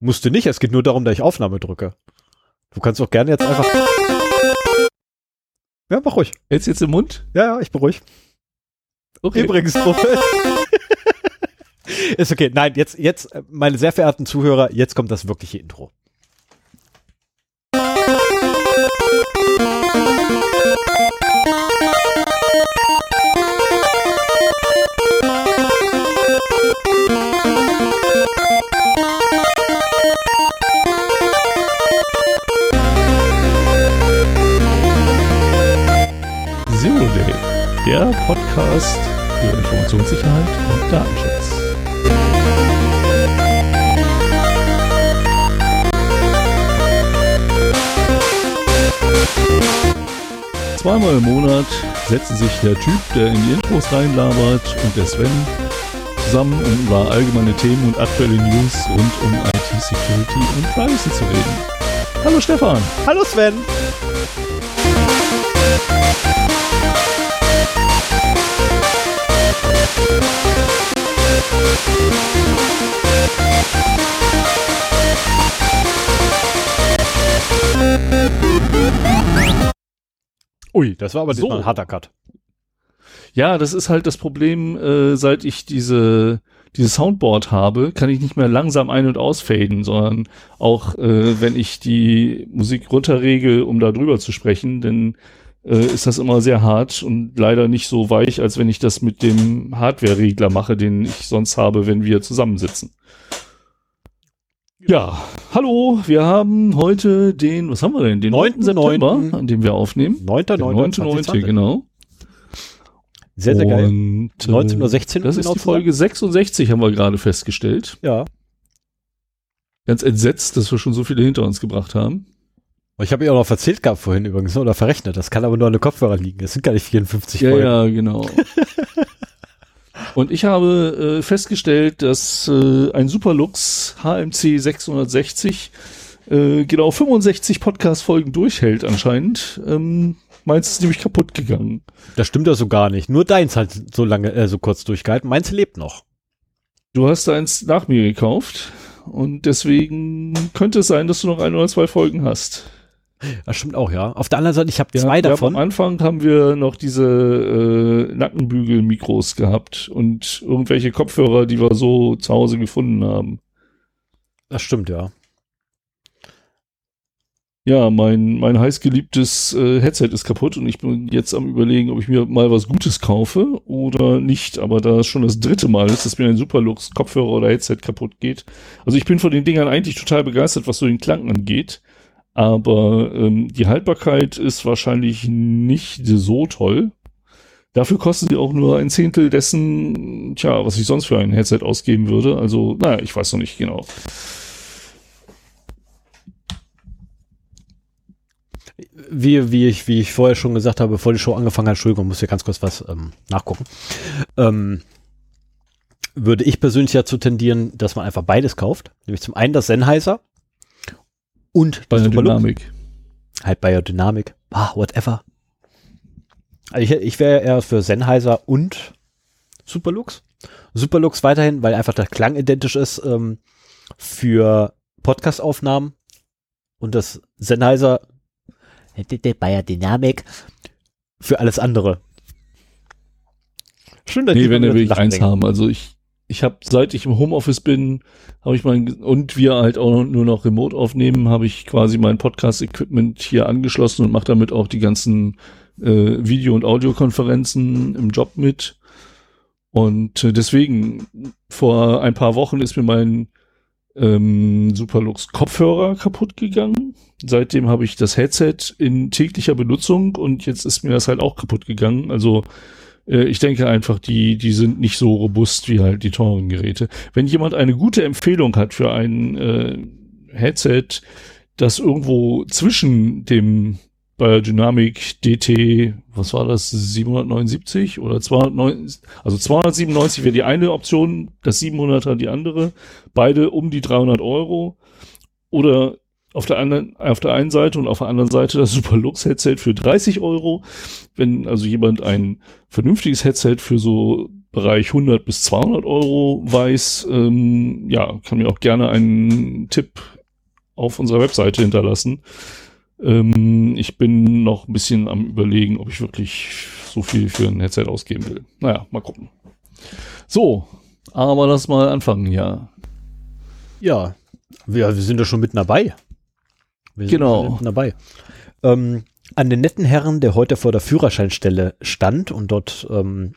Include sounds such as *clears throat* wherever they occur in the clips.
Musst du nicht, es geht nur darum, dass ich Aufnahme drücke. Du kannst auch gerne jetzt einfach. Ja, mach ruhig. Jetzt jetzt im Mund? Ja, ja, ich bin ruhig. Okay. Übrigens, *laughs* ist okay. Nein, jetzt, jetzt, meine sehr verehrten Zuhörer, jetzt kommt das wirkliche Intro. Podcast für Informationssicherheit und Datenschutz. Zweimal im Monat setzen sich der Typ, der in die Intros reinlabert, und der Sven zusammen, um über allgemeine Themen und aktuelle News rund um IT-Security und Privacy zu reden. Hallo Stefan. Hallo Sven. Ui, das war aber so. ein harter Cut. Ja, das ist halt das Problem, äh, seit ich diese dieses Soundboard habe, kann ich nicht mehr langsam ein- und ausfaden, sondern auch, äh, wenn ich die Musik runterregel, um da drüber zu sprechen, denn äh, ist das immer sehr hart und leider nicht so weich, als wenn ich das mit dem Hardware-Regler mache, den ich sonst habe, wenn wir zusammensitzen. Ja, hallo, wir haben heute den, was haben wir denn? Den 9. September, 9. an dem wir aufnehmen. 9. 9. 9. 9. genau. Sehr, sehr geil. Und, 19.16 Uhr. Das ist die Folge 66, haben wir gerade festgestellt. Ja. Ganz entsetzt, dass wir schon so viele hinter uns gebracht haben. Ich habe ja auch noch erzählt gehabt vorhin übrigens, oder verrechnet. Das kann aber nur an den Kopfhörer liegen. Das sind gar nicht 54 ja, Folgen. Ja, genau. *laughs* Und ich habe äh, festgestellt, dass äh, ein Superlux HMC 660 äh, genau 65 Podcast-Folgen durchhält anscheinend. Ähm, meins ist nämlich kaputt gegangen. Das stimmt ja so gar nicht. Nur deins halt so lange, äh, so kurz durchgehalten. Meins lebt noch. Du hast eins nach mir gekauft und deswegen könnte es sein, dass du noch ein oder zwei Folgen hast. Das stimmt auch, ja. Auf der anderen Seite, ich habe ja, zwei davon. Am Anfang haben wir noch diese äh, Nackenbügel-Mikros gehabt und irgendwelche Kopfhörer, die wir so zu Hause gefunden haben. Das stimmt, ja. Ja, mein, mein heißgeliebtes äh, Headset ist kaputt und ich bin jetzt am überlegen, ob ich mir mal was Gutes kaufe oder nicht. Aber da es schon das dritte Mal ist, dass mir ein Superlux Kopfhörer oder Headset kaputt geht. Also ich bin von den Dingern eigentlich total begeistert, was so den Klang angeht. Aber ähm, die Haltbarkeit ist wahrscheinlich nicht so toll. Dafür kosten sie auch nur ein Zehntel dessen, tja, was ich sonst für ein Headset ausgeben würde. Also, naja, ich weiß noch nicht genau. Wie, wie, ich, wie ich vorher schon gesagt habe, bevor die Show angefangen hat, Entschuldigung, muss hier ganz kurz was ähm, nachgucken. Ähm, würde ich persönlich dazu tendieren, dass man einfach beides kauft. Nämlich zum einen das Sennheiser, und Biodynamik. Halt Biodynamik. Ah, whatever. Also ich, ich wäre eher für Sennheiser und Superlux. Superlux weiterhin, weil einfach der Klang identisch ist ähm, für Podcast-Aufnahmen und das Sennheiser Biodynamik für alles andere. Schön, dass nee, wenn er will ich eins haben. Also ich ich habe, seit ich im Homeoffice bin, habe ich mein, und wir halt auch nur noch remote aufnehmen, habe ich quasi mein Podcast-Equipment hier angeschlossen und mache damit auch die ganzen äh, Video- und Audiokonferenzen im Job mit. Und äh, deswegen, vor ein paar Wochen ist mir mein ähm, Superlux Kopfhörer kaputt gegangen. Seitdem habe ich das Headset in täglicher Benutzung und jetzt ist mir das halt auch kaputt gegangen. Also ich denke einfach, die, die sind nicht so robust wie halt die teuren Geräte. Wenn jemand eine gute Empfehlung hat für ein äh, Headset, das irgendwo zwischen dem Biodynamic DT, was war das, 779 oder 290, also 297 wäre die eine Option, das 700er die andere, beide um die 300 Euro oder auf der anderen, auf der einen Seite und auf der anderen Seite das Superlux Headset für 30 Euro. Wenn also jemand ein vernünftiges Headset für so Bereich 100 bis 200 Euro weiß, ähm, ja, kann mir auch gerne einen Tipp auf unserer Webseite hinterlassen. Ähm, ich bin noch ein bisschen am überlegen, ob ich wirklich so viel für ein Headset ausgeben will. Naja, mal gucken. So, aber lass mal anfangen, ja. Ja, wir, wir sind ja schon mitten dabei. Wir genau. dabei. Ähm, an den netten Herren, der heute vor der Führerscheinstelle stand und dort ähm,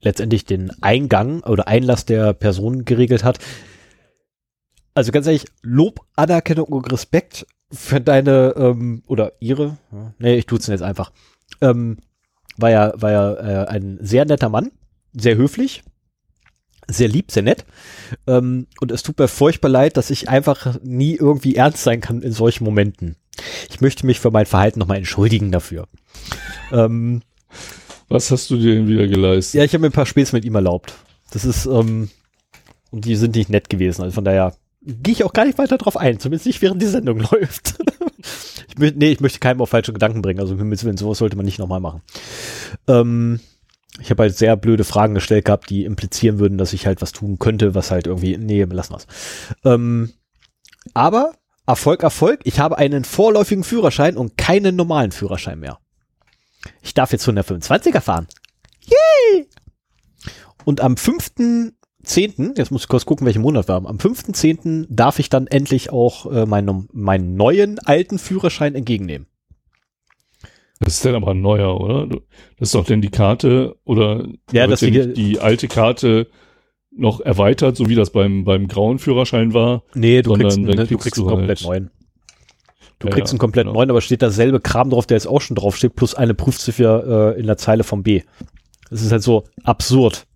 letztendlich den Eingang oder Einlass der Person geregelt hat. Also ganz ehrlich, Lob, Anerkennung und Respekt für deine ähm, oder ihre, nee, ich tut's jetzt einfach. Ähm, war ja, war ja äh, ein sehr netter Mann, sehr höflich, sehr lieb, sehr nett. Ähm, und es tut mir furchtbar leid, dass ich einfach nie irgendwie ernst sein kann in solchen Momenten. Ich möchte mich für mein Verhalten nochmal entschuldigen dafür. Ähm, Was hast du dir denn wieder geleistet? ja, ich habe mir ein paar Späße mit ihm erlaubt. Das ist, ähm, und die sind nicht nett gewesen. Also von daher gehe ich auch gar nicht weiter drauf ein, zumindest nicht während die Sendung *laughs* läuft. ich möchte, nee, ich möchte keinem auf falsche Gedanken bringen. Also mit sowas sollte man nicht nochmal machen. Ähm, ich habe halt sehr blöde Fragen gestellt gehabt, die implizieren würden, dass ich halt was tun könnte, was halt irgendwie, nee, lassen wir's. Ähm, aber Erfolg, Erfolg, ich habe einen vorläufigen Führerschein und keinen normalen Führerschein mehr. Ich darf jetzt 125er fahren. Yay! Und am 5.10., jetzt muss ich kurz gucken, welchen Monat wir haben, am 5.10. darf ich dann endlich auch äh, meinen, meinen neuen alten Führerschein entgegennehmen. Das ist dann aber ein neuer, oder? Das ist doch denn die Karte oder Ja, wird das die- nicht die alte Karte noch erweitert, so wie das beim, beim grauen Führerschein war. Nee, du kriegst, ne, du kriegst kriegst du einen komplett halt- neuen. Du Ja, kriegst ja, einen komplett genau. neuen, aber steht dasselbe Kram drauf, der jetzt auch schon draufsteht, plus eine Prüfziffer äh, in der Zeile vom B. Das ist halt so absurd.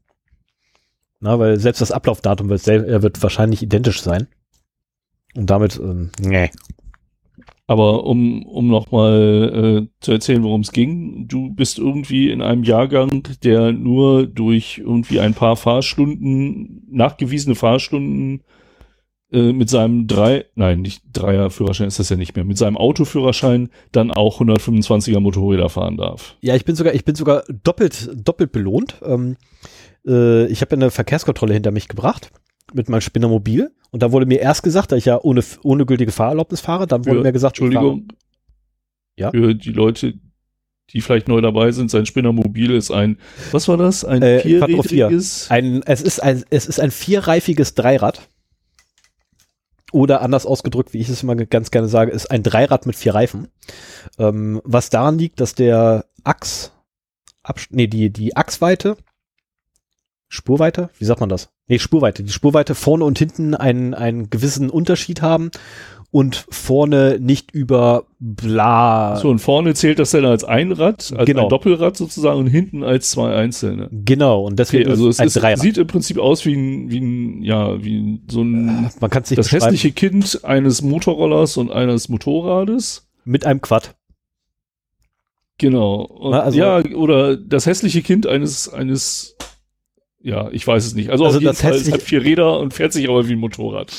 Na, weil selbst das Ablaufdatum wird, sel- äh, wird wahrscheinlich identisch sein. Und damit, ähm, nee. Aber um, um nochmal äh, zu erzählen, worum es ging, du bist irgendwie in einem Jahrgang, der nur durch irgendwie ein paar Fahrstunden, nachgewiesene Fahrstunden äh, mit seinem drei, nein, nicht Dreier-Führerschein ist das ja nicht mehr, mit seinem Autoführerschein dann auch 125er Motorräder fahren darf. Ja, ich bin sogar, ich bin sogar doppelt, doppelt belohnt. Ähm, äh, ich habe eine Verkehrskontrolle hinter mich gebracht mit meinem Spinnermobil und da wurde mir erst gesagt, dass ich ja ohne, ohne gültige Fahrerlaubnis fahre, dann wurde Für- mir gesagt, Entschuldigung. Ja? Für die Leute, die vielleicht neu dabei sind, sein Spinnermobil ist ein, was war das? Ein Äh, vierrädriges? Ein, es ist ein, es ist ein vierreifiges Dreirad. Oder anders ausgedrückt, wie ich es immer ganz gerne sage, ist ein Dreirad mit vier Reifen. Ähm, was daran liegt, dass der Achs, nee, die, die Achsweite, Spurweite, wie sagt man das? Nee, Spurweite. Die Spurweite vorne und hinten einen, einen gewissen Unterschied haben und vorne nicht über bla. So, und vorne zählt das dann als ein Rad, als Genau. ein Doppelrad sozusagen und hinten als zwei einzelne. Genau, und deswegen Okay, also es ein ist, Dreirad. sieht im Prinzip aus wie ein, wie ein, ja, wie so ein, Man kann es nicht das hässliche Kind eines Motorrollers und eines Motorrades. mit einem Quad. Genau. Und, Na, also- ja, oder das hässliche Kind eines, eines, ja, ich weiß es nicht. Also, Also auf jeden das Fall, es hat vier Räder und fährt sich aber wie ein Motorrad.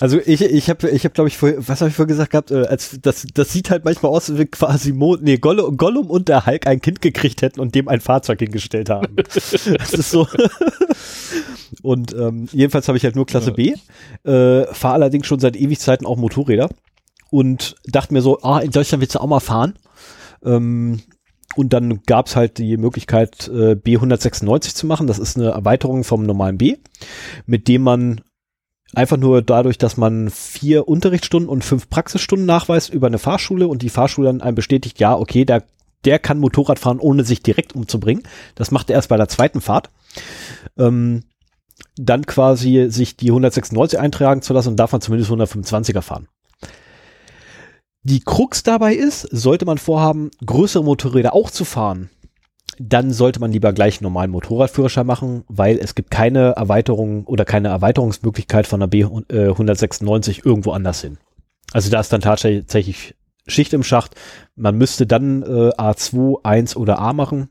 Also ich, ich habe, ich hab, glaube ich, vorher, was habe ich vorher gesagt gehabt? Äh, als das, das sieht halt manchmal aus, wie quasi Mo, nee, Gollum, Gollum und der Hulk ein Kind gekriegt hätten und dem ein Fahrzeug hingestellt haben. *laughs* das ist so. und ähm, jedenfalls habe ich halt nur Klasse B, äh, fahre allerdings schon seit Ewigkeiten auch Motorräder und dachte mir so, ah, in Deutschland willst du auch mal fahren. Ähm, und dann gab es halt die Möglichkeit, äh, B196 zu machen. Das ist eine Erweiterung vom normalen B, mit dem man einfach nur dadurch, dass man vier Unterrichtsstunden und fünf Praxisstunden nachweist über eine Fahrschule und die Fahrschule dann einem bestätigt, ja, okay, der, der kann Motorrad fahren, ohne sich direkt umzubringen. Das macht er erst bei der zweiten Fahrt. Ähm, dann quasi sich die 196 eintragen zu lassen und darf man zumindest 125er fahren. Die Krux dabei ist, sollte man vorhaben, größere Motorräder auch zu fahren, dann sollte man lieber gleich einen normalen Motorradführerschein machen, weil es gibt keine Erweiterung oder keine Erweiterungsmöglichkeit von der B äh, 196 irgendwo anders hin. Also da ist dann tatsächlich Schicht im Schacht. Man müsste dann äh, A2, 1 oder A machen,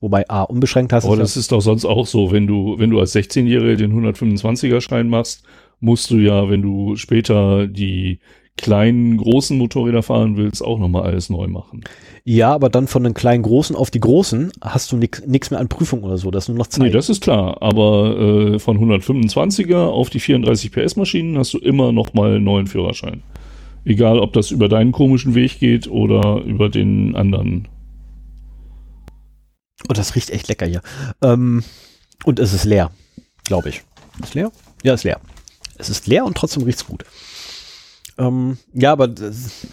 wobei A unbeschränkt heißt. Aber das ist doch sonst auch so, wenn du, wenn du als 16-Jähriger den 125er Schein machst, musst du ja, wenn du später die kleinen, großen Motorräder fahren willst, auch nochmal alles neu machen. Ja, aber dann von den kleinen Großen auf die Großen hast du nichts mehr an Prüfung oder so. Das ist nur noch Zeit. Nee, das ist klar. Aber äh, von 125er auf die 34 PS Maschinen hast du immer nochmal einen neuen Führerschein. Egal, ob das über deinen komischen Weg geht oder über den anderen. Oh, das riecht echt lecker hier. Ähm, und es ist leer, glaube ich. Ist leer? Ja, ist leer. Es ist leer und trotzdem riecht's gut. Ähm, ja, aber das,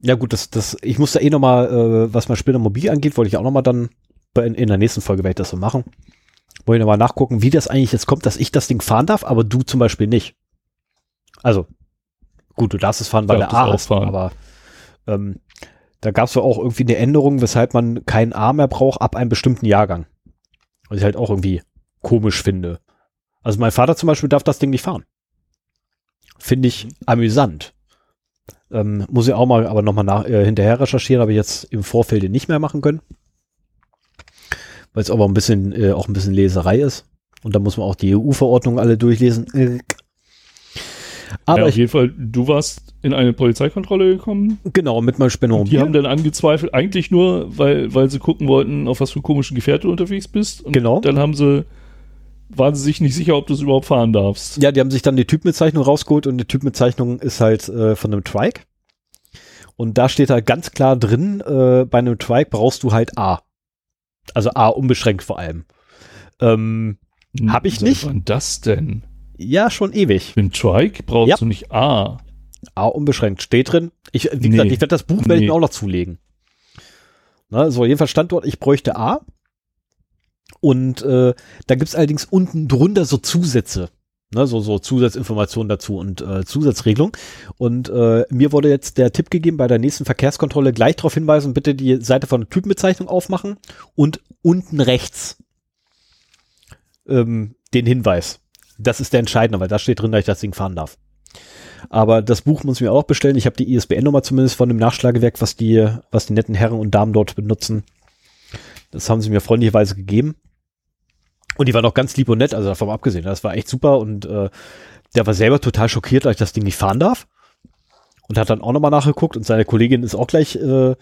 ja gut, das, das, ich muss da eh nochmal, äh, was mein Spinner Mobil angeht, wollte ich auch nochmal dann in, in der nächsten Folge werde ich das so machen. Wollte ich nochmal nachgucken, wie das eigentlich jetzt kommt, dass ich das Ding fahren darf, aber du zum Beispiel nicht. Also, gut, du darfst es fahren, weil der A hast, fahren. aber ähm, da gab es ja auch irgendwie eine Änderung, weshalb man keinen A mehr braucht ab einem bestimmten Jahrgang. Was ich halt auch irgendwie komisch finde. Also mein Vater zum Beispiel darf das Ding nicht fahren. Finde ich amüsant. Ähm, muss ich auch mal aber nochmal nach, äh, hinterher recherchieren, habe ich jetzt im Vorfeld nicht mehr machen können. Weil es aber ein bisschen, äh, auch ein bisschen Leserei ist. Und da muss man auch die EU-Verordnungen alle durchlesen. Aber ja, auf jeden Fall, du warst in eine Polizeikontrolle gekommen. Genau, mit meinem Spendermobil. Die haben dann angezweifelt, eigentlich nur, weil, weil sie gucken wollten, auf was für komischen Gefährte du unterwegs bist. Und genau. Dann haben sie waren sie sich nicht sicher, ob du es überhaupt fahren darfst. Ja, die haben sich dann die Typbezeichnung rausgeholt und die Typbezeichnung ist halt äh, von einem Trike. Und da steht halt ganz klar drin, äh, bei einem Trike brauchst du halt A. Also A unbeschränkt vor allem. Ähm, hm, hab ich Seit nicht. Wann das denn? Ja, schon ewig. Für einen Trike brauchst ja. du nicht A. A unbeschränkt steht drin. Ich, wie nee. gesagt, ich werde das Buch nee. werde ich mir auch noch zulegen. Na, so, jedenfalls Standort, ich bräuchte A. Und äh, da gibt's allerdings unten drunter so Zusätze. Ne, so, so Zusatzinformationen dazu und äh, Zusatzregelung. Und äh, mir wurde jetzt der Tipp gegeben, bei der nächsten Verkehrskontrolle gleich darauf hinweisen, bitte die Seite von der Typenbezeichnung aufmachen und unten rechts ähm, den Hinweis. Das ist der entscheidende, weil da steht drin, dass ich das Ding fahren darf. Aber das Buch muss ich mir auch bestellen. Ich habe die ISBN-Nummer zumindest von dem Nachschlagewerk, was die, was die netten Herren und Damen dort benutzen. Das haben sie mir freundlicherweise gegeben. Und die war noch ganz lieb und nett, also davon abgesehen. Das war echt super und äh, der war selber total schockiert, dass ich das Ding nicht fahren darf. Und hat dann auch nochmal nachgeguckt und seine Kollegin ist auch gleich, äh,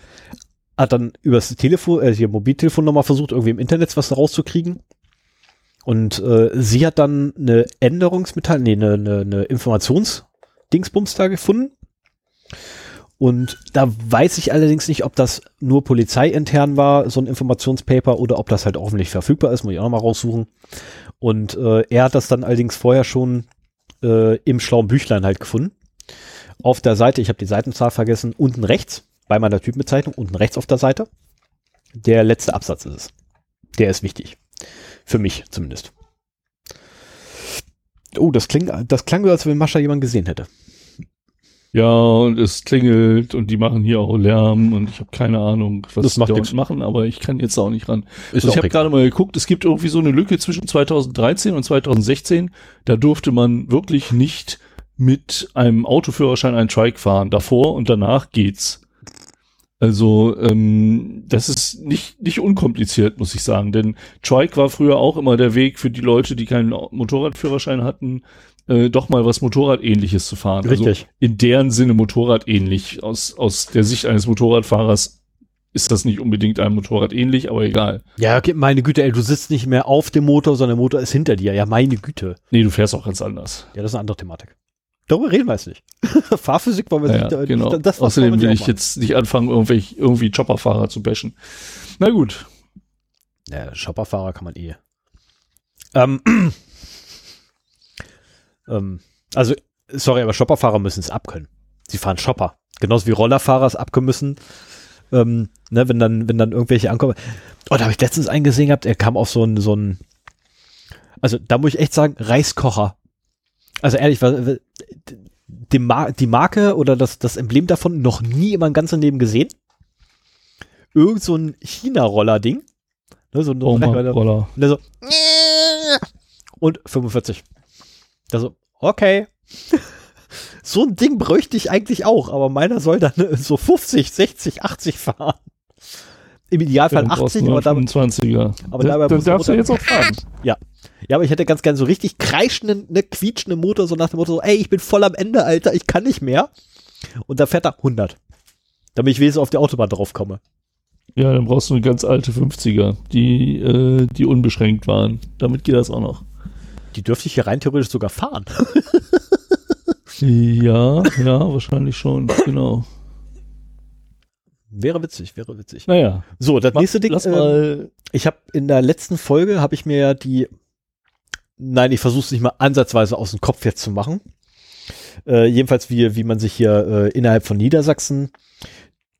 hat dann übers Telefon, äh, ihr Mobiltelefon nochmal versucht, irgendwie im Internet was rauszukriegen. Und äh, sie hat dann eine Änderungsmitteilung, nee, eine, eine, eine Informationsdingsbums da gefunden. Und da weiß ich allerdings nicht, ob das nur polizeiintern war, so ein Informationspaper, oder ob das halt öffentlich verfügbar ist, muss ich auch nochmal raussuchen. Und äh, er hat das dann allerdings vorher schon äh, im schlauen Büchlein halt gefunden. Auf der Seite, ich habe die Seitenzahl vergessen, unten rechts, bei meiner Typenbezeichnung, unten rechts auf der Seite. Der letzte Absatz ist es. Der ist wichtig. Für mich zumindest. Oh, das klingt, das klang so, als wenn Mascha jemand gesehen hätte. Ja, und es klingelt und die machen hier auch Lärm und ich habe keine Ahnung, was das die dort machen, aber ich kann jetzt auch nicht ran. Also ich habe gerade mal geguckt, es gibt irgendwie so eine Lücke zwischen 2013 und 2016. Da durfte man wirklich nicht mit einem Autoführerschein einen Trike fahren. Davor und danach geht's. Also ähm, das ist nicht, nicht unkompliziert, muss ich sagen. Denn Trike war früher auch immer der Weg für die Leute, die keinen Motorradführerschein hatten, äh, doch mal was Motorradähnliches zu fahren. Also Richtig. Also in deren Sinne Motorradähnlich. Aus, aus der Sicht eines Motorradfahrers ist das nicht unbedingt einem Motorrad ähnlich, aber egal. Ja, meine Güte, ey, du sitzt nicht mehr auf dem Motor, sondern der Motor ist hinter dir. Ja, meine Güte. Nee, du fährst auch ganz anders. Ja, das ist eine andere Thematik. Darüber reden wir jetzt nicht. *laughs* Fahrphysik wollen wir ja, nicht. Genau. Das, Außerdem will ich jetzt nicht anfangen, irgendwie, irgendwie Chopperfahrer zu bashen. Na gut. Ja, Chopperfahrer kann man eh. Ähm, *clears throat* ähm, also, sorry, aber Shopperfahrer müssen es abkönnen. Sie fahren Shopper. Genauso wie Rollerfahrer es abkönnen müssen. Ähm, ne, wenn dann, wenn dann irgendwelche ankommen. Oh, da habe ich letztens einen gesehen gehabt, er kam auf so ein, so ein, also da muss ich echt sagen, Reiskocher. Also ehrlich, die, Mar die Marke oder das, das Emblem davon noch nie in meinem ganzen Leben gesehen. Irgend so ein China-Roller-Ding. Ne, so ein Roller. *laughs* Und, so, und 45. Also, okay. *laughs* so ein Ding bräuchte ich eigentlich auch, aber meiner soll dann *laughs* so 50, 60, 80 fahren. Im Idealfall ja, 80, aber dabei. 25er. Aber dabei dann darfst du jetzt auch fahren. *laughs* Ja. Ja, aber ich hätte ganz gern so richtig kreischenden, ne, quietschenden Motor, so nach dem Motto, so, ey, ich bin voll am Ende, Alter, ich kann nicht mehr. Und da fährt er 100. Damit ich wenigstens auf die Autobahn drauf komme. Ja, dann brauchst du eine ganz alte 50er, die, äh, die unbeschränkt waren. Damit geht das auch noch. Die dürfte ich hier rein theoretisch sogar fahren. *laughs* ja, ja, wahrscheinlich schon, genau. Wäre witzig, wäre witzig. Naja. So, das Mach, nächste Ding. Mal. ich habe in der letzten Folge habe ich mir ja die, nein, ich versuche es nicht mal ansatzweise aus dem Kopf jetzt zu machen. Äh, jedenfalls wie wie man sich hier äh, innerhalb von Niedersachsen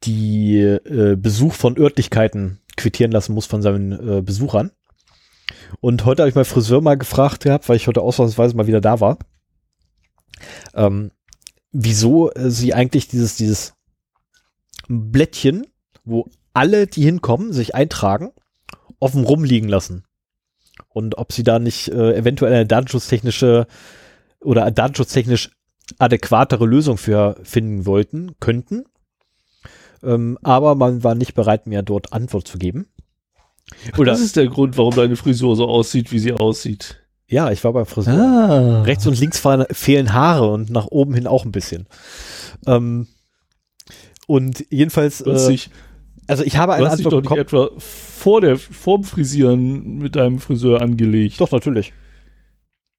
die äh, Besuch von Örtlichkeiten quittieren lassen muss von seinen äh, Besuchern. Und heute habe ich meinen Friseur mal gefragt gehabt, weil ich heute ausnahmsweise mal wieder da war, ähm, wieso äh, sie eigentlich dieses dieses Blättchen, wo alle, die hinkommen, sich eintragen, offen rumliegen lassen. Und ob sie da nicht äh, eventuell eine datenschutztechnische oder datenschutztechnisch adäquatere Lösung für finden wollten, könnten. Ähm, aber man war nicht bereit, mir dort Antwort zu geben. Oder das ist der Grund, warum deine Frisur so aussieht, wie sie aussieht. Ja, ich war beim Friseur. Ah. Rechts und links fehlen Haare und nach oben hin auch ein bisschen. Ähm, und jedenfalls, Du hast äh, dich, also ich habe du eine hast dich Antwort doch nicht bekommen. etwa vor der, vorm Frisieren mit deinem Friseur angelegt. Doch, natürlich.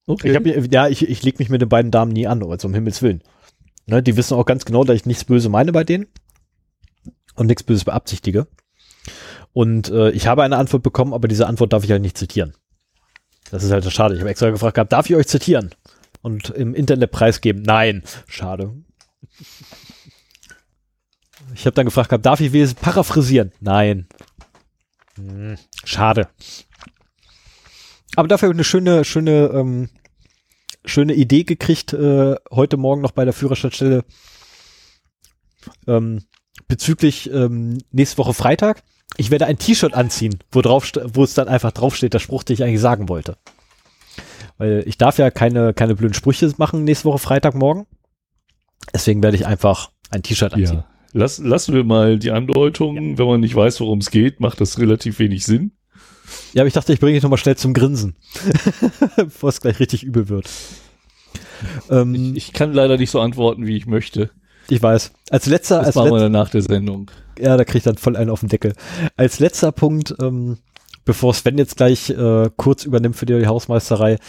okay. Ich hab, ja, ich, ich leg mich mit den beiden Damen nie an, also um Himmels Willen. Ne, die wissen auch ganz genau, dass ich nichts Böse meine bei denen und nichts Böses beabsichtige. Und äh, ich habe eine Antwort bekommen, aber diese Antwort darf ich halt nicht zitieren. Das ist halt schade. Ich habe extra gefragt gehabt, darf ich euch zitieren? Und im Internet preisgeben? Nein. Schade. Ich habe dann gefragt gehabt, darf ich wenigstens paraphrasieren? Nein. Hm, schade. Aber dafür eine schöne, schöne, ähm, schöne Idee gekriegt, äh, heute Morgen noch bei der Führerschaftsstelle ähm, bezüglich ähm, nächste Woche Freitag. Ich werde ein T-Shirt anziehen, wo, drauf, wo es dann einfach draufsteht, der Spruch, den ich eigentlich sagen wollte. Weil ich darf ja keine, keine blöden Sprüche machen nächste Woche Freitagmorgen. Deswegen werde ich einfach ein T-Shirt anziehen. ja. Lass, lassen wir mal die Andeutung. Wenn man nicht weiß, worum es geht, macht das relativ wenig Sinn. Ja, aber ich dachte, ich bringe dich nochmal schnell zum Grinsen. *laughs* Bevor es gleich richtig übel wird. Ähm, ich, ich kann leider nicht so antworten, wie ich möchte. Weiß. Als letzter, Das als machen wir letzter dann nach der Sendung. ja, da krieg ich dann voll einen auf den Deckel. Als letzter Punkt, ähm, bevor Sven jetzt gleich äh, kurz übernimmt für die Hausmeisterei.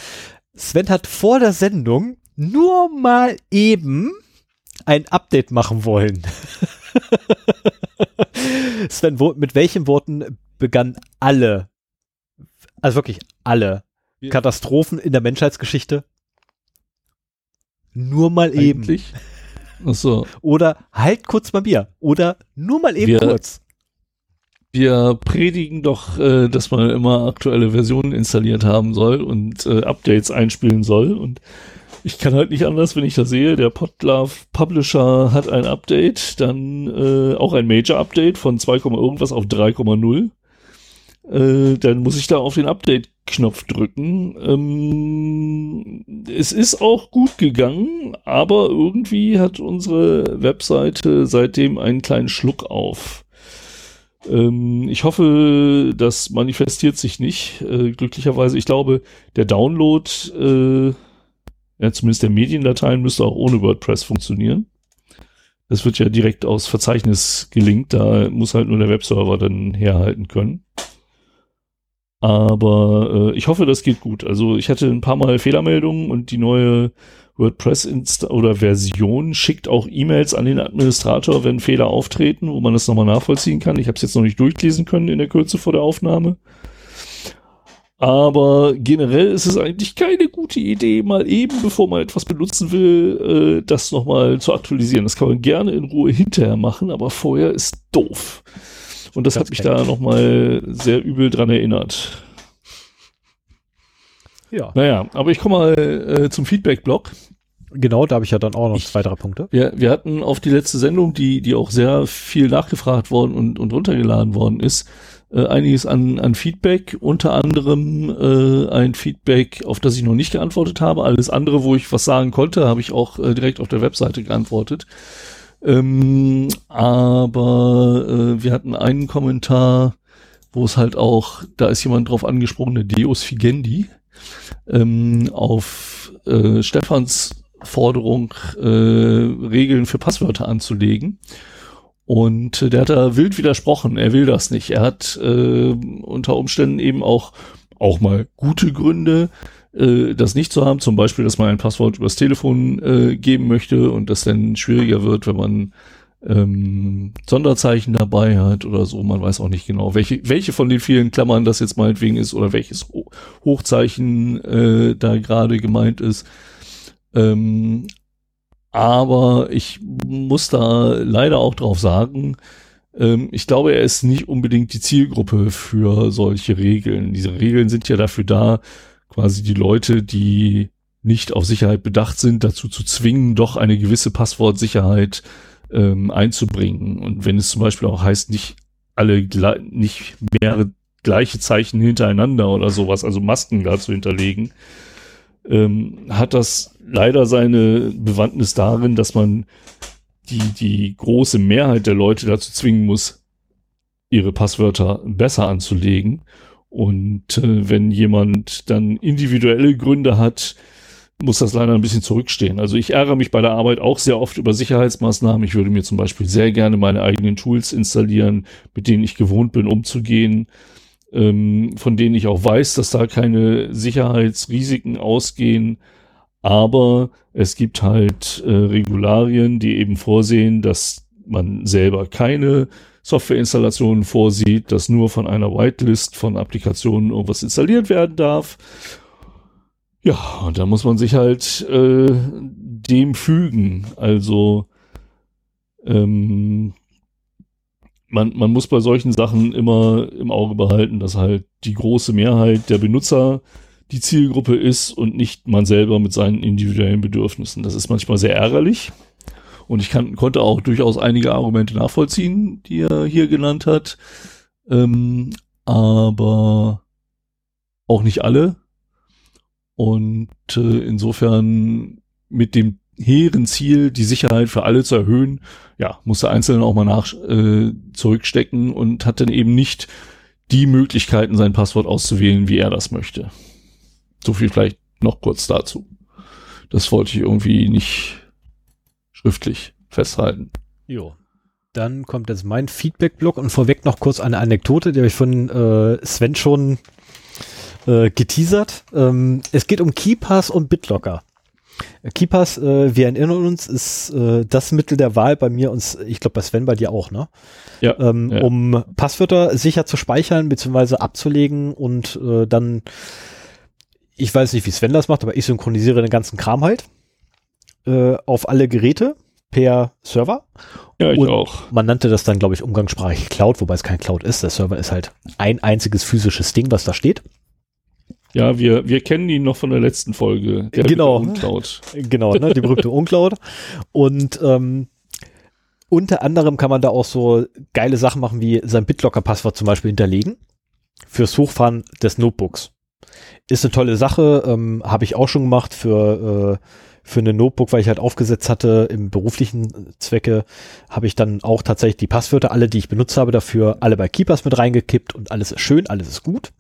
Sven hat vor der Sendung nur mal eben ein Update machen wollen. *laughs* Sven, wo, mit welchen Worten begannen alle, also wirklich alle. Katastrophen in der Menschheitsgeschichte? Nur mal eben. Ach so. Oder halt kurz bei mir. Oder nur mal eben Wir- kurz. Wir predigen doch, äh, dass man immer aktuelle Versionen installiert haben soll und äh, Updates einspielen soll. Und ich kann halt nicht anders, wenn ich da sehe, der Podlove Publisher hat ein Update, dann äh, auch ein Major Update von 2, irgendwas auf 3,0. Äh, dann muss ich da auf den Update-Knopf drücken. Ähm, es ist auch gut gegangen, aber irgendwie hat unsere Webseite seitdem einen kleinen Schluck auf. Ähm, ich hoffe, das manifestiert sich nicht. Äh, glücklicherweise, ich glaube, der Download, äh, ja, zumindest der Mediendateien, müsste auch ohne WordPress funktionieren. Das wird ja direkt aus Verzeichnis gelinkt, da muss halt nur der Webserver dann herhalten können. Aber äh, ich hoffe, das geht gut. Also ich hatte ein paar Mal Fehlermeldungen und die neue WordPress Insta oder Version schickt auch E-Mails an den Administrator, wenn Fehler auftreten, wo man das nochmal nachvollziehen kann. Ich habe es jetzt noch nicht durchlesen können in der Kürze vor der Aufnahme. Aber generell ist es eigentlich keine gute Idee, mal eben, bevor man etwas benutzen will, äh, das nochmal zu aktualisieren. Das kann man gerne in Ruhe hinterher machen, aber vorher ist doof. Und das hat mich da nochmal sehr übel dran erinnert. Ja. Naja, aber ich komme mal äh, zum Feedback-Blog. Genau, da habe ich ja dann auch noch Ich- zwei, drei Punkte. Wir, wir hatten auf die letzte Sendung, die, die auch sehr viel nachgefragt worden und, und runtergeladen worden ist, äh, einiges an, an Feedback, unter anderem äh, ein Feedback, auf das ich noch nicht geantwortet habe. Alles andere, wo ich was sagen konnte, habe ich auch äh, direkt auf der Webseite geantwortet. Ähm, aber äh, wir hatten einen Kommentar, wo es halt auch, da ist jemand drauf angesprochen, der Deus Figendi, ähm, auf äh, Stefans Forderung, äh, Regeln für Passwörter anzulegen. Und äh, der hat da wild widersprochen. Er will das nicht. Er hat äh, unter Umständen eben auch, auch mal gute Gründe, äh, das nicht zu haben. Zum Beispiel, dass man ein Passwort übers Telefon äh, geben möchte und das dann schwieriger wird, wenn man ähm, Sonderzeichen dabei hat oder so. Man weiß auch nicht genau, welche, welche von den vielen Klammern das jetzt meinetwegen ist oder welches Ho Hochzeichen äh, da gerade gemeint ist. Ähm, aber ich muss da leider auch drauf sagen, ähm, ich glaube, er ist nicht unbedingt die Zielgruppe für solche Regeln. Diese Regeln sind ja dafür da, quasi die Leute, die nicht auf Sicherheit bedacht sind, dazu zu zwingen, doch eine gewisse Passwortsicherheit ähm, einzubringen. Und wenn es zum Beispiel auch heißt, nicht alle, nicht mehrere gleiche Zeichen hintereinander oder sowas, also Masken da zu hinterlegen, ähm, hat das leider seine Bewandtnis darin, dass man die, die große Mehrheit der Leute dazu zwingen muss, ihre Passwörter besser anzulegen. Und äh, wenn jemand dann individuelle Gründe hat, muss das leider ein bisschen zurückstehen. Also ich ärgere mich bei der Arbeit auch sehr oft über Sicherheitsmaßnahmen. Ich würde mir zum Beispiel sehr gerne meine eigenen Tools installieren, mit denen ich gewohnt bin, umzugehen, ähm, von denen ich auch weiß, dass da keine Sicherheitsrisiken ausgehen. Aber es gibt halt äh, Regularien, die eben vorsehen, dass man selber keine Softwareinstallationen vorsieht, dass nur von einer Whitelist von Applikationen irgendwas installiert werden darf. Ja, und da muss man sich halt äh, dem fügen. Also ähm, man, man muss bei solchen Sachen immer im Auge behalten, dass halt die große Mehrheit der Benutzer die Zielgruppe ist und nicht man selber mit seinen individuellen Bedürfnissen. Das ist manchmal sehr ärgerlich. Und ich kann, konnte auch durchaus einige Argumente nachvollziehen, die er hier genannt hat. Ähm, aber auch nicht alle. Und äh, insofern mit dem hehren Ziel, die Sicherheit für alle zu erhöhen, ja, muss der Einzelne auch mal nach äh, zurückstecken und hat dann eben nicht die Möglichkeiten, sein Passwort auszuwählen, wie er das möchte. So viel vielleicht noch kurz dazu. Das wollte ich irgendwie nicht schriftlich festhalten. Jo. Dann kommt jetzt mein Feedback-Blog und vorweg noch kurz eine Anekdote, die habe ich von äh, Sven schon äh, geteasert. Ähm, es geht um KeyPass und BitLocker. KeyPass, äh, wir erinnern uns, ist äh, das Mittel der Wahl bei mir und ich glaube bei Sven bei dir auch, ne? Ja, ähm, ja. Um Passwörter sicher zu speichern bzw. abzulegen und äh, dann, ich weiß nicht, wie Sven das macht, aber ich synchronisiere den ganzen Kram halt äh, auf alle Geräte per Server. Ja, ich und auch. Man nannte das dann, glaube ich, umgangssprachig Cloud, wobei es kein Cloud ist. Der Server ist halt ein einziges physisches Ding, was da steht. Ja, wir, wir kennen ihn noch von der letzten Folge. Der Genau. Uncloud. *laughs* Genau, ne, die berühmte Uncloud. Und ähm, unter anderem kann man da auch so geile Sachen machen, wie sein BitLocker-Passwort zum Beispiel hinterlegen fürs Hochfahren des Notebooks. Ist eine tolle Sache, ähm, habe ich auch schon gemacht für äh, für eine Notebook, weil ich halt aufgesetzt hatte im beruflichen Zwecke, habe ich dann auch tatsächlich die Passwörter, alle, die ich benutzt habe, dafür alle bei Keepers mit reingekippt und alles ist schön, alles ist gut.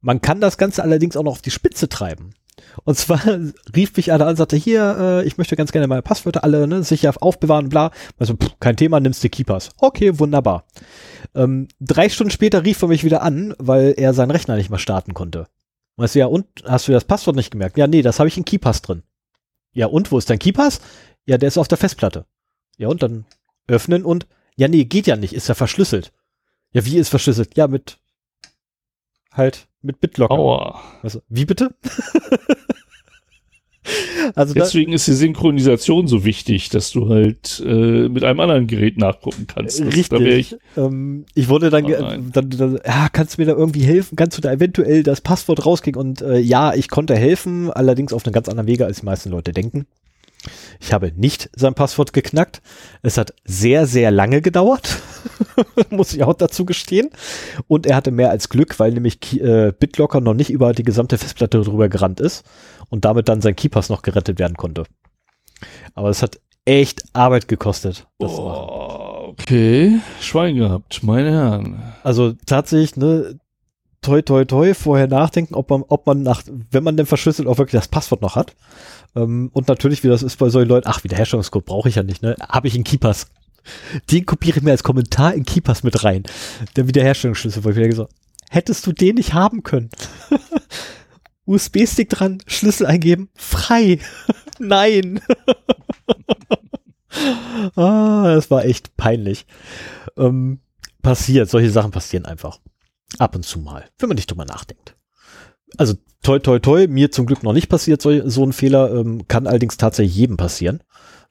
Man kann das Ganze allerdings auch noch auf die Spitze treiben. Und zwar *laughs* rief mich einer an und sagte, hier, äh, ich möchte ganz gerne meine Passwörter alle ne, sicher aufbewahren, bla. Also, pff, kein Thema, nimmst du Keepers. Okay, wunderbar. Ähm, drei Stunden später rief er mich wieder an, weil er seinen Rechner nicht mehr starten konnte. Weißt du, ja, und hast du das Passwort nicht gemerkt? Ja, nee, das habe ich in Keepass drin. Ja, und wo ist dein Keepass? Ja, der ist auf der Festplatte. Ja, und dann öffnen und, ja, nee, geht ja nicht, ist ja verschlüsselt. Ja, wie ist verschlüsselt? Ja, mit, halt, mit BitLocker. Aua. Also, wie bitte? *laughs* also Deswegen ist die Synchronisation so wichtig, dass du halt äh, mit einem anderen Gerät nachgucken kannst. Das, richtig. ich, ähm, ich wurde dann, nein. dann, dann, ja, kannst du mir da irgendwie helfen? Kannst du da eventuell das Passwort rauskriegen? Und äh, ja, ich konnte helfen, allerdings auf einem ganz anderen Wege, als die meisten Leute denken. Ich habe nicht sein Passwort geknackt. Es hat sehr, sehr lange gedauert, *laughs* muss ich auch dazu gestehen. Und er hatte mehr als Glück, weil nämlich äh, BitLocker noch nicht über die gesamte Festplatte drüber gerannt ist und damit dann sein Keypass noch gerettet werden konnte. Aber es hat echt Arbeit gekostet. Oh, okay, Schwein gehabt, meine Herren. Also tatsächlich, ne, toi toi toi vorher nachdenken, ob man, ob man nach, wenn man denn verschlüsselt, auch wirklich das Passwort noch hat. Ähm, und natürlich, wie das ist bei solchen Leuten, ach, Wiederherstellungscode brauche ich ja nicht, ne? Habe ich in Keepers. Den kopiere ich mir als Kommentar in Keepers mit rein. Der Wiederherstellungsschlüssel, wo ich wieder gesagt, hättest du den nicht haben können? *laughs* USB-Stick dran, Schlüssel eingeben, frei. *laughs* Nein. *laughs* ah, das war echt peinlich. Ähm, passiert, solche Sachen passieren einfach. Ab und zu mal, wenn man nicht drüber nachdenkt. Also toi toi toi, mir zum Glück noch nicht passiert so, so ein Fehler, ähm, kann allerdings tatsächlich jedem passieren.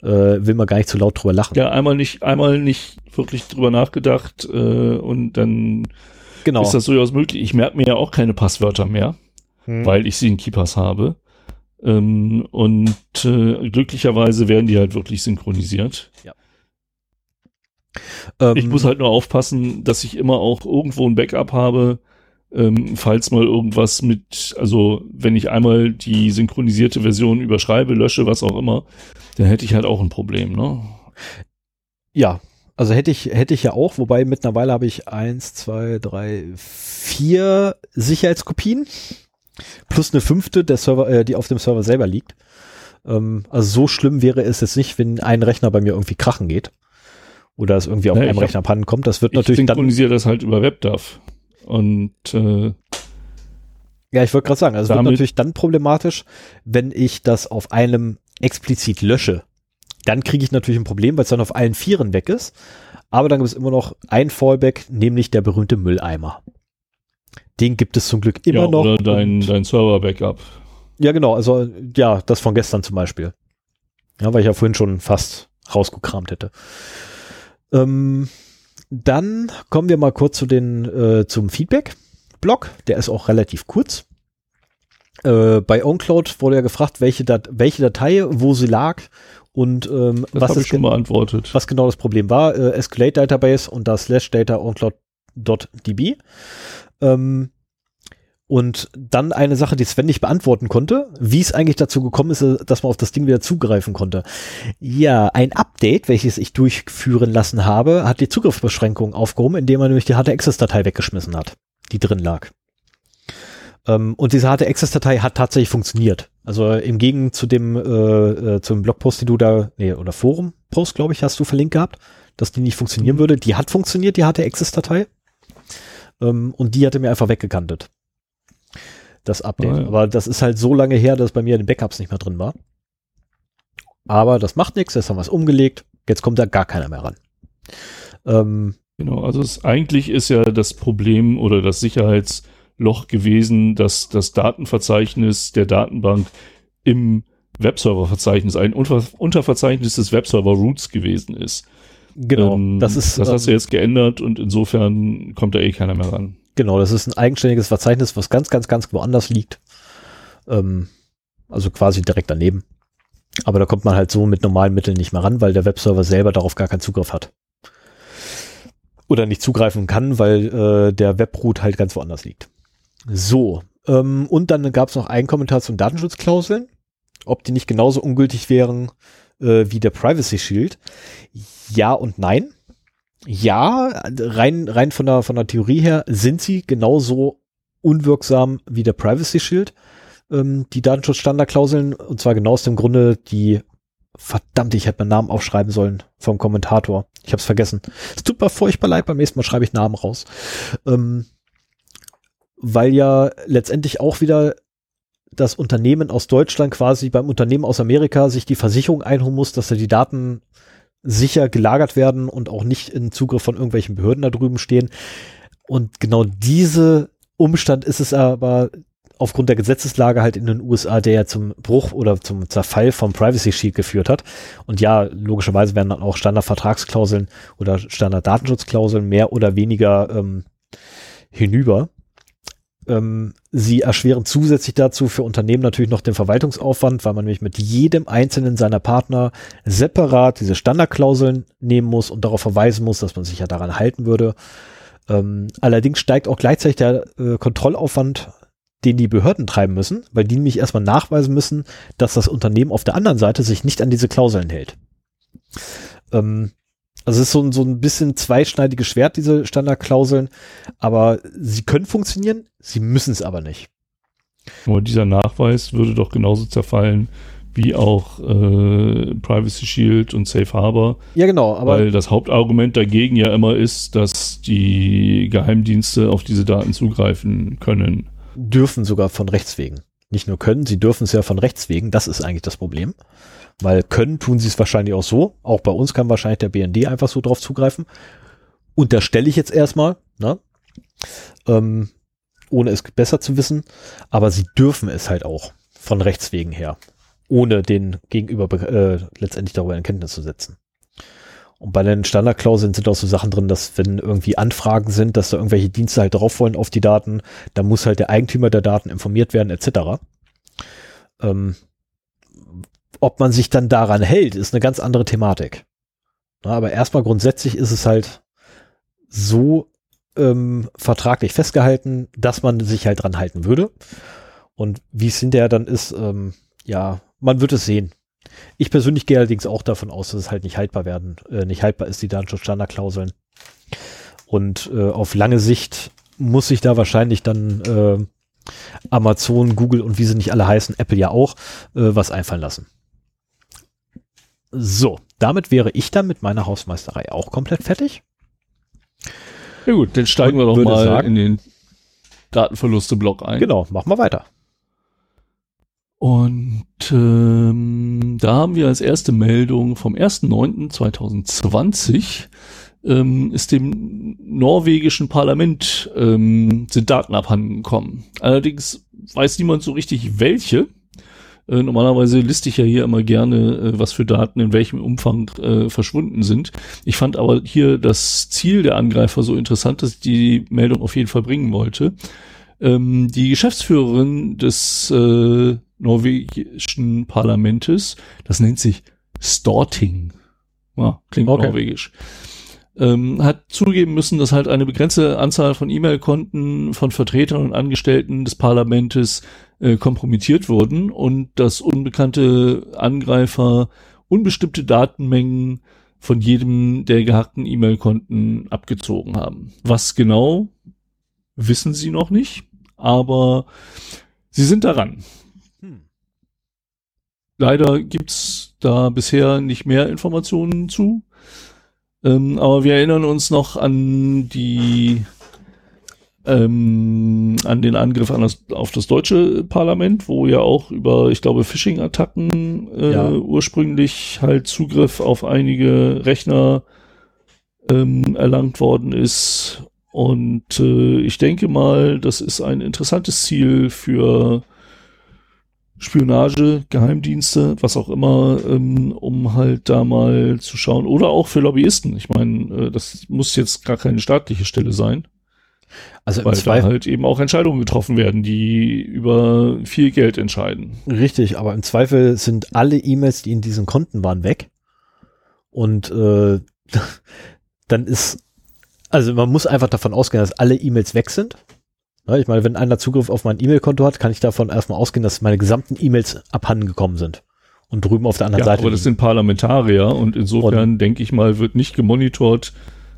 Äh, will man gar nicht zu laut drüber lachen. Ja, einmal nicht, einmal nicht wirklich drüber nachgedacht äh, und dann genau. ist das durchaus möglich. Ich merke mir ja auch keine Passwörter mehr, hm. weil ich sie in Keepers habe. Ähm, und äh, glücklicherweise werden die halt wirklich synchronisiert. Ja. Ich ähm, muss halt nur aufpassen, dass ich immer auch irgendwo ein Backup habe, ähm, falls mal irgendwas mit, also wenn ich einmal die synchronisierte Version überschreibe, lösche, was auch immer, dann hätte ich halt auch ein Problem, ne? Ja, also hätte ich, hätte ich ja auch, wobei mittlerweile habe ich eins, zwei, drei, vier Sicherheitskopien plus eine fünfte, der Server, äh, die auf dem Server selber liegt. Ähm, also so schlimm wäre es jetzt nicht, wenn ein Rechner bei mir irgendwie krachen geht oder es irgendwie auf ja, einem Rechner pannen kommt. Das wird natürlich dann. Ich synchronisiere das halt über WebDAV. Und äh, ja, ich wollte gerade sagen, also es wird natürlich dann problematisch, wenn ich das auf einem explizit lösche. Dann kriege ich natürlich ein Problem, weil es dann auf allen Vieren weg ist. Aber dann gibt es immer noch ein Fallback, nämlich der berühmte Mülleimer. Den gibt es zum Glück immer ja, noch. Oder dein, dein Server-Backup. Ja, genau. Also, ja, das von gestern zum Beispiel. Ja, weil ich ja vorhin schon fast rausgekramt hätte. Ähm, dann kommen wir mal kurz zu den, äh, zum Feedback-Blog. Der ist auch relativ kurz. Äh, bei OwnCloud wurde ja gefragt, welche, Dat welche Datei, wo sie lag und ähm, was, ist schon beantwortet. was genau das Problem war. Äh, SQLite Database und da slash data oncloud.db. Ähm, und dann eine Sache, die Sven nicht beantworten konnte, wie es eigentlich dazu gekommen ist, dass man auf das Ding wieder zugreifen konnte. Ja, ein Update, welches ich durchführen lassen habe, hat die Zugriffsbeschränkung aufgehoben, indem man nämlich die HT-Access-Datei weggeschmissen hat, die drin lag. Ähm, und diese HT-Access-Datei hat tatsächlich funktioniert. Also im Gegensatz zu dem äh, äh, zum Blogpost, die du da, nee, oder Forum-Post, glaube ich, hast du verlinkt gehabt, dass die nicht funktionieren mhm. würde. Die hat funktioniert, die HT-Access-Datei. Ähm, und die hatte mir einfach weggekantet das Update. Oh, ja. Aber das ist halt so lange her, dass bei mir in den Backups nicht mehr drin war. Aber das macht nichts, jetzt haben wir es umgelegt. Jetzt kommt da gar keiner mehr ran. Ähm, genau, also es, eigentlich ist ja das Problem oder das Sicherheitsloch gewesen, dass das Datenverzeichnis der Datenbank im Webserververzeichnis ein Unter Unterverzeichnis des Webserver Roots gewesen ist. Genau, ähm, das ist. Das hast du ähm, jetzt geändert und insofern kommt da eh keiner mehr ran. Genau, das ist ein eigenständiges Verzeichnis, was ganz, ganz, ganz woanders liegt. Ähm, also quasi direkt daneben. Aber da kommt man halt so mit normalen Mitteln nicht mehr ran, weil der Webserver selber darauf gar keinen Zugriff hat. Oder nicht zugreifen kann, weil äh, der Webroot halt ganz woanders liegt. So, ähm, und dann gab es noch einen Kommentar zum Datenschutzklauseln, ob die nicht genauso ungültig wären äh, wie der Privacy Shield. Ja und nein. Ja, rein, rein von der, von der Theorie her sind sie genauso unwirksam wie der Privacy Shield, ähm, die Datenschutzstandardklauseln, und zwar genau aus dem Grunde, die verdammt, ich hätte meinen Namen aufschreiben sollen vom Kommentator. Ich habe es vergessen. Es tut mir furchtbar leid, beim nächsten Mal schreibe ich Namen raus. Ähm, weil ja letztendlich auch wieder das Unternehmen aus Deutschland quasi beim Unternehmen aus Amerika sich die Versicherung einholen muss, dass er die Daten sicher gelagert werden und auch nicht in Zugriff von irgendwelchen Behörden da drüben stehen. Und genau diese Umstand ist es aber aufgrund der Gesetzeslage halt in den USA, der ja zum Bruch oder zum Zerfall vom Privacy Shield geführt hat. Und ja, logischerweise werden dann auch Standardvertragsklauseln oder Standarddatenschutzklauseln mehr oder weniger ähm, hinüber. Ähm, sie erschweren zusätzlich dazu für Unternehmen natürlich noch den Verwaltungsaufwand, weil man nämlich mit jedem einzelnen seiner Partner separat diese Standardklauseln nehmen muss und darauf verweisen muss, dass man sich ja daran halten würde. Ähm, allerdings steigt auch gleichzeitig der äh, Kontrollaufwand, den die Behörden treiben müssen, weil die nämlich erstmal nachweisen müssen, dass das Unternehmen auf der anderen Seite sich nicht an diese Klauseln hält. Ähm, Also es ist so ein, so ein bisschen zweischneidiges Schwert, diese Standardklauseln, aber sie können funktionieren, sie müssen es aber nicht. Aber dieser Nachweis würde doch genauso zerfallen wie auch äh, Privacy Shield und Safe Harbor. Ja, genau. Aber weil das Hauptargument dagegen ja immer ist, dass die Geheimdienste auf diese Daten zugreifen können. Dürfen sogar von Rechts wegen. Nicht nur können, sie dürfen es ja von Rechts wegen. Das ist eigentlich das Problem. Weil können tun sie es wahrscheinlich auch so. Auch bei uns kann wahrscheinlich der BND einfach so drauf zugreifen. Unterstelle ich jetzt erstmal, ne? Ähm, ohne es besser zu wissen. Aber sie dürfen es halt auch von Rechts wegen her ohne den Gegenüber äh, letztendlich darüber in Kenntnis zu setzen. Und bei den Standardklauseln sind auch so Sachen drin, dass wenn irgendwie Anfragen sind, dass da irgendwelche Dienste halt drauf wollen auf die Daten, dann muss halt der Eigentümer der Daten informiert werden, etc. Ähm, ob man sich dann daran hält, ist eine ganz andere Thematik. Na, aber erstmal grundsätzlich ist es halt so ähm, vertraglich festgehalten, dass man sich halt dran halten würde. Und wie es hinterher dann ist, ähm, ja, man wird es sehen. Ich persönlich gehe allerdings auch davon aus, dass es halt nicht haltbar werden, äh, nicht haltbar ist, die Datenschutzstandardklauseln. Und äh, auf lange Sicht muss sich da wahrscheinlich dann äh, Amazon, Google und wie sie nicht alle heißen, Apple ja auch, äh, was einfallen lassen. So, damit wäre ich dann mit meiner Hausmeisterei auch komplett fertig. Ja gut, dann steigen und wir doch mal sagen, in den Datenverluste-Block ein. Genau, machen wir weiter. Und ähm, da haben wir als erste Meldung vom 1.9.2020 ähm, ist dem norwegischen Parlament ähm, sind Daten abhanden gekommen. Allerdings weiß niemand so richtig welche. Äh, normalerweise liste ich ja hier immer gerne, äh, was für Daten in welchem Umfang äh, verschwunden sind. Ich fand aber hier das Ziel der Angreifer so interessant, dass ich die Meldung auf jeden Fall bringen wollte. Ähm, die Geschäftsführerin des äh, norwegischen Parlamentes. Das nennt sich Storting. Ja, klingt okay. norwegisch. Ähm, hat zugeben müssen, dass halt eine begrenzte Anzahl von E-Mail-Konten von Vertretern und Angestellten des Parlamentes äh, kompromittiert wurden und dass unbekannte Angreifer unbestimmte Datenmengen von jedem der gehackten E-Mail-Konten abgezogen haben. Was genau, wissen sie noch nicht, aber sie sind daran. Leider gibt's da bisher nicht mehr Informationen zu. Ähm, aber wir erinnern uns noch an die ähm, an den Angriff an das, auf das deutsche Parlament, wo ja auch über, ich glaube, Phishing-Attacken äh, ja. ursprünglich halt Zugriff auf einige Rechner ähm, erlangt worden ist. Und äh, ich denke mal, das ist ein interessantes Ziel für Spionage, Geheimdienste, was auch immer, ähm, um halt da mal zu schauen. Oder auch für Lobbyisten. Ich meine, äh, das muss jetzt gar keine staatliche Stelle sein. Also weil da halt eben auch Entscheidungen getroffen werden, die über viel Geld entscheiden. Richtig, aber im Zweifel sind alle E-Mails, die in diesen Konten waren, weg. Und äh, *laughs* dann ist, also man muss einfach davon ausgehen, dass alle E-Mails weg sind. Ne, ich meine, wenn einer Zugriff auf mein E-Mail-Konto hat, kann ich davon erstmal ausgehen, dass meine gesamten E-Mails abhanden gekommen sind. Und drüben auf der anderen ja, Seite. Aber das sind Parlamentarier und insofern denke ich mal, wird nicht gemonitort,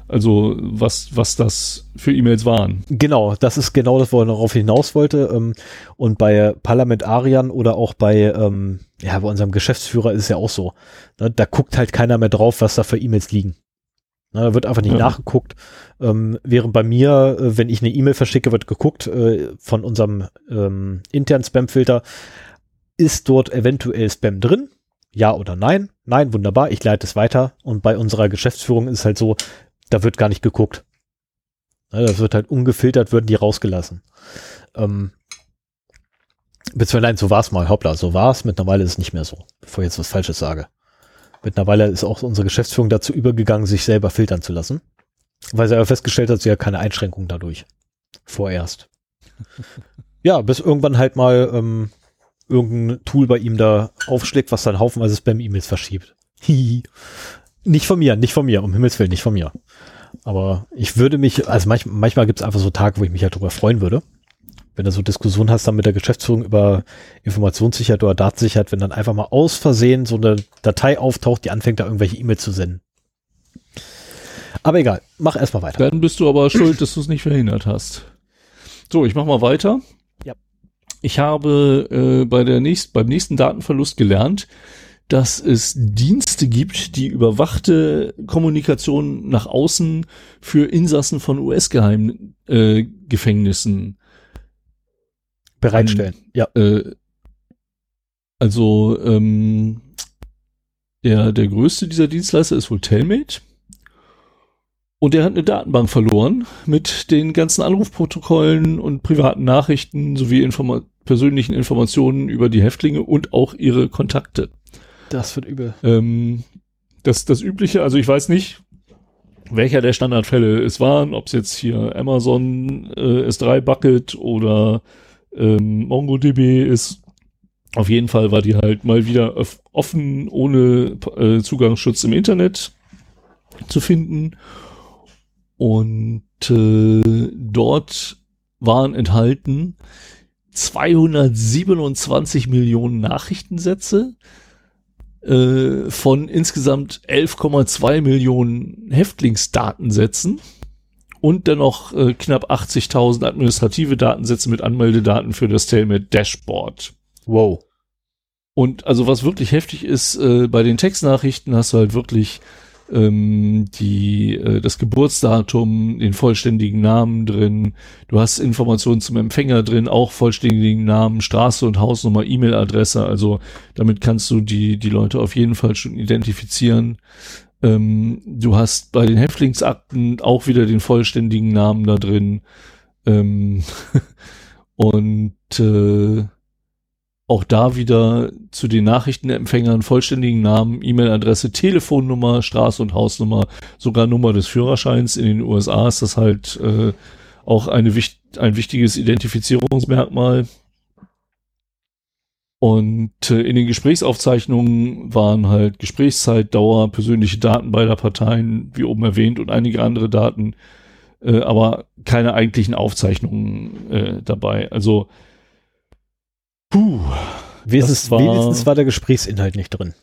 also was, was das für E-Mails waren. Genau, das ist genau das, wo er darauf hinaus wollte. Ähm, und bei Parlamentariern oder auch bei, ähm, ja, bei unserem Geschäftsführer ist es ja auch so. Ne, da guckt halt keiner mehr drauf, was da für E-Mails liegen. Na, da wird einfach nicht ja. nachgeguckt. Ähm, während bei mir, äh, wenn ich eine E-Mail verschicke, wird geguckt äh, von unserem ähm, internen Spam-Filter, ist dort eventuell Spam drin? Ja oder nein? Nein, wunderbar, ich leite es weiter. Und bei unserer Geschäftsführung ist es halt so, da wird gar nicht geguckt. Na, das wird halt ungefiltert, würden die rausgelassen. Ähm, beziehungsweise nein, so war es mal, hoppla, so war es. Mittlerweile ist es nicht mehr so, bevor ich jetzt was Falsches sage. Mittlerweile ist auch unsere Geschäftsführung dazu übergegangen, sich selber filtern zu lassen. Weil sie aber festgestellt hat, sie hat keine Einschränkung dadurch. Vorerst. *laughs* ja, bis irgendwann halt mal ähm, irgendein Tool bei ihm da aufschlägt, was dann haufenweise Spam-E-Mails verschiebt. nicht von mir, nicht von mir, um Himmels Willen, nicht von mir. Aber ich würde mich, also manch, manchmal gibt es einfach so Tage, wo ich mich halt drüber freuen würde wenn du so Diskussionen hast dann mit der Geschäftsführung über Informationssicherheit oder Datensicherheit, wenn dann einfach mal aus Versehen so eine Datei auftaucht, die anfängt da irgendwelche E-Mails zu senden. Aber egal, mach erstmal weiter. Dann bist du aber schuld, dass du es nicht verhindert hast. So, ich mach mal weiter. Ja. Ich habe äh, bei der nächst, beim nächsten Datenverlust gelernt, dass es Dienste gibt, die überwachte Kommunikation nach außen für Insassen von US-Geheimgefängnissen Bereitstellen. ja. Äh, also ähm, der, der größte dieser Dienstleister ist wohl Telmate. Und der hat eine Datenbank verloren mit den ganzen Anrufprotokollen und privaten Nachrichten sowie Informa persönlichen Informationen über die Häftlinge und auch ihre Kontakte. Das wird übel. Ähm, das, das Übliche, also ich weiß nicht, welcher der Standardfälle es waren, ob es jetzt hier Amazon äh, S3 Bucket oder ähm, MongoDB ist. Auf jeden Fall war die halt mal wieder offen, ohne äh, Zugangsschutz im Internet zu finden. Und äh, dort waren enthalten 227 Millionen Nachrichtensätze äh, von insgesamt 11,2 Millionen Häftlingsdatensätzen und dann noch äh, knapp 80.000 administrative Datensätze mit Anmeldedaten für das Telmet Dashboard. Wow. Und also was wirklich heftig ist, äh, bei den Textnachrichten hast du halt wirklich ähm, die, äh, das Geburtsdatum, den vollständigen Namen drin. Du hast Informationen zum Empfänger drin, auch vollständigen Namen, Straße und Hausnummer, E-Mail-Adresse. Also damit kannst du die, die Leute auf jeden Fall schon identifizieren. Ähm, du hast bei den Häftlingsakten auch wieder den vollständigen Namen da drin. Ähm *laughs* und äh, auch da wieder zu den Nachrichtenempfängern vollständigen Namen, E-Mail-Adresse, Telefonnummer, Straße und Hausnummer, sogar Nummer des Führerscheins. In den USA ist das halt äh, auch eine, ein wichtiges Identifizierungsmerkmal. Und äh, in den Gesprächsaufzeichnungen waren halt Gesprächszeit, Dauer, persönliche Daten beider Parteien, wie oben erwähnt, und einige andere Daten, äh, aber keine eigentlichen Aufzeichnungen äh, dabei. Also Puh. Wenigstens war, wenigstens war der Gesprächsinhalt nicht drin.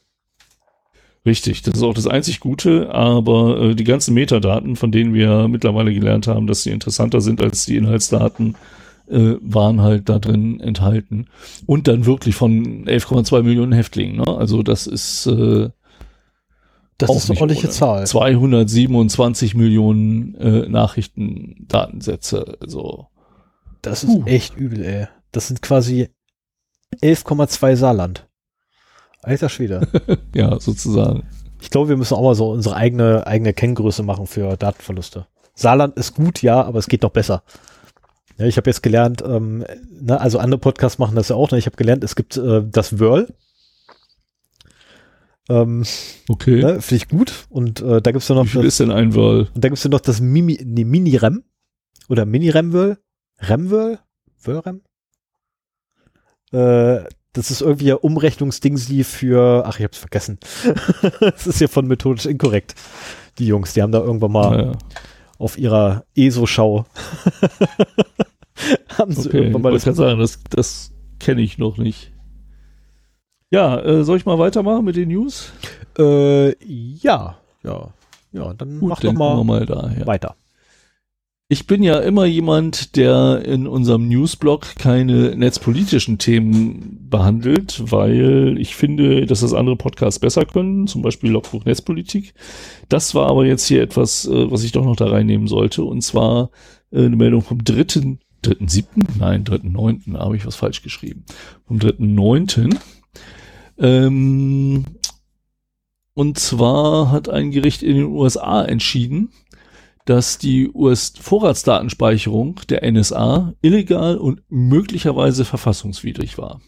Richtig, das ist auch das einzig Gute, aber äh, die ganzen Metadaten, von denen wir mittlerweile gelernt haben, dass sie interessanter sind als die Inhaltsdaten, äh, waren halt da drin enthalten. Und dann wirklich von 11,2 Millionen Häftlingen. Ne? Also das ist äh, das ist eine ordentliche Zahl. 227 Millionen äh, Nachrichtendatensätze. Also das ist uh. echt übel, ey. Das sind quasi 11,2 Saarland. Alter Schwede. *laughs* ja, sozusagen. Ich glaube, wir müssen auch mal so unsere eigene, eigene Kenngröße machen für Datenverluste. Saarland ist gut, ja, aber es geht noch besser. Ja, ich habe jetzt gelernt, ähm, ne, also andere Podcasts machen das ja auch. Ne? Ich habe gelernt, es gibt äh, das Whirl. Ähm, okay. Ne, Finde ich gut. Und äh, da gibt's ja noch. Wie viel das, ist denn ein Whirl? Und da gibt's ja noch das Mimi, nee, Mini-Rem. Oder Mini-Rem-Whirl. Rem-Whirl? Whirl-Rem? Äh, das ist irgendwie ein Umrechnungsdingsi für, ach, ich hab's vergessen. *laughs* das ist ja von methodisch inkorrekt. Die Jungs, die haben da irgendwann mal ja. auf ihrer ESO-Schau *laughs* haben sie okay, irgendwann mal das. Ich sagen, das, das kenne ich noch nicht. Ja, äh, soll ich mal weitermachen mit den News? Äh, ja, ja, ja, dann Gut, mach doch mal, mal da, ja. weiter. Ich bin ja immer jemand, der in unserem Newsblog keine netzpolitischen Themen behandelt, weil ich finde, dass das andere Podcasts besser können, zum Beispiel Logbuch Netzpolitik. Das war aber jetzt hier etwas, äh, was ich doch noch da reinnehmen sollte, und zwar äh, eine Meldung vom dritten, dritten siebten? Nein, dritten neunten, habe ich was falsch geschrieben. Vom dritten neunten. Ähm, und zwar hat ein Gericht in den USA entschieden, dass die US-Vorratsdatenspeicherung der NSA illegal und möglicherweise verfassungswidrig war.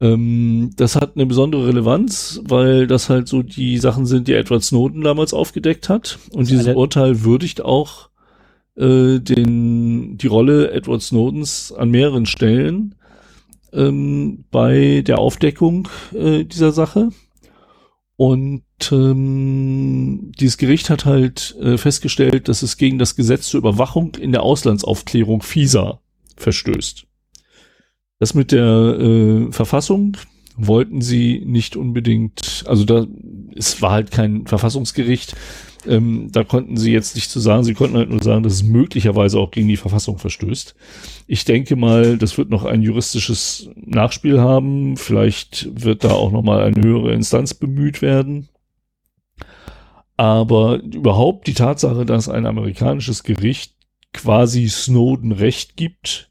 Ähm, das hat eine besondere Relevanz, weil das halt so die Sachen sind, die Edward Snowden damals aufgedeckt hat. Und dieses Urteil würdigt auch äh, den, die Rolle Edward Snowdens an mehreren Stellen ähm, bei der Aufdeckung äh, dieser Sache. Und ähm, dieses Gericht hat halt äh, festgestellt, dass es gegen das Gesetz zur Überwachung in der Auslandsaufklärung FISA verstößt. Das mit der äh, Verfassung wollten sie nicht unbedingt, also da, es war halt kein Verfassungsgericht, Ähm, da konnten sie jetzt nicht zu sagen, sie konnten halt nur sagen, dass es möglicherweise auch gegen die Verfassung verstößt. Ich denke mal, das wird noch ein juristisches Nachspiel haben. Vielleicht wird da auch noch mal eine höhere Instanz bemüht werden. Aber überhaupt die Tatsache, dass ein amerikanisches Gericht quasi Snowden Recht gibt,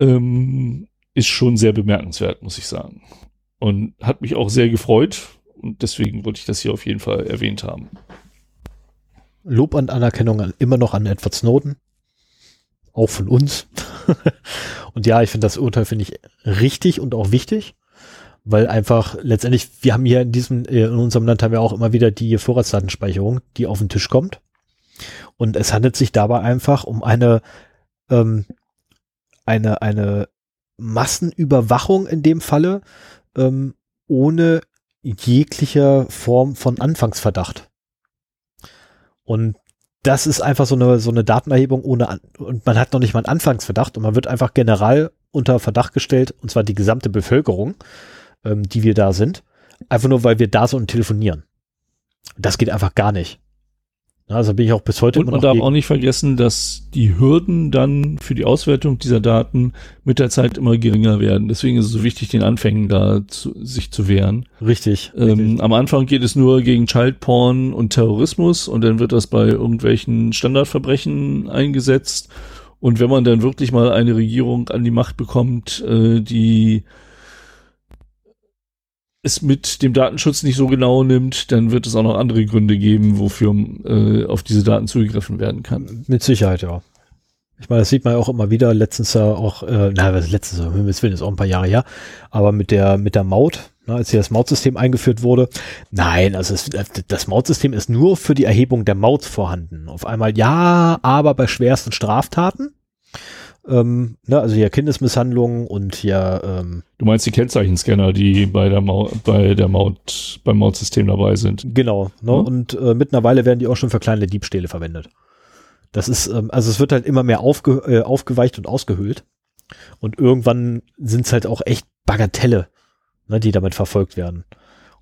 ähm, ist schon sehr bemerkenswert, muss ich sagen. Und hat mich auch sehr gefreut. Und deswegen wollte ich das hier auf jeden Fall erwähnt haben. Lob und Anerkennung immer noch an Edward Snowden. Auch von uns. *laughs* und ja, ich finde das Urteil finde ich richtig und auch wichtig, weil einfach letztendlich, wir haben hier in diesem, äh, in unserem Land haben wir auch immer wieder die Vorratsdatenspeicherung, die auf den Tisch kommt. Und es handelt sich dabei einfach um eine, ähm, eine, eine Massenüberwachung in dem Falle, ähm, ohne jeglicher Form von Anfangsverdacht. Und das ist einfach so eine, so eine Datenerhebung ohne, und man hat noch nicht mal einen Anfangsverdacht und man wird einfach general unter Verdacht gestellt, und zwar die gesamte Bevölkerung, ähm, die wir da sind, einfach nur, weil wir da sind und telefonieren. Das geht einfach gar nicht. Also bin ich auch bis heute Und man darf auch nicht vergessen, dass die Hürden dann für die Auswertung dieser Daten mit der Zeit immer geringer werden. Deswegen ist es so wichtig, den Anfängen da zu, sich zu wehren. Richtig, ähm, richtig. Am Anfang geht es nur gegen Childporn und Terrorismus und dann wird das bei irgendwelchen Standardverbrechen eingesetzt. Und wenn man dann wirklich mal eine Regierung an die Macht bekommt, äh, die es mit dem Datenschutz nicht so genau nimmt, dann wird es auch noch andere Gründe geben, wofür äh, auf diese Daten zugegriffen werden kann. Mit Sicherheit, ja. Ich meine, das sieht man ja auch immer wieder. Letztens ja auch, äh, na, was letztens, um Himmels Willen, ist auch ein paar Jahre her. Aber mit der, mit der Maut, ne, als hier das Mautsystem eingeführt wurde. Nein, also es, das Mautsystem ist nur für die Erhebung der Maut vorhanden. Auf einmal ja, aber bei schwersten Straftaten. Ähm, ne, also hier Kindesmisshandlungen und hier. Ähm, du meinst die Kennzeichenscanner, die bei der Maut, bei der Maut, beim Mautsystem dabei sind. Genau. Ne, mhm. Und äh, mittlerweile werden die auch schon für kleine Diebstähle verwendet. Das ist, ähm, also es wird halt immer mehr aufge, äh, aufgeweicht und ausgehöhlt. Und irgendwann sind es halt auch echt Bagatelle, ne, die damit verfolgt werden.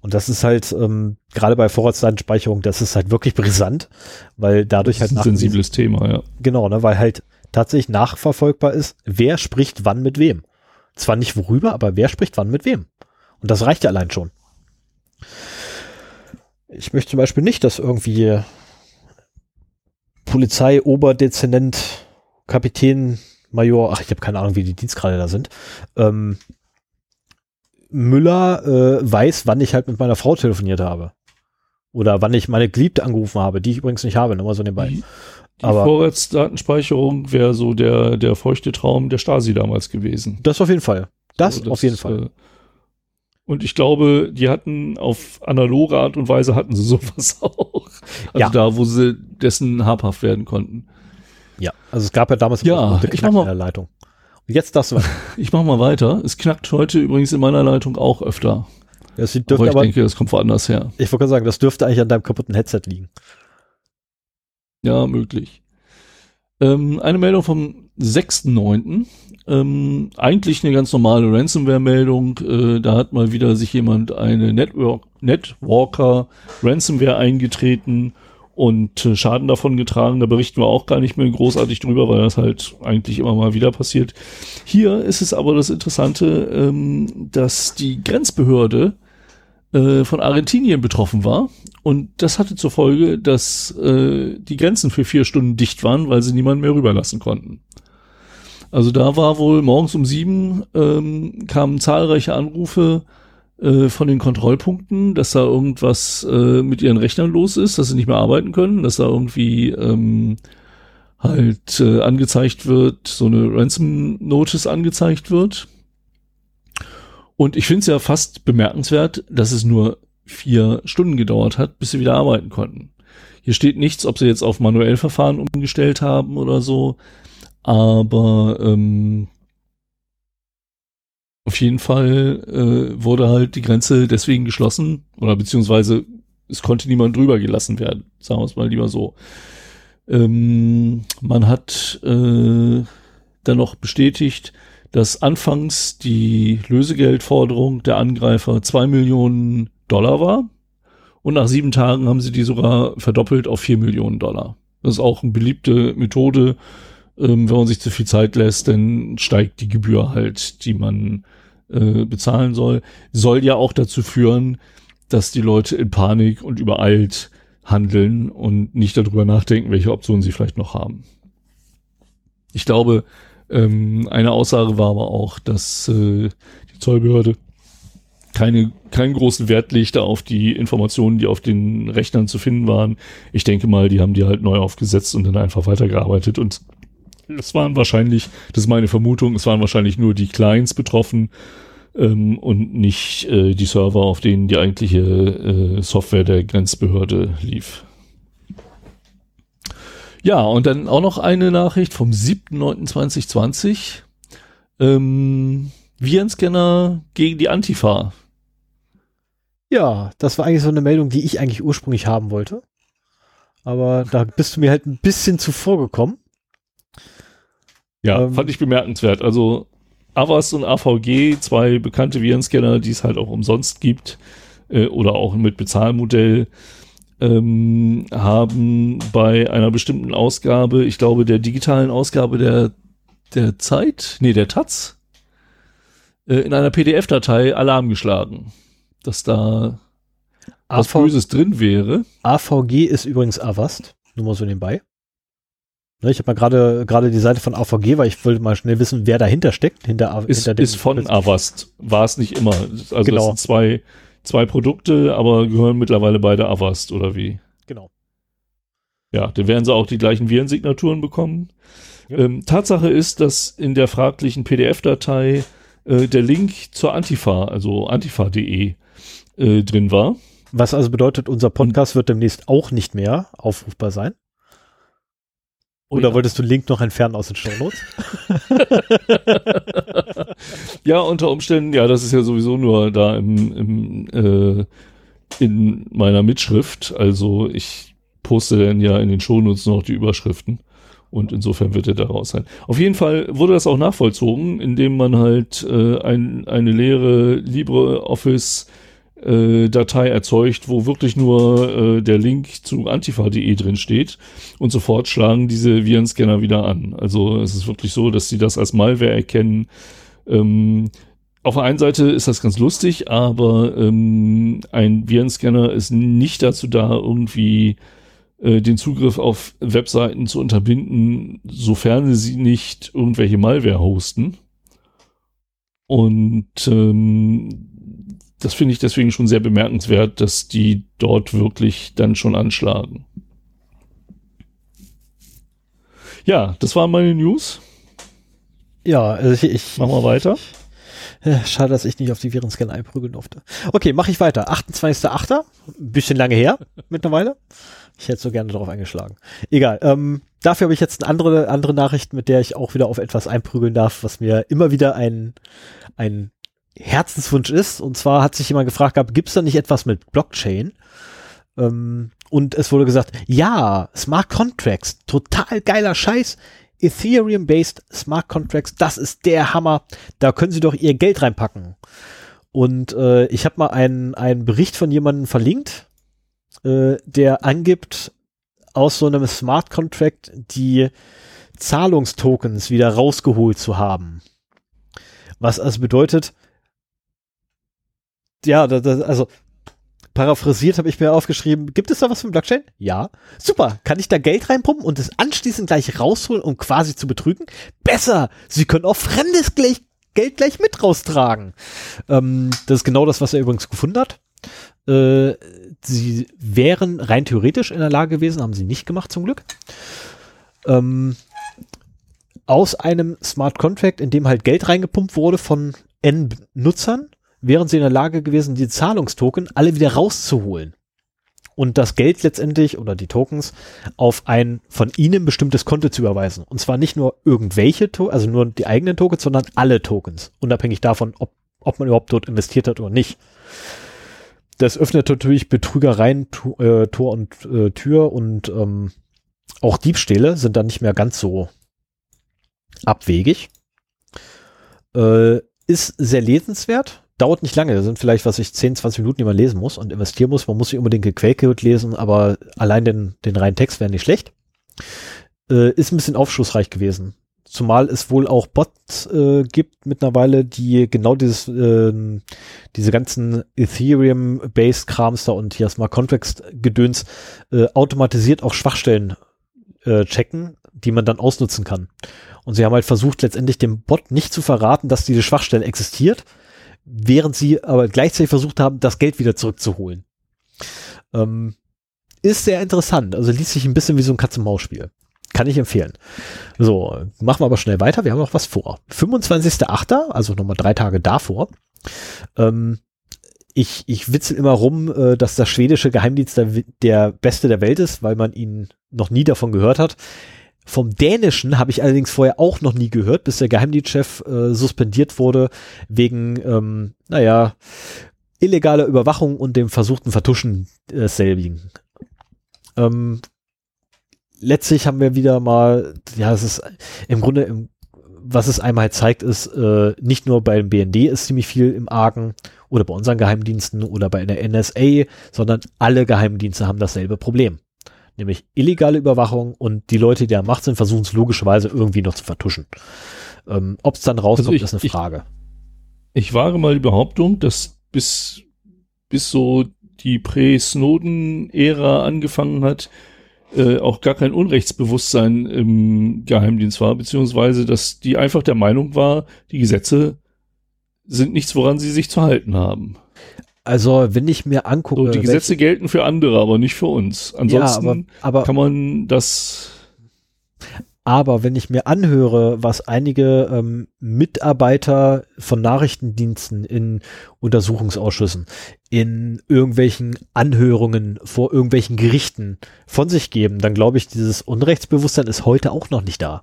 Und das ist halt, ähm, gerade bei Vorratsdatenspeicherung, das ist halt wirklich brisant, weil dadurch halt das ist ein sensibles Thema, ja. Genau, ne, weil halt tatsächlich nachverfolgbar ist, wer spricht wann mit wem. Zwar nicht worüber, aber wer spricht wann mit wem. Und das reicht ja allein schon. Ich möchte zum Beispiel nicht, dass irgendwie Polizei, Oberdezernent, Kapitän, Major, ach, ich habe keine Ahnung, wie die Dienstgrade da sind, ähm, Müller äh, weiß, wann ich halt mit meiner Frau telefoniert habe. Oder wann ich meine Geliebte angerufen habe, die ich übrigens nicht habe, nur mal so nebenbei. Die, Aber Vorratsdatenspeicherung wäre so der, der feuchte Traum der Stasi damals gewesen. Das auf jeden Fall. Das, so, das auf jeden Fall. Äh, und ich glaube, die hatten auf analoge Art und Weise hatten sie *laughs* sowas auch. Also ja. da, wo sie dessen habhaft werden konnten. Ja, also es gab ja damals ja, ich mach mal, in der Leitung. Und jetzt das. *laughs* ich mach mal weiter. Es knackt heute übrigens in meiner Leitung auch öfter. Das dürfte aber ich aber, denke, das kommt woanders her. Ich wollte sagen, das dürfte eigentlich an deinem kaputten Headset liegen. Ja, möglich. Ähm, eine Meldung vom 6.9. Ähm, eigentlich eine ganz normale Ransomware-Meldung. Äh, da hat mal wieder sich jemand eine Network Netwalker Ransomware eingetreten und äh, Schaden davon getragen. Da berichten wir auch gar nicht mehr großartig drüber, weil das halt eigentlich immer mal wieder passiert. Hier ist es aber das Interessante, ähm, dass die Grenzbehörde äh, von Argentinien betroffen war. Und das hatte zur Folge, dass äh, die Grenzen für vier Stunden dicht waren, weil sie niemanden mehr rüberlassen konnten. Also da war wohl morgens um sieben ähm, kamen zahlreiche Anrufe äh, von den Kontrollpunkten, dass da irgendwas äh, mit ihren Rechnern los ist, dass sie nicht mehr arbeiten können, dass da irgendwie ähm, halt äh, angezeigt wird, so eine Ransom Notice angezeigt wird. Und ich finde es ja fast bemerkenswert, dass es nur vier Stunden gedauert hat, bis sie wieder arbeiten konnten. Hier steht nichts, ob sie jetzt auf manuell Verfahren umgestellt haben oder so, aber ähm, auf jeden Fall äh, wurde halt die Grenze deswegen geschlossen oder beziehungsweise es konnte niemand drüber gelassen werden, sagen wir es mal lieber so. Ähm, man hat äh, dann noch bestätigt, dass anfangs die Lösegeldforderung der Angreifer zwei Millionen Dollar war Und nach sieben Tagen haben sie die sogar verdoppelt auf vier Millionen Dollar. Das ist auch eine beliebte Methode. Ähm, wenn man sich zu viel Zeit lässt, dann steigt die Gebühr halt, die man äh, bezahlen soll. Soll ja auch dazu führen, dass die Leute in Panik und übereilt handeln und nicht darüber nachdenken, welche Optionen sie vielleicht noch haben. Ich glaube, ähm, eine Aussage war aber auch, dass äh, die Zollbehörde keine, keinen großen Wert legte auf die Informationen, die auf den Rechnern zu finden waren. Ich denke mal, die haben die halt neu aufgesetzt und dann einfach weitergearbeitet und es waren wahrscheinlich, das ist meine Vermutung, es waren wahrscheinlich nur die Clients betroffen ähm, und nicht äh, die Server, auf denen die eigentliche äh, Software der Grenzbehörde lief. Ja, und dann auch noch eine Nachricht vom 7.9.2020. Ähm, Virenscanner gegen die Antifa. Ja, das war eigentlich so eine Meldung, die ich eigentlich ursprünglich haben wollte. Aber da bist du mir halt ein bisschen zuvor gekommen. Ja, ähm, fand ich bemerkenswert. Also Avast und AVG, zwei bekannte Virenscanner, die es halt auch umsonst gibt äh, oder auch mit Bezahlmodell, ähm, haben bei einer bestimmten Ausgabe, ich glaube der digitalen Ausgabe der, der Zeit, nee, der Taz, äh, in einer PDF-Datei Alarm geschlagen, dass da was Böses drin wäre. AVG ist übrigens Avast, nur mal so nebenbei. Ne, ich habe mal gerade gerade die Seite von AVG, weil ich wollte mal schnell wissen, wer dahinter steckt. Hinter, ist, hinter ist von Avast. War es nicht immer. Also genau. das sind zwei, zwei Produkte, aber gehören mittlerweile beide Avast, oder wie? Genau. Ja, dann werden sie auch die gleichen Virensignaturen bekommen. Ja. Ähm, Tatsache ist, dass in der fraglichen PDF-Datei äh, der Link zur Antifa, also antifa.de, äh, drin war. Was also bedeutet, unser Podcast wird demnächst auch nicht mehr aufrufbar sein. Oh Oder ja. wolltest du Link noch entfernen aus den Show Notes? *laughs* ja, unter Umständen, ja, das ist ja sowieso nur da im, im äh, in meiner Mitschrift. Also ich poste dann ja in den Shownotes noch die Überschriften. Und insofern wird er da raus sein. Auf jeden Fall wurde das auch nachvollzogen, indem man halt äh, ein, eine leere LibreOffice äh, Datei erzeugt, wo wirklich nur äh, der Link zu antifa.de drin steht und sofort schlagen diese Virenscanner wieder an. Also es ist wirklich so, dass sie das als Malware erkennen. Ähm, auf der einen Seite ist das ganz lustig, aber ähm, ein Virenscanner ist nicht dazu da, irgendwie äh, den Zugriff auf Webseiten zu unterbinden, sofern sie nicht irgendwelche Malware hosten. Und ähm, das finde ich deswegen schon sehr bemerkenswert, dass die dort wirklich dann schon anschlagen. Ja, das waren meine News. Ja, also ich, ich Machen wir weiter. Schade, dass ich nicht auf die Virenscan einprügeln durfte. Okay, mache ich weiter. 28.8. Bisschen lange her *laughs* mittlerweile. Ich hätte so gerne darauf eingeschlagen. Egal. Ähm, dafür habe ich jetzt eine andere, andere Nachricht, mit der ich auch wieder auf etwas einprügeln darf, was mir immer wieder ein, ein Herzenswunsch ist. Und zwar hat sich jemand gefragt gehabt, gibt es da nicht etwas mit Blockchain? Ähm, und es wurde gesagt, ja, Smart Contracts, total geiler Scheiß. Ethereum-based Smart Contracts, das ist der Hammer. Da können Sie doch Ihr Geld reinpacken. Und äh, ich habe mal einen, einen Bericht von jemandem verlinkt, äh, der angibt, aus so einem Smart Contract die Zahlungstokens wieder rausgeholt zu haben. Was also bedeutet, ja, das, das, also paraphrasiert habe ich mir aufgeschrieben, gibt es da was für Blockchain? Ja. Super, kann ich da Geld reinpumpen und es anschließend gleich rausholen, um quasi zu betrügen? Besser, Sie können auch fremdes Geld gleich mit raustragen. Ähm, das ist genau das, was er übrigens gefunden hat. Äh, sie wären rein theoretisch in der Lage gewesen, haben sie nicht gemacht zum Glück. Ähm, aus einem Smart Contract, in dem halt Geld reingepumpt wurde von N-Nutzern, wären sie in der Lage gewesen, die Zahlungstoken alle wieder rauszuholen und das Geld letztendlich oder die Tokens auf ein von ihnen bestimmtes Konto zu überweisen. Und zwar nicht nur irgendwelche, to also nur die eigenen Tokens, sondern alle Tokens, unabhängig davon, ob, ob man überhaupt dort investiert hat oder nicht. Das öffnet natürlich Betrügereien tu, äh, Tor und äh, Tür und ähm, auch Diebstähle sind dann nicht mehr ganz so abwegig. Äh, ist sehr lesenswert, dauert nicht lange. Da sind vielleicht, was ich, 10, 20 Minuten, die man lesen muss und investieren muss. Man muss nicht unbedingt den Quellcode lesen, aber allein den, den reinen Text wäre nicht schlecht. Äh, ist ein bisschen aufschlussreich gewesen. Zumal es wohl auch Bots äh, gibt mittlerweile, die genau dieses, äh, diese ganzen Ethereum-Based-Krams da und hier Smart Contracts-Gedöns äh, automatisiert auch Schwachstellen äh, checken, die man dann ausnutzen kann. Und sie haben halt versucht, letztendlich dem Bot nicht zu verraten, dass diese Schwachstelle existiert, während sie aber gleichzeitig versucht haben, das Geld wieder zurückzuholen. Ähm, ist sehr interessant. Also liest sich ein bisschen wie so ein Katz-und-Maus-Spiel. Kann ich empfehlen. So, machen wir aber schnell weiter. Wir haben noch was vor. 25.8., also nochmal drei Tage davor. Ähm, ich, ich witzel immer rum, äh, dass das schwedische Geheimdienst der, der beste der Welt ist, weil man ihn noch nie davon gehört hat. Vom Dänischen habe ich allerdings vorher auch noch nie gehört, bis der Geheimdienstchef äh, suspendiert wurde wegen, ähm, naja, illegaler Überwachung und dem versuchten Vertuschen desselbigen. Ähm, letztlich haben wir wieder mal, ja, es ist im Grunde, im, was es einmal zeigt, ist, äh, nicht nur beim BND ist ziemlich viel im Argen oder bei unseren Geheimdiensten oder bei der NSA, sondern alle Geheimdienste haben dasselbe Problem. Nämlich illegale Überwachung und die Leute, die am Macht sind, versuchen es logischerweise irgendwie noch zu vertuschen. Ähm, Ob es dann rauskommt, also ich, ist eine Frage. Ich, ich wage mal die Behauptung, dass bis, bis so die Prä-Snowden-Ära angefangen hat, äh, auch gar kein Unrechtsbewusstsein im Geheimdienst war, beziehungsweise dass die einfach der Meinung war, die Gesetze sind nichts, woran sie sich zu halten haben. Also, wenn ich mir angucke. So, die Gesetze welche, gelten für andere, aber nicht für uns. Ansonsten ja, aber, aber, kann man das aber wenn ich mir anhöre, was einige ähm, Mitarbeiter von Nachrichtendiensten in Untersuchungsausschüssen, in irgendwelchen Anhörungen vor irgendwelchen Gerichten von sich geben, dann glaube ich, dieses Unrechtsbewusstsein ist heute auch noch nicht da.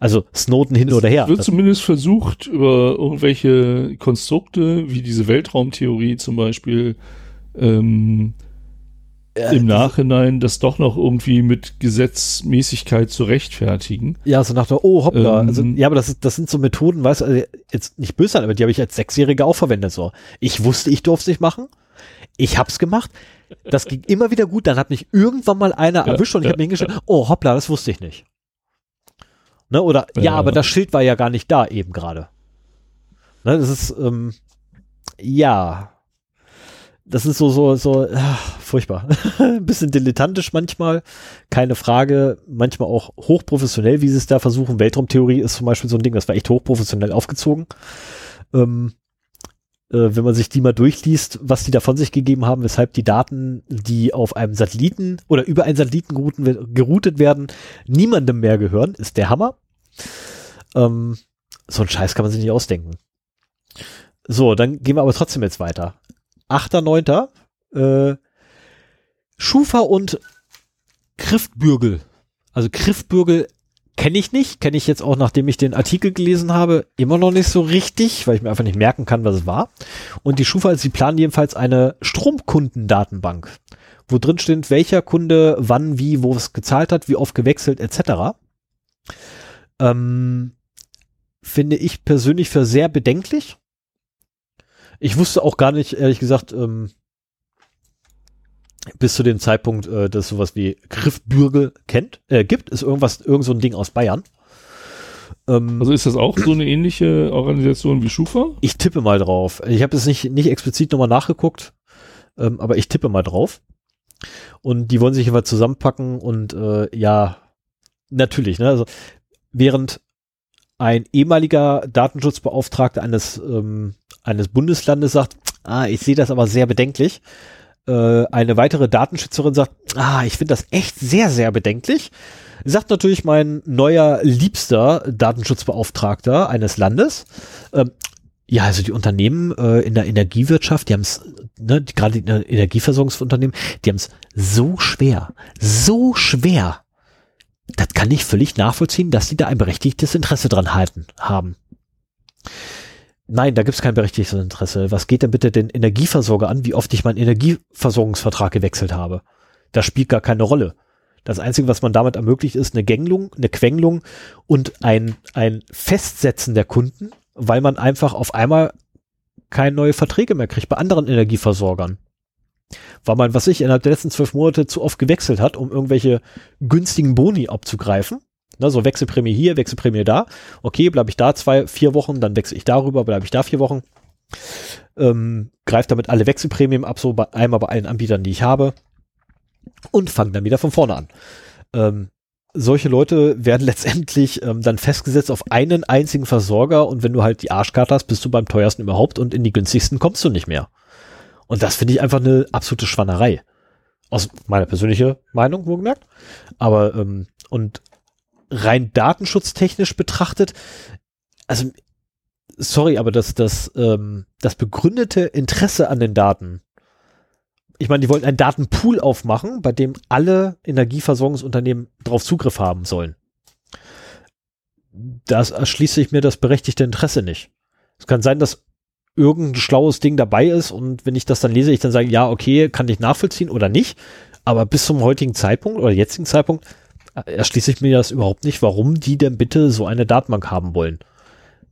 Also Snowden hin es oder her. Wird zumindest versucht, über irgendwelche Konstrukte, wie diese Weltraumtheorie zum Beispiel, ähm, äh, im Nachhinein das doch noch irgendwie mit Gesetzmäßigkeit zu rechtfertigen. Ja, so nach der, oh hoppla. Ähm, also, ja, aber das, das sind so Methoden, weißt du, also jetzt nicht böse sein, aber die habe ich als Sechsjähriger auch verwendet. So, ich wusste, ich durfte es nicht machen. Ich hab's gemacht. Das ging immer wieder gut. Dann hat mich irgendwann mal einer ja, erwischt und ich ja, habe mir hingestellt, ja. oh hoppla, das wusste ich nicht. Ne, oder, ja, aber das Schild war ja gar nicht da eben gerade. Ne, das ist, ähm, ja, das ist so, so, so, ach, furchtbar. *laughs* Ein bisschen dilettantisch manchmal, keine Frage. Manchmal auch hochprofessionell, wie sie es da versuchen. Weltraumtheorie ist zum Beispiel so ein Ding, das war echt hochprofessionell aufgezogen. Ähm, äh, wenn man sich die mal durchliest, was die da von sich gegeben haben, weshalb die Daten, die auf einem Satelliten oder über einen Satelliten geroutet, werden, niemandem mehr gehören, ist der Hammer. Ähm, so ein Scheiß kann man sich nicht ausdenken. So, dann gehen wir aber trotzdem jetzt weiter. 8.9. Äh, Schufa und Griffbürgel. Also Griffbürgel kenne ich nicht, kenne ich jetzt auch, nachdem ich den Artikel gelesen habe, immer noch nicht so richtig, weil ich mir einfach nicht merken kann, was es war. Und die Schufa, sie planen jedenfalls eine Stromkundendatenbank, wo drin steht, welcher Kunde wann, wie, wo es gezahlt hat, wie oft gewechselt, etc. Ähm, finde ich persönlich für sehr bedenklich. Ich wusste auch gar nicht, ehrlich gesagt, ähm, bis zu dem Zeitpunkt, äh, dass sowas wie Griffbürgel kennt, äh, gibt, ist irgendwas, irgend so ein Ding aus Bayern. Ähm, also ist das auch so eine ähnliche Organisation wie Schufa? Ich tippe mal drauf. Ich habe es nicht, nicht explizit nochmal nachgeguckt, ähm, aber ich tippe mal drauf. Und die wollen sich immer zusammenpacken und äh, ja, natürlich, ne? Also während ein ehemaliger Datenschutzbeauftragter eines, ähm, eines Bundeslandes sagt, ah, ich sehe das aber sehr bedenklich. Äh, eine weitere Datenschützerin sagt, ah, ich finde das echt sehr, sehr bedenklich. Sagt natürlich mein neuer liebster Datenschutzbeauftragter eines Landes. Ähm, ja, also die Unternehmen äh, in der Energiewirtschaft, die haben es, ne, gerade die Energieversorgungsunternehmen, die haben es so schwer, so schwer, das kann ich völlig nachvollziehen, dass sie da ein berechtigtes Interesse dran halten haben. Nein, da gibt es kein berechtigtes Interesse. Was geht denn bitte den Energieversorger an, wie oft ich meinen Energieversorgungsvertrag gewechselt habe? Das spielt gar keine Rolle. Das Einzige, was man damit ermöglicht, ist eine Gänglung, eine Quengelung und ein, ein Festsetzen der Kunden, weil man einfach auf einmal keine neue Verträge mehr kriegt bei anderen Energieversorgern. Weil man, was ich innerhalb der letzten zwölf Monate zu oft gewechselt hat, um irgendwelche günstigen Boni abzugreifen. Ne, so Wechselprämie hier, Wechselprämie da. Okay, bleibe ich da zwei, vier Wochen, dann wechsle ich darüber, bleibe ich da vier Wochen. Ähm, greift damit alle Wechselprämien ab, so bei, einmal bei allen Anbietern, die ich habe. Und fange dann wieder von vorne an. Ähm, solche Leute werden *laughs* letztendlich ähm, dann festgesetzt auf einen einzigen Versorger und wenn du halt die Arschkarte hast, bist du beim teuersten überhaupt und in die günstigsten kommst du nicht mehr. Und das finde ich einfach eine absolute Schwannerei. Aus meiner persönlichen Meinung, wohlgemerkt. Aber, ähm, und rein datenschutztechnisch betrachtet, also, sorry, aber das, das, ähm, das begründete Interesse an den Daten ich meine, die wollten einen Datenpool aufmachen, bei dem alle Energieversorgungsunternehmen drauf Zugriff haben sollen. Das erschließt sich mir das berechtigte Interesse nicht. Es kann sein, dass irgendein schlaues Ding dabei ist und wenn ich das dann lese, ich dann sage, ja, okay, kann ich nachvollziehen oder nicht. Aber bis zum heutigen Zeitpunkt oder jetzigen Zeitpunkt erschließe ich mir das überhaupt nicht, warum die denn bitte so eine Datenbank haben wollen.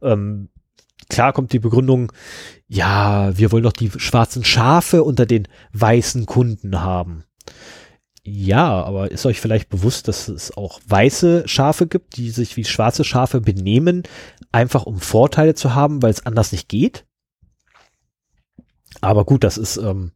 Ähm, klar kommt die Begründung, ja, wir wollen doch die schwarzen Schafe unter den weißen Kunden haben. Ja, aber ist euch vielleicht bewusst, dass es auch weiße Schafe gibt, die sich wie schwarze Schafe benehmen, einfach um Vorteile zu haben, weil es anders nicht geht? Aber gut, das ist, ähm,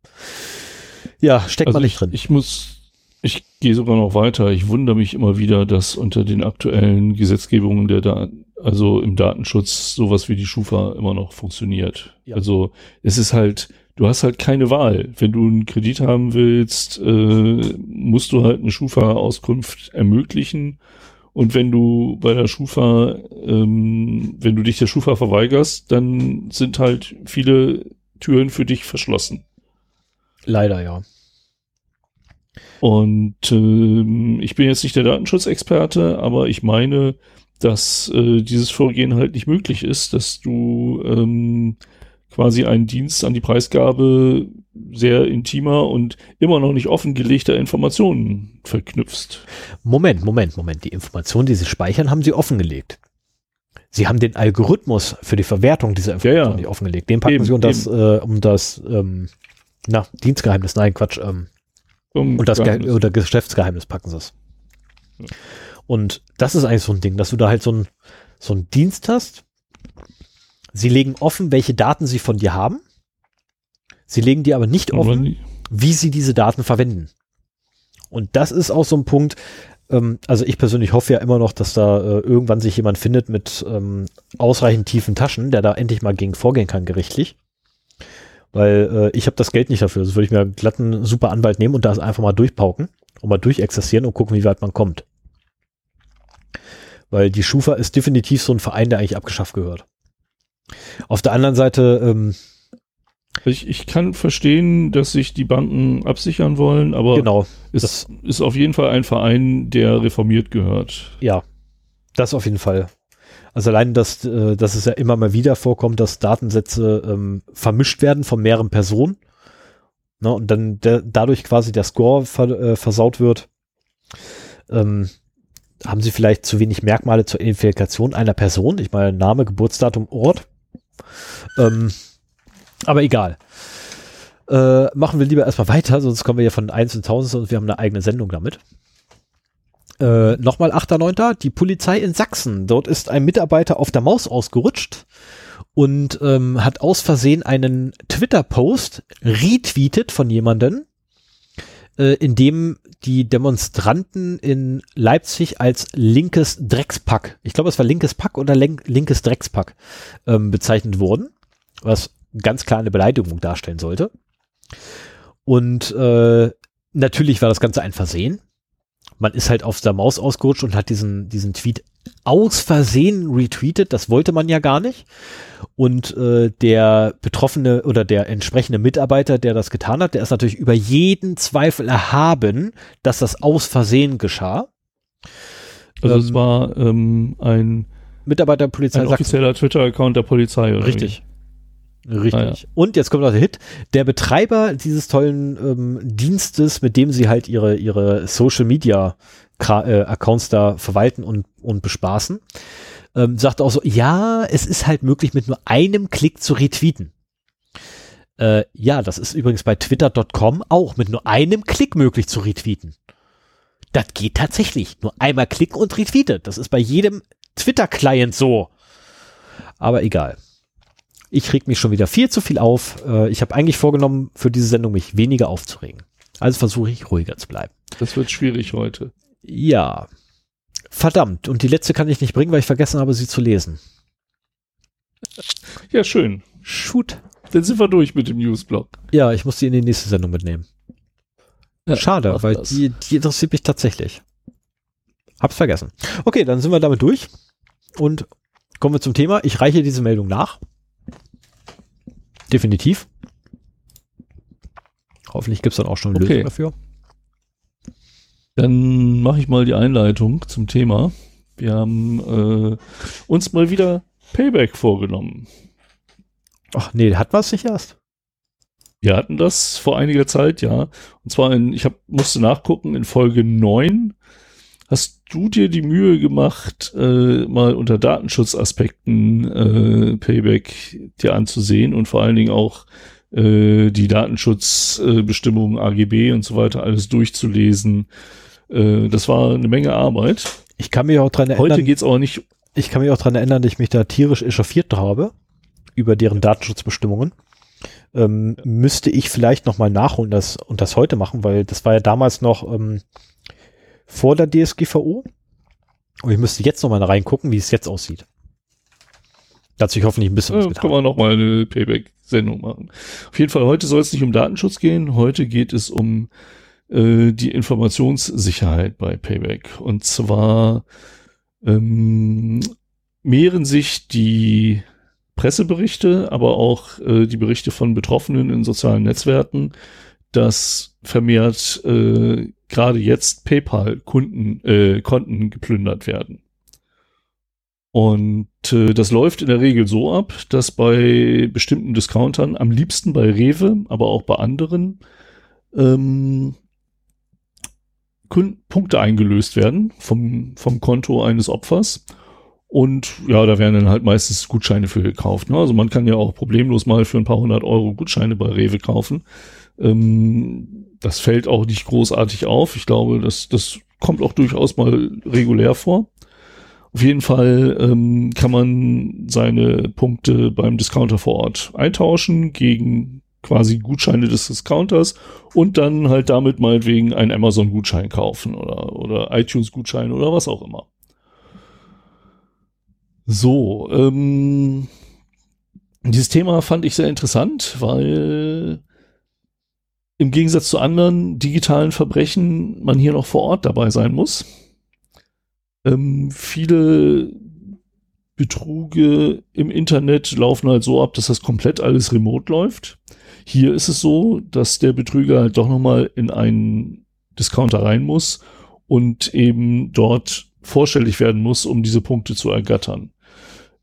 ja, steckt also man nicht ich, drin. Ich muss, ich gehe sogar noch weiter. Ich wundere mich immer wieder, dass unter den aktuellen Gesetzgebungen der Daten also im Datenschutz sowas wie die Schufa immer noch funktioniert. Ja. Also es ist halt, du hast halt keine Wahl. Wenn du einen Kredit haben willst, äh, musst du halt eine Schufa-Auskunft ermöglichen. Und wenn du bei der Schufa, ähm, wenn du dich der Schufa verweigerst, dann sind halt viele Türen für dich verschlossen. Leider, ja. Und ähm, ich bin jetzt nicht der Datenschutzexperte, aber ich meine, dass äh, dieses Vorgehen halt nicht möglich ist, dass du ähm, quasi einen Dienst an die Preisgabe sehr intimer und immer noch nicht offengelegter Informationen verknüpfst. Moment, Moment, Moment. Die Informationen, die sie speichern, haben sie offengelegt. Sie haben den Algorithmus für die Verwertung dieser Informationen ja, ja. nicht offengelegt. Den packen eben, sie um das, äh, um das ähm, na, Dienstgeheimnis, nein, Quatsch, ähm, und das Ge oder Geschäftsgeheimnis packen sie es. Ja. Und das ist eigentlich so ein Ding, dass du da halt so ein, so ein Dienst hast. Sie legen offen, welche Daten sie von dir haben. Sie legen dir aber nicht offen, wie sie diese Daten verwenden. Und das ist auch so ein Punkt, ähm, also ich persönlich hoffe ja immer noch, dass da äh, irgendwann sich jemand findet mit ähm, ausreichend tiefen Taschen, der da endlich mal gegen vorgehen kann, gerichtlich. Weil äh, ich habe das Geld nicht dafür. Das würde ich mir einen super Anwalt nehmen und da einfach mal durchpauken und mal durchexerzieren und gucken, wie weit man kommt. Weil die Schufa ist definitiv so ein Verein, der eigentlich abgeschafft gehört. Auf der anderen Seite, ähm, ich, ich kann verstehen, dass sich die Banken absichern wollen, aber genau, es ist auf jeden Fall ein Verein, der reformiert gehört. Ja, das auf jeden Fall. Also allein, dass, äh, dass es ja immer mal wieder vorkommt, dass Datensätze ähm, vermischt werden von mehreren Personen ne, und dann der, dadurch quasi der Score ver, äh, versaut wird. Ähm, haben sie vielleicht zu wenig Merkmale zur Identifikation einer Person. Ich meine, Name, Geburtsdatum, Ort. Ähm, aber egal. Äh, machen wir lieber erstmal weiter, sonst kommen wir ja von 1 zu 1000 und wir haben eine eigene Sendung damit. Äh, Nochmal 8.9. Die Polizei in Sachsen. Dort ist ein Mitarbeiter auf der Maus ausgerutscht und ähm, hat aus Versehen einen Twitter-Post retweetet von jemandem, äh, in dem die Demonstranten in Leipzig als linkes Dreckspack, ich glaube es war linkes Pack oder linkes Dreckspack, ähm, bezeichnet wurden, was ganz klar eine Beleidigung darstellen sollte. Und äh, natürlich war das Ganze ein Versehen. Man ist halt auf der Maus ausgerutscht und hat diesen, diesen Tweet aus Versehen retweetet. Das wollte man ja gar nicht. Und äh, der betroffene oder der entsprechende Mitarbeiter, der das getan hat, der ist natürlich über jeden Zweifel erhaben, dass das aus Versehen geschah. Also ähm, es war ähm, ein Mitarbeiter der Polizei. Ein offizieller Twitter-Account der Polizei, oder? Richtig. Wie? Richtig. Ah, ja. Und jetzt kommt noch der Hit. Der Betreiber dieses tollen ähm, Dienstes, mit dem sie halt ihre, ihre Social Media äh, Accounts da verwalten und, und bespaßen, ähm, sagt auch so, ja, es ist halt möglich, mit nur einem Klick zu retweeten. Äh, ja, das ist übrigens bei twitter.com auch mit nur einem Klick möglich zu retweeten. Das geht tatsächlich. Nur einmal klicken und retweeten. Das ist bei jedem Twitter-Client so. Aber egal. Ich reg mich schon wieder viel zu viel auf. Äh, ich habe eigentlich vorgenommen, für diese Sendung mich weniger aufzuregen. Also versuche ich ruhiger zu bleiben. Das wird schwierig heute. Ja. Verdammt. Und die letzte kann ich nicht bringen, weil ich vergessen habe, sie zu lesen. Ja, schön. Shoot. Dann sind wir durch mit dem Newsblog. Ja, ich muss die in die nächste Sendung mitnehmen. Ja, Schade, weil die, die interessiert mich tatsächlich. Hab's vergessen. Okay, dann sind wir damit durch und kommen wir zum Thema. Ich reiche diese Meldung nach. Definitiv. Hoffentlich gibt's dann auch schon eine Okay. Lösung dafür. Dann mache ich mal die Einleitung zum Thema. Wir haben äh, uns mal wieder Payback vorgenommen. Ach nee, hat was nicht erst? Wir hatten das vor einiger Zeit, ja. Und zwar in, ich hab, musste nachgucken, in Folge 9 hast du dir die Mühe gemacht, äh, mal unter Datenschutzaspekten äh, Payback dir anzusehen und vor allen Dingen auch äh, die Datenschutzbestimmungen, AGB und so weiter alles durchzulesen. Äh, das war eine Menge Arbeit. Ich kann mich auch dran Heute erinnern, geht's aber nicht ich kann mich auch dran erinnern, dass ich mich da tierisch echauffiert habe über deren Datenschutzbestimmungen. Ähm, müsste ich vielleicht nochmal nachholen das, und das heute machen, weil das war ja damals noch ähm, vor der DSGVO. Und ich müsste jetzt nochmal reingucken, wie es jetzt aussieht. Da hat sich hoffentlich ein bisschen was Ja, getan. kann man noch mal eine Payback-Sendung machen. Auf jeden Fall, heute soll es nicht um Datenschutz gehen. Heute geht es um äh, die Informationssicherheit bei Payback. Und zwar ähm, mehren sich die Presseberichte, aber auch äh, die Berichte von Betroffenen in sozialen Netzwerken, dass vermehrt äh, gerade jetzt PayPal-Kunden äh, Konten geplündert werden. Und äh, das läuft in der Regel so ab, dass bei bestimmten Discountern, am liebsten bei Rewe, aber auch bei anderen, ähm, Punkte eingelöst werden vom, vom Konto eines Opfers. Und ja, da werden dann halt meistens Gutscheine für gekauft. Ne? Also man kann ja auch problemlos mal für ein paar hundert Euro Gutscheine bei Rewe kaufen. Ähm, das fällt auch nicht großartig auf. Ich glaube, das, das kommt auch durchaus mal regulär vor. Auf jeden Fall ähm, kann man seine Punkte beim Discounter vor Ort eintauschen gegen quasi Gutscheine des Discounters und dann halt damit meinetwegen einen Amazon-Gutschein kaufen oder, oder iTunes-Gutschein oder was auch immer. So, ähm, dieses Thema fand ich sehr interessant, weil im Gegensatz zu anderen digitalen Verbrechen man hier noch vor Ort dabei sein muss. Ähm, viele Betruge im Internet laufen halt so ab, dass das komplett alles remote läuft. Hier ist es so, dass der Betrüger halt doch nochmal in einen Discounter rein muss und eben dort vorstellig werden muss, um diese Punkte zu ergattern.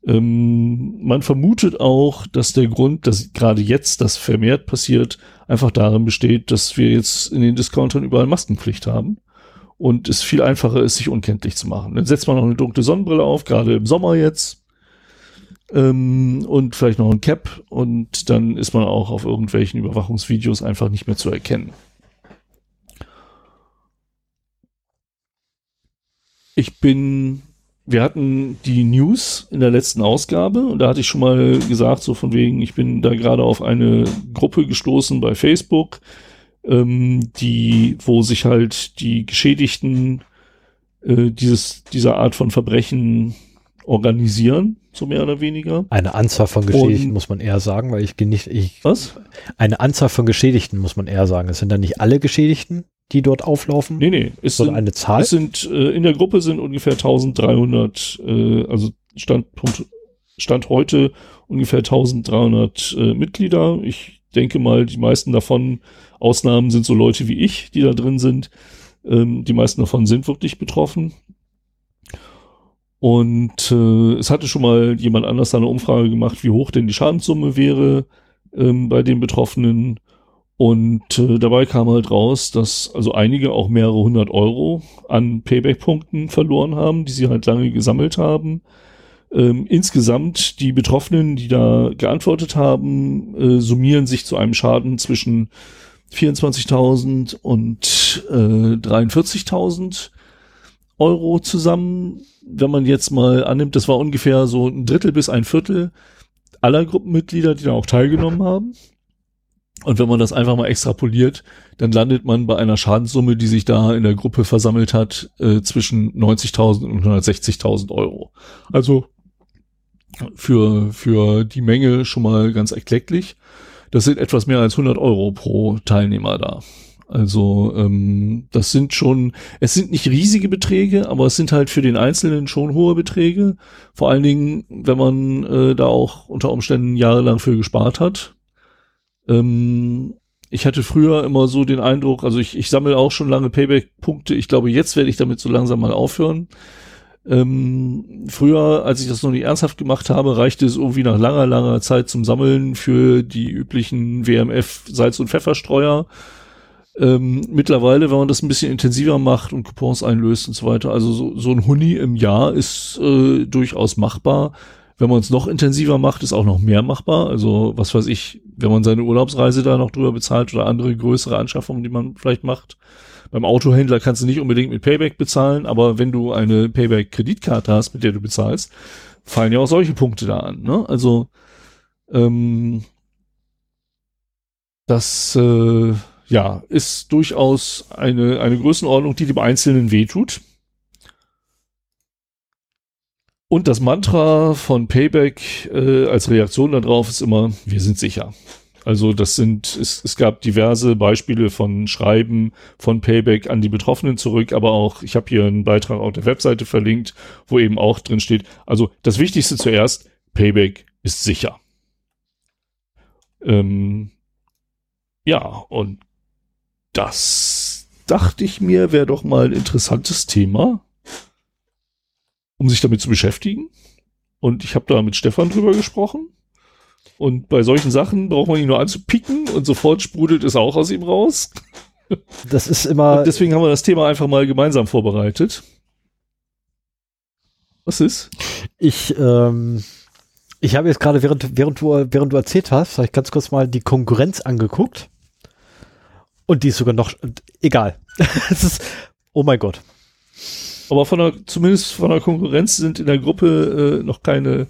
Ähm, man vermutet auch, dass der Grund, dass gerade jetzt das vermehrt passiert, einfach darin besteht, dass wir jetzt in den Discountern überall Maskenpflicht haben und es viel einfacher ist, sich unkenntlich zu machen. Dann setzt man noch eine dunkle Sonnenbrille auf, gerade im Sommer jetzt. Ähm, und vielleicht noch ein Cap und dann ist man auch auf irgendwelchen Überwachungsvideos einfach nicht mehr zu erkennen. Ich bin, wir hatten die News in der letzten Ausgabe und da hatte ich schon mal gesagt, so von wegen, ich bin da gerade auf eine Gruppe gestoßen bei Facebook, ähm, die, wo sich halt die Geschädigten äh, dieses, dieser Art von Verbrechen organisieren, so mehr oder weniger. Eine Anzahl von Geschädigten Und- muss man eher sagen, weil ich gehe nicht, ich, Was? eine Anzahl von Geschädigten muss man eher sagen. Es sind dann nicht alle Geschädigten, die dort auflaufen, Nee, nee, es sondern sind, eine Zahl. es sind äh, in der Gruppe sind ungefähr 1300, äh, also Standpunkt, Stand heute ungefähr 1300 äh, Mitglieder. Ich denke mal, die meisten davon, Ausnahmen sind so Leute wie ich, die da drin sind. Ähm, die meisten davon sind wirklich betroffen. Und äh, es hatte schon mal jemand anders eine Umfrage gemacht, wie hoch denn die Schadenssumme wäre ähm, bei den Betroffenen. Und äh, dabei kam halt raus, dass also einige auch mehrere hundert Euro an Payback-Punkten verloren haben, die sie halt lange gesammelt haben. Ähm, insgesamt die Betroffenen, die da geantwortet haben, äh, summieren sich zu einem Schaden zwischen 24.000 und äh, 43.000 Euro zusammen. Wenn man jetzt mal annimmt, das war ungefähr so ein Drittel bis ein Viertel aller Gruppenmitglieder, die da auch teilgenommen haben. Und wenn man das einfach mal extrapoliert, dann landet man bei einer Schadenssumme, die sich da in der Gruppe versammelt hat, äh, zwischen 90.000 und 160.000 Euro. Also für, für die Menge schon mal ganz erklecklich. Das sind etwas mehr als 100 Euro pro Teilnehmer da. Also ähm, das sind schon, es sind nicht riesige Beträge, aber es sind halt für den Einzelnen schon hohe Beträge. Vor allen Dingen, wenn man äh, da auch unter Umständen jahrelang für gespart hat. Ähm, ich hatte früher immer so den Eindruck, also ich, ich sammle auch schon lange Payback-Punkte. Ich glaube, jetzt werde ich damit so langsam mal aufhören. Ähm, früher, als ich das noch nicht ernsthaft gemacht habe, reichte es irgendwie nach langer, langer Zeit zum Sammeln für die üblichen WMF Salz- und Pfefferstreuer. Ähm, mittlerweile, wenn man das ein bisschen intensiver macht und Coupons einlöst und so weiter, also so, so ein Huni im Jahr ist äh, durchaus machbar. Wenn man es noch intensiver macht, ist auch noch mehr machbar. Also was weiß ich, wenn man seine Urlaubsreise da noch drüber bezahlt oder andere größere Anschaffungen, die man vielleicht macht, beim Autohändler kannst du nicht unbedingt mit Payback bezahlen, aber wenn du eine Payback-Kreditkarte hast, mit der du bezahlst, fallen ja auch solche Punkte da an. Ne? Also ähm, das äh, ja ist durchaus eine eine Größenordnung, die dem Einzelnen wehtut. Und das Mantra von Payback äh, als Reaktion darauf ist immer: Wir sind sicher. Also das sind, es, es gab diverse Beispiele von Schreiben von Payback an die Betroffenen zurück, aber auch, ich habe hier einen Beitrag auf der Webseite verlinkt, wo eben auch drin steht, also das Wichtigste zuerst, Payback ist sicher. Ähm, ja, und das dachte ich mir, wäre doch mal ein interessantes Thema, um sich damit zu beschäftigen. Und ich habe da mit Stefan drüber gesprochen. Und bei solchen Sachen braucht man ihn nur anzupicken und sofort sprudelt es auch aus ihm raus. Das ist immer. Und deswegen haben wir das Thema einfach mal gemeinsam vorbereitet. Was ist? Ich, ähm, ich habe jetzt gerade, während, während, du, während du erzählt hast, habe ich ganz kurz mal die Konkurrenz angeguckt. Und die ist sogar noch, egal. *laughs* es ist, oh mein Gott. Aber von der, zumindest von der Konkurrenz sind in der Gruppe äh, noch keine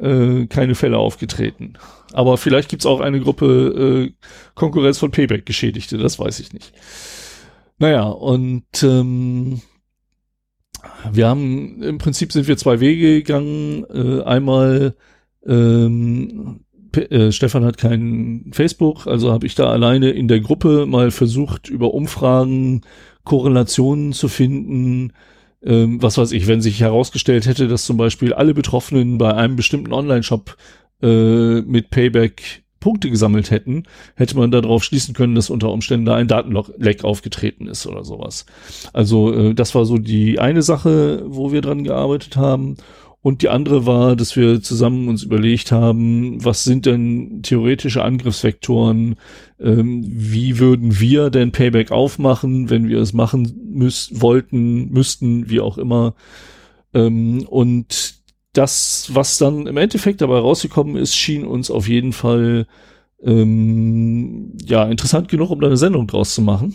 äh, keine Fälle aufgetreten. Aber vielleicht gibt's auch eine Gruppe äh, Konkurrenz von Payback-Geschädigte, das weiß ich nicht. Naja, und ähm, wir haben, im Prinzip sind wir zwei Wege gegangen. Äh, einmal, ähm, äh, Stefan hat kein Facebook, also habe ich da alleine in der Gruppe mal versucht, über Umfragen Korrelationen zu finden, ähm, was weiß ich, wenn sich herausgestellt hätte, dass zum Beispiel alle Betroffenen bei einem bestimmten Online-Shop äh, mit Payback Punkte gesammelt hätten, hätte man darauf schließen können, dass unter Umständen da ein Datenleck aufgetreten ist oder sowas. Also äh, das war so die eine Sache, wo wir dran gearbeitet haben. Und die andere war, dass wir zusammen uns überlegt haben, was sind denn theoretische Angriffsvektoren? Ähm, wie würden wir denn Payback aufmachen, wenn wir es machen müssen, wollten, müssten, wie auch immer? Ähm, und das, was dann im Endeffekt dabei rausgekommen ist, schien uns auf jeden Fall ähm, ja interessant genug, um da eine Sendung draus zu machen.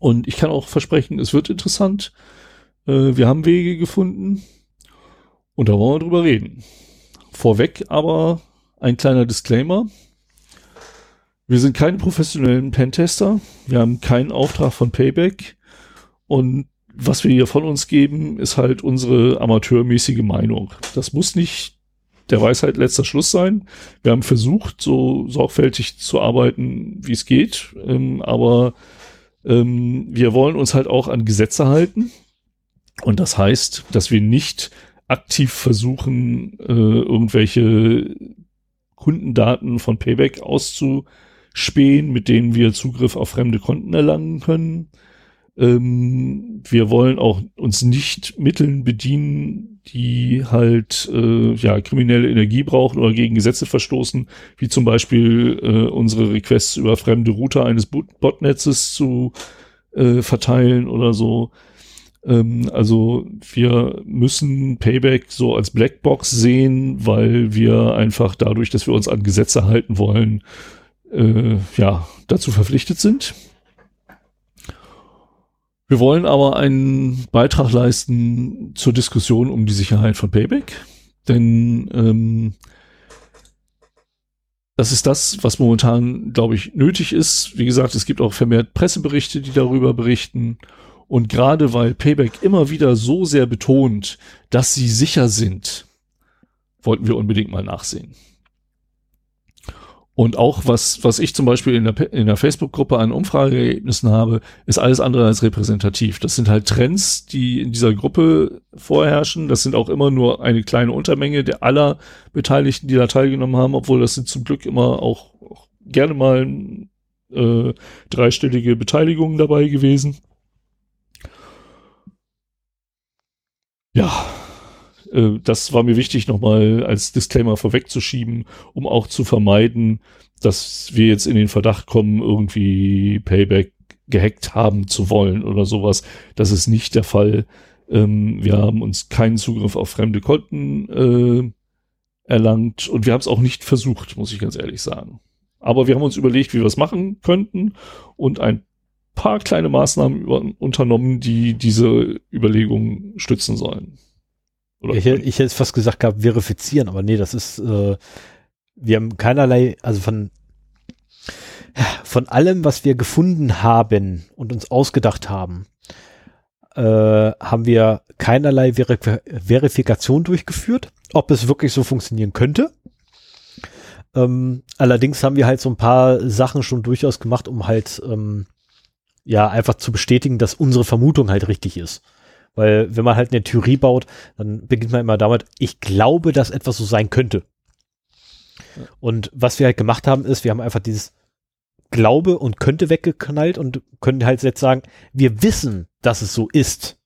Und ich kann auch versprechen, es wird interessant. Äh, wir haben Wege gefunden und da wollen wir drüber reden. Vorweg aber ein kleiner Disclaimer. Wir sind keine professionellen Pentester. Wir haben keinen Auftrag von Payback. Und was wir hier von uns geben, ist halt unsere amateurmäßige Meinung. Das muss nicht der Weisheit letzter Schluss sein. Wir haben versucht, so sorgfältig zu arbeiten, wie es geht. Ähm, aber ähm, wir wollen uns halt auch an Gesetze halten. Und das heißt, dass wir nicht aktiv versuchen, äh, irgendwelche Kundendaten von Payback auszuspähen, mit denen wir Zugriff auf fremde Konten erlangen können. Ähm, wir wollen auch uns nicht Mitteln bedienen, die halt äh, ja kriminelle Energie brauchen oder gegen Gesetze verstoßen, wie zum Beispiel äh, unsere Requests über fremde Router eines Botnetzes zu äh, verteilen oder so. Ähm, also wir müssen Payback so als Blackbox sehen, weil wir einfach dadurch, dass wir uns an Gesetze halten wollen, äh, ja, dazu verpflichtet sind. Wir wollen aber einen Beitrag leisten zur Diskussion um die Sicherheit von Payback, denn ähm, das ist das, was momentan, glaube ich, nötig ist. Wie gesagt, es gibt auch vermehrt Presseberichte, die darüber berichten. Und gerade weil Payback immer wieder so sehr betont, dass sie sicher sind, wollten wir unbedingt mal nachsehen. Und auch was, was ich zum Beispiel in der, in der Facebook-Gruppe an Umfrageergebnissen habe, ist alles andere als repräsentativ. Das sind halt Trends, die in dieser Gruppe vorherrschen. Das sind auch immer nur eine kleine Untermenge der aller Beteiligten, die da teilgenommen haben, obwohl das sind zum Glück immer auch, auch gerne mal äh, dreistellige Beteiligungen dabei gewesen. Ja, äh, das war mir wichtig, nochmal als Disclaimer vorwegzuschieben, um auch zu vermeiden, dass wir jetzt in den Verdacht kommen, irgendwie Payback gehackt haben zu wollen oder sowas. Das ist nicht der Fall. Ähm, wir haben uns keinen Zugriff auf fremde Konten äh, erlangt und wir haben es auch nicht versucht, muss ich ganz ehrlich sagen. Aber wir haben uns überlegt, wie wir es machen könnten und ein paar kleine Maßnahmen unternommen, die diese Überlegungen stützen sollen. Oder ich, ich hätte fast gesagt gehabt, verifizieren, aber nee, das ist, äh, wir haben keinerlei, also von, von allem, was wir gefunden haben und uns ausgedacht haben, äh, haben wir keinerlei Verif Verifikation durchgeführt, ob es wirklich so funktionieren könnte. Ähm, allerdings haben wir halt so ein paar Sachen schon durchaus gemacht, um halt ähm, ja einfach zu bestätigen, dass unsere Vermutung halt richtig ist. Weil wenn man halt eine Theorie baut, dann beginnt man immer damit, ich glaube, dass etwas so sein könnte. Und was wir halt gemacht haben, ist, wir haben einfach dieses Glaube und könnte weggeknallt und können halt jetzt sagen, wir wissen, dass es so ist.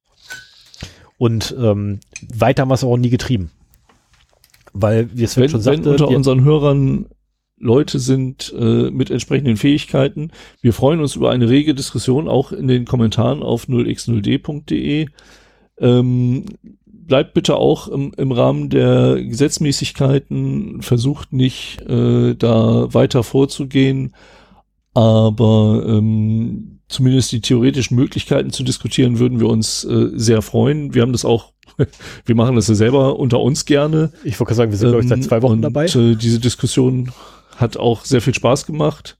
Und ähm, weiter haben wir es auch nie getrieben. Weil wir es wenn, schon sagten. Wenn unter unseren Hörern Leute sind äh, mit entsprechenden Fähigkeiten. Wir freuen uns über eine rege Diskussion auch in den Kommentaren auf 0x0d.de. Ähm, bleibt bitte auch im, im Rahmen der Gesetzmäßigkeiten, versucht nicht äh, da weiter vorzugehen, aber ähm, zumindest die theoretischen Möglichkeiten zu diskutieren, würden wir uns äh, sehr freuen. Wir haben das auch *laughs* wir machen das ja selber unter uns gerne. Ich wollte sagen, wir sind, ähm, glaube ich, seit zwei Wochen und, dabei. Äh, diese Diskussion hat auch sehr viel Spaß gemacht.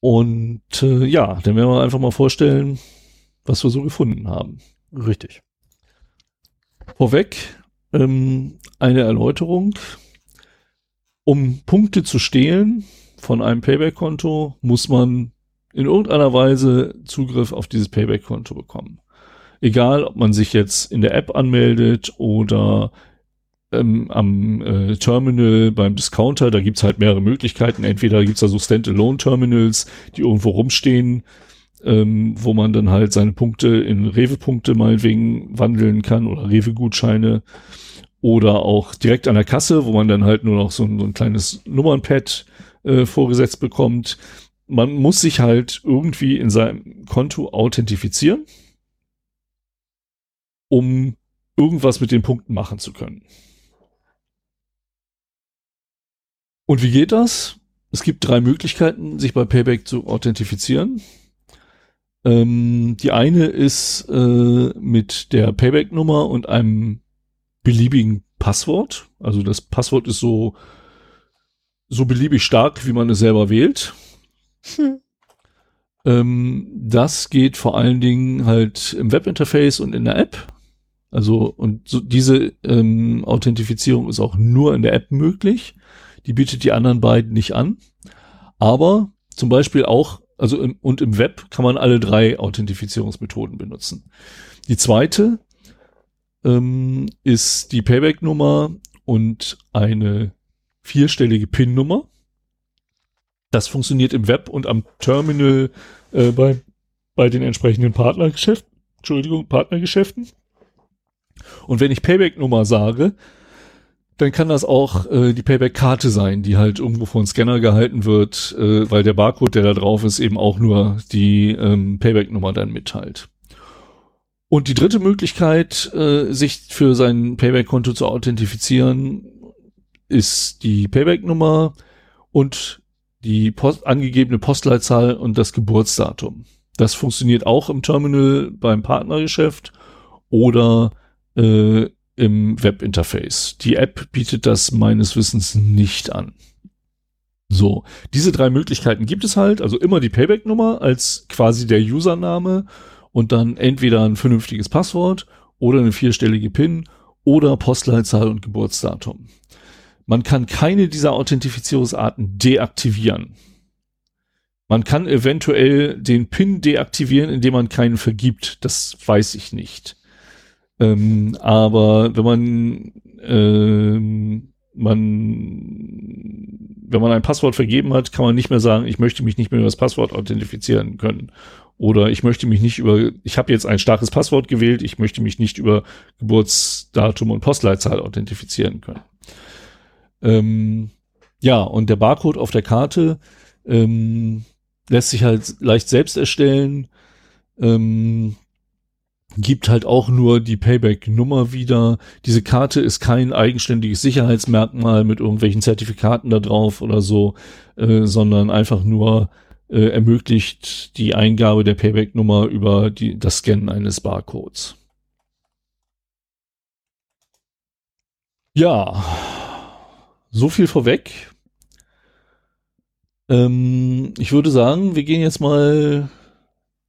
Und äh, ja, dann werden wir einfach mal vorstellen, was wir so gefunden haben. Richtig. Vorweg ähm, eine Erläuterung. Um Punkte zu stehlen von einem Payback-Konto, muss man in irgendeiner Weise Zugriff auf dieses Payback-Konto bekommen. Egal, ob man sich jetzt in der App anmeldet oder ähm, am äh, Terminal beim Discounter, da gibt's halt mehrere Möglichkeiten. Entweder gibt's da so Standalone-Terminals, die irgendwo rumstehen, ähm, wo man dann halt seine Punkte in Rewe-Punkte meinetwegen wandeln kann oder Rewe-Gutscheine oder auch direkt an der Kasse, wo man dann halt nur noch so ein, so ein kleines Nummernpad äh, vorgesetzt bekommt. Man muss sich halt irgendwie in seinem Konto authentifizieren, um irgendwas mit den Punkten machen zu können. Und wie geht das? Es gibt drei Möglichkeiten, sich bei Payback zu authentifizieren. Ähm, die eine ist äh, mit der Payback-Nummer und einem beliebigen Passwort. Also das Passwort ist so, so beliebig stark, wie man es selber wählt. Hm. Ähm, das geht vor allen Dingen halt im Webinterface und in der App. Also, und so, diese ähm, Authentifizierung ist auch nur in der App möglich. Die bietet die anderen beiden nicht an. Aber zum Beispiel auch, also im, und im Web kann man alle drei Authentifizierungsmethoden benutzen. Die zweite ähm, ist die Payback-Nummer und eine vierstellige PIN-Nummer. Das funktioniert im Web und am Terminal äh, bei, bei den entsprechenden Partnergeschäften. Entschuldigung, Partnergeschäften. Und wenn ich Payback-Nummer sage, dann kann das auch äh, die Payback-Karte sein, die halt irgendwo von Scanner gehalten wird, äh, weil der Barcode, der da drauf ist, eben auch nur die ähm, Payback-Nummer dann mitteilt. Und die dritte Möglichkeit, äh, sich für sein Payback-Konto zu authentifizieren, ist die Payback-Nummer und die Post angegebene Postleitzahl und das Geburtsdatum. Das funktioniert auch im Terminal beim Partnergeschäft oder äh, im Webinterface. Die App bietet das meines Wissens nicht an. So, diese drei Möglichkeiten gibt es halt, also immer die Payback-Nummer als quasi der Username und dann entweder ein vernünftiges Passwort oder eine vierstellige PIN oder Postleitzahl und Geburtsdatum. Man kann keine dieser Authentifizierungsarten deaktivieren. Man kann eventuell den PIN deaktivieren, indem man keinen vergibt. Das weiß ich nicht. Ähm, aber wenn man, ähm, man, wenn man ein Passwort vergeben hat, kann man nicht mehr sagen, ich möchte mich nicht mehr über das Passwort authentifizieren können. Oder ich möchte mich nicht über, ich habe jetzt ein starkes Passwort gewählt, ich möchte mich nicht über Geburtsdatum und Postleitzahl authentifizieren können. Ähm, ja, und der Barcode auf der Karte ähm, lässt sich halt leicht selbst erstellen. Ähm, gibt halt auch nur die Payback-Nummer wieder. Diese Karte ist kein eigenständiges Sicherheitsmerkmal mit irgendwelchen Zertifikaten da drauf oder so, äh, sondern einfach nur äh, ermöglicht die Eingabe der Payback-Nummer über die, das Scannen eines Barcodes. Ja, so viel vorweg. Ähm, ich würde sagen, wir gehen jetzt mal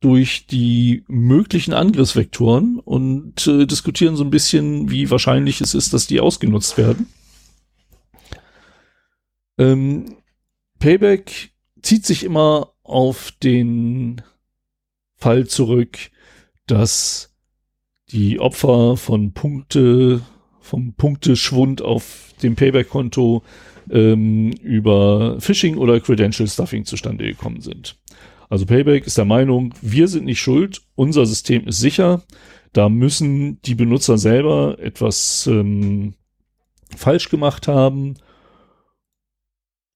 durch die möglichen Angriffsvektoren und äh, diskutieren so ein bisschen, wie wahrscheinlich es ist, dass die ausgenutzt werden. Ähm, Payback zieht sich immer auf den Fall zurück, dass die Opfer von Punkte, vom Punkteschwund auf dem Payback-Konto ähm, über Phishing oder Credential Stuffing zustande gekommen sind. Also Payback ist der Meinung, wir sind nicht schuld, unser System ist sicher. Da müssen die Benutzer selber etwas ähm, falsch gemacht haben.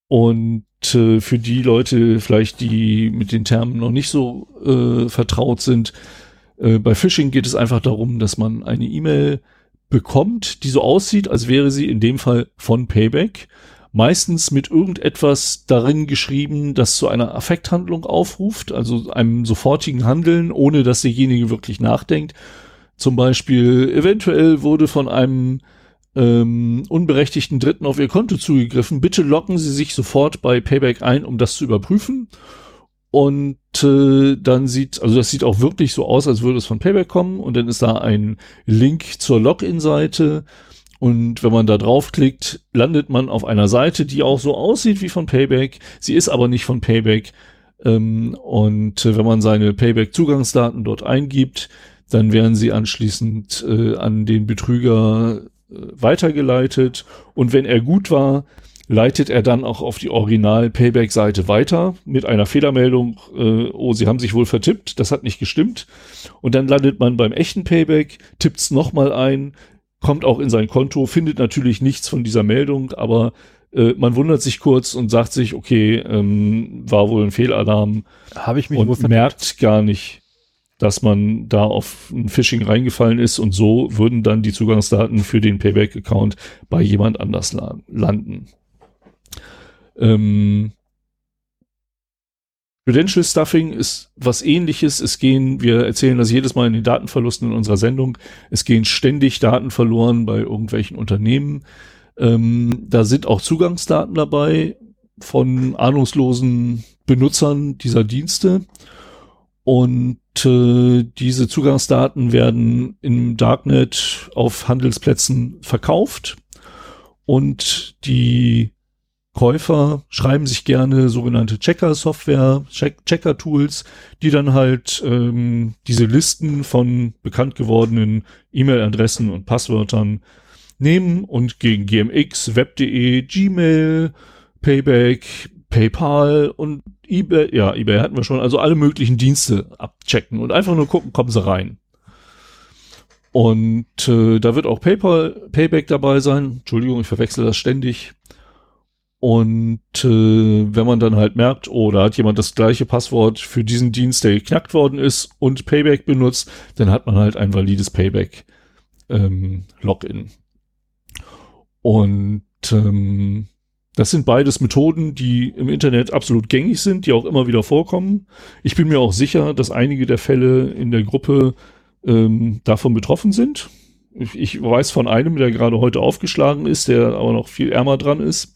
Und äh, für die Leute vielleicht, die mit den Termen noch nicht so äh, vertraut sind, äh, bei Phishing geht es einfach darum, dass man eine E-Mail bekommt, die so aussieht, als wäre sie in dem Fall von Payback meistens mit irgendetwas darin geschrieben, das zu einer Affekthandlung aufruft, also einem sofortigen Handeln, ohne dass derjenige wirklich nachdenkt. Zum Beispiel, eventuell wurde von einem ähm, unberechtigten Dritten auf Ihr Konto zugegriffen. Bitte locken Sie sich sofort bei Payback ein, um das zu überprüfen. Und äh, dann sieht, also das sieht auch wirklich so aus, als würde es von Payback kommen. Und dann ist da ein Link zur Login-Seite und wenn man da draufklickt, landet man auf einer Seite, die auch so aussieht wie von Payback. Sie ist aber nicht von Payback. Ähm, und äh, wenn man seine Payback-Zugangsdaten dort eingibt, dann werden sie anschließend äh, an den Betrüger äh, weitergeleitet. Und wenn er gut war, leitet er dann auch auf die Original-Payback-Seite weiter mit einer Fehlermeldung, äh, oh, sie haben sich wohl vertippt, das hat nicht gestimmt. Und dann landet man beim echten Payback, tippt's nochmal ein, kommt auch in sein Konto, findet natürlich nichts von dieser Meldung, aber äh, man wundert sich kurz und sagt sich, okay, ähm, war wohl ein Fehlalarm. Habe ich mich und merkt gar nicht, dass man da auf ein Phishing reingefallen ist und so würden dann die Zugangsdaten für den Payback-Account bei jemand anders la landen. Ähm, Credential Stuffing ist was ähnliches. Es gehen, wir erzählen das jedes Mal in den Datenverlusten in unserer Sendung, es gehen ständig Daten verloren bei irgendwelchen Unternehmen. Ähm, da sind auch Zugangsdaten dabei von ahnungslosen Benutzern dieser Dienste. Und äh, diese Zugangsdaten werden im Darknet auf Handelsplätzen verkauft. Und die Käufer schreiben sich gerne sogenannte Checker-Software, Checker-Tools, die dann halt ähm, diese Listen von bekannt gewordenen E-Mail-Adressen und Passwörtern nehmen und gegen GMX, Web.de, Gmail, Payback, PayPal und eBay, ja, eBay hatten wir schon, also alle möglichen Dienste abchecken und einfach nur gucken, kommen sie rein. Und äh, da wird auch PayPal, Payback dabei sein. Entschuldigung, ich verwechsel das ständig. Und äh, wenn man dann halt merkt, oh, da hat jemand das gleiche Passwort für diesen Dienst, der geknackt worden ist und Payback benutzt, dann hat man halt ein valides Payback ähm. Und ähm, das sind beides Methoden, die im Internet absolut gängig sind, die auch immer wieder vorkommen. Ich bin mir auch sicher, dass einige der Fälle in der Gruppe ähm, davon betroffen sind. Ich, ich weiß von einem, der gerade heute aufgeschlagen ist, der aber noch viel ärmer dran ist.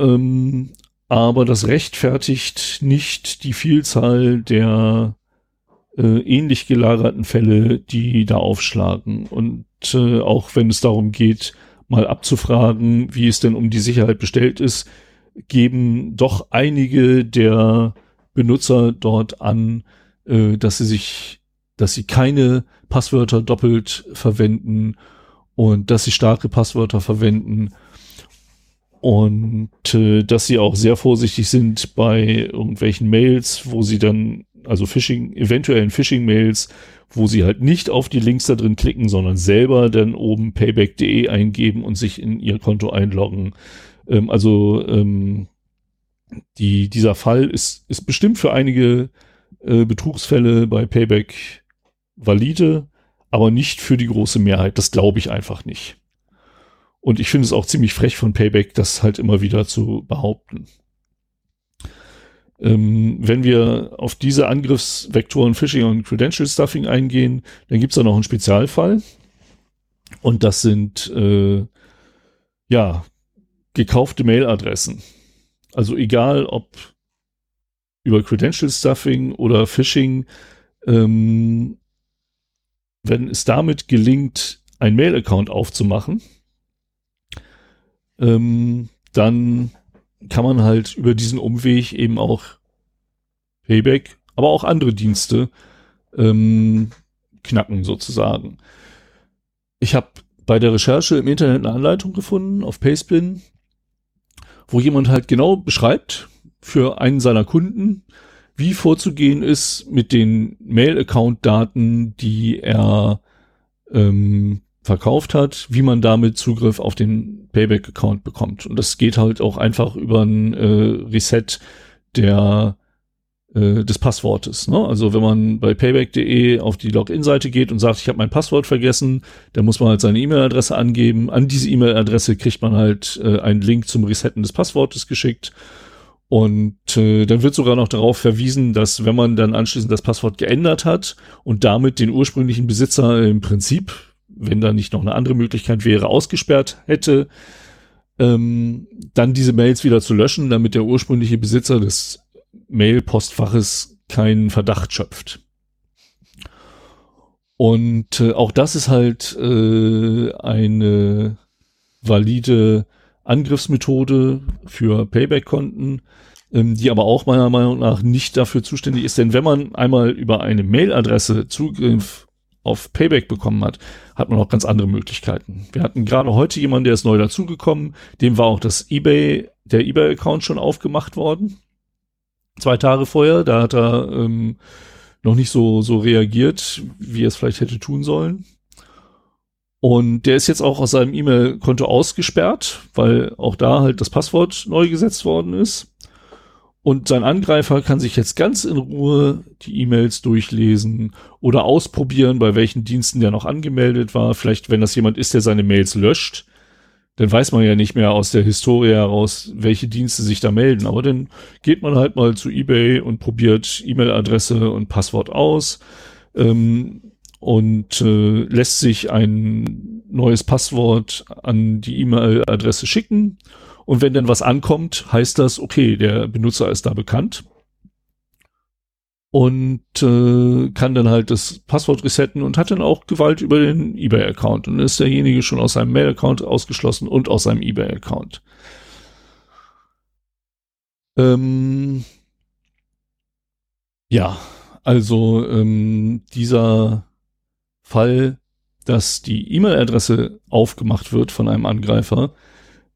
Ähm, aber das rechtfertigt nicht die Vielzahl der äh, ähnlich gelagerten Fälle, die da aufschlagen. Und äh, auch wenn es darum geht, mal abzufragen, wie es denn um die Sicherheit bestellt ist, geben doch einige der Benutzer dort an, äh, dass sie sich, dass sie keine Passwörter doppelt verwenden und dass sie starke Passwörter verwenden und äh, dass sie auch sehr vorsichtig sind bei irgendwelchen Mails, wo sie dann, also Phishing, eventuellen Phishing-Mails, wo sie halt nicht auf die Links da drin klicken, sondern selber dann oben payback.de eingeben und sich in ihr Konto einloggen. Ähm, also ähm, die, dieser Fall ist, ist bestimmt für einige äh, Betrugsfälle bei Payback valide, aber nicht für die große Mehrheit. Das glaube ich einfach nicht. Und ich finde es auch ziemlich frech von Payback, das halt immer wieder zu behaupten. Ähm, wenn wir auf diese Angriffsvektoren Phishing und Credential Stuffing eingehen, dann gibt es da noch einen Spezialfall. Und das sind äh, ja gekaufte Mailadressen. Also egal ob über Credential Stuffing oder Phishing, ähm, wenn es damit gelingt, ein Mail-Account aufzumachen, ähm, dann kann man halt über diesen Umweg eben auch Payback, aber auch andere Dienste ähm, knacken sozusagen. Ich habe bei der Recherche im Internet eine Anleitung gefunden auf Pastebin, wo jemand halt genau beschreibt für einen seiner Kunden, wie vorzugehen ist mit den Mail-Account-Daten, die er ähm, verkauft hat, wie man damit Zugriff auf den Payback-Account bekommt. Und das geht halt auch einfach über ein äh, Reset der äh, des Passwortes. Ne? Also wenn man bei payback.de auf die Login-Seite geht und sagt, ich habe mein Passwort vergessen, dann muss man halt seine E-Mail-Adresse angeben. An diese E-Mail-Adresse kriegt man halt äh, einen Link zum Resetten des Passwortes geschickt. Und äh, dann wird sogar noch darauf verwiesen, dass wenn man dann anschließend das Passwort geändert hat und damit den ursprünglichen Besitzer im Prinzip wenn da nicht noch eine andere Möglichkeit wäre, ausgesperrt hätte, ähm, dann diese Mails wieder zu löschen, damit der ursprüngliche Besitzer des Mail-Postfaches keinen Verdacht schöpft. Und äh, auch das ist halt äh, eine valide Angriffsmethode für Payback-Konten, ähm, die aber auch meiner Meinung nach nicht dafür zuständig ist. Denn wenn man einmal über eine Mailadresse Zugriff auf Payback bekommen hat, hat man auch ganz andere Möglichkeiten. Wir hatten gerade heute jemanden, der ist neu dazugekommen, dem war auch das eBay, der eBay-Account schon aufgemacht worden. Zwei Tage vorher, da hat er ähm, noch nicht so, so reagiert, wie er es vielleicht hätte tun sollen. Und der ist jetzt auch aus seinem E-Mail-Konto ausgesperrt, weil auch da halt das Passwort neu gesetzt worden ist. Und sein Angreifer kann sich jetzt ganz in Ruhe die E-Mails durchlesen oder ausprobieren, bei welchen Diensten der noch angemeldet war. Vielleicht, wenn das jemand ist, der seine Mails löscht, dann weiß man ja nicht mehr aus der Historie heraus, welche Dienste sich da melden. Aber dann geht man halt mal zu eBay und probiert E-Mail-Adresse und Passwort aus ähm, und äh, lässt sich ein neues Passwort an die E-Mail-Adresse schicken und wenn dann was ankommt, heißt das, okay, der Benutzer ist da bekannt und äh, kann dann halt das Passwort resetten und hat dann auch Gewalt über den eBay-Account und ist derjenige schon aus seinem Mail-Account ausgeschlossen und aus seinem eBay-Account. Ähm, ja, also ähm, dieser Fall, dass die E-Mail-Adresse aufgemacht wird von einem Angreifer,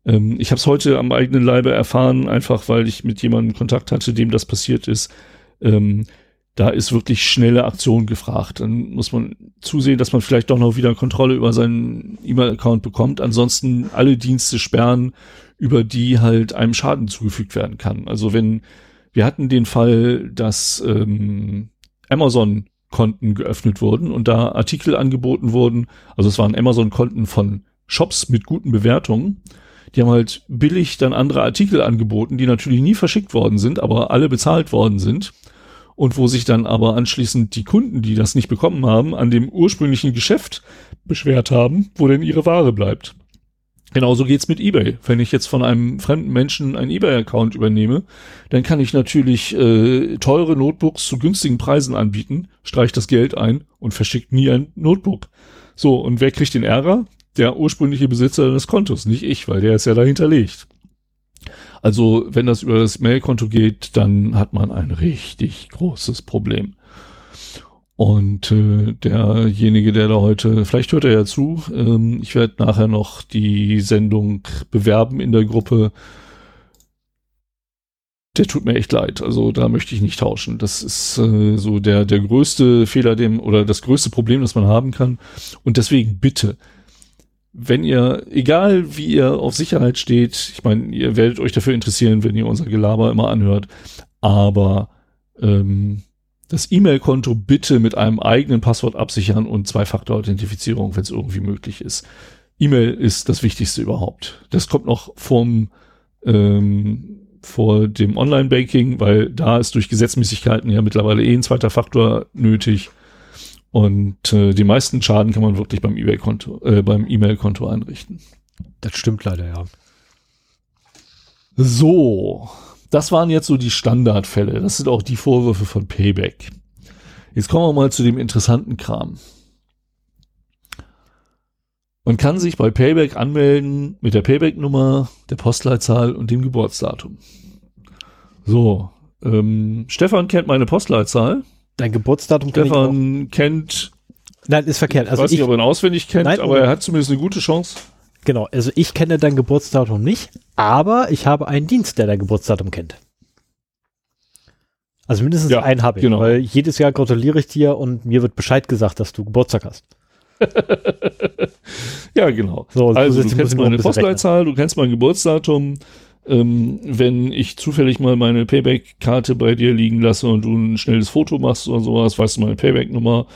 ähm, ich habe es heute am eigenen Leibe erfahren, einfach weil ich mit jemandem Kontakt hatte, dem das passiert ist. Ähm, da ist wirklich schnelle Aktion gefragt. Dann muss man zusehen, dass man vielleicht doch noch wieder Kontrolle über seinen E-Mail-Account bekommt. Ansonsten alle Dienste sperren, über die halt einem Schaden zugefügt werden kann. Also wenn wir hatten den Fall, dass ähm, Amazon-Konten geöffnet wurden und da Artikel angeboten wurden. Also es waren Amazon-Konten von Shops mit guten Bewertungen. Die haben halt billig dann andere Artikel angeboten, die natürlich nie verschickt worden sind, aber alle bezahlt worden sind. Und wo sich dann aber anschließend die Kunden, die das nicht bekommen haben, an dem ursprünglichen Geschäft beschwert haben, wo denn ihre Ware bleibt. Genauso geht's mit eBay. Wenn ich jetzt von einem fremden Menschen einen eBay-Account übernehme, dann kann ich natürlich äh, teure Notebooks zu günstigen Preisen anbieten, streich das Geld ein und verschickt nie ein Notebook. So, und wer kriegt den Ärger? Der ursprüngliche Besitzer des Kontos, nicht ich, weil der ist ja dahinter liegt. Also, wenn das über das Mailkonto geht, dann hat man ein richtig großes Problem. Und äh, derjenige, der da heute, vielleicht hört er ja zu, ähm, ich werde nachher noch die Sendung bewerben in der Gruppe. Der tut mir echt leid. Also da möchte ich nicht tauschen. Das ist äh, so der, der größte Fehler, dem, oder das größte Problem, das man haben kann. Und deswegen bitte, wenn ihr, egal wie ihr auf Sicherheit steht, ich meine, ihr werdet euch dafür interessieren, wenn ihr unser Gelaber immer anhört, aber ähm, das E-Mail-Konto bitte mit einem eigenen Passwort absichern und Zwei-Faktor-Authentifizierung, wenn es irgendwie möglich ist. E-Mail ist das Wichtigste überhaupt. Das kommt noch vom ähm, vor dem Online-Banking, weil da ist durch Gesetzmäßigkeiten ja mittlerweile eh ein zweiter Faktor nötig. Und äh, die meisten Schaden kann man wirklich beim E-Mail-Konto, äh, beim E-Mail-Konto einrichten. Das stimmt leider, ja. So, das waren jetzt so die Standardfälle. Das sind auch die Vorwürfe von Payback. Jetzt kommen wir mal zu dem interessanten Kram. Man kann sich bei Payback anmelden mit der Payback-Nummer, der Postleitzahl und dem Geburtsdatum. So, ähm, Stefan kennt meine Postleitzahl. Dein Geburtsdatum Stefan kennt. Nein, ist verkehrt. Also ich weiß nicht, ob er ihn auswendig kennt, nein, aber er hat zumindest eine gute Chance. Genau, also ich kenne dein Geburtsdatum nicht, aber ich habe einen Dienst, der dein Geburtsdatum kennt. Also mindestens ja, einen habe ich, genau. weil jedes Jahr gratuliere ich dir und mir wird Bescheid gesagt, dass du Geburtstag hast. *laughs* ja, genau. So, also du kennst meine Postleitzahl, du kennst mein Geburtsdatum. Ähm, wenn ich zufällig mal meine Payback-Karte bei dir liegen lasse und du ein schnelles Foto machst oder sowas, weißt du meine Payback-Nummer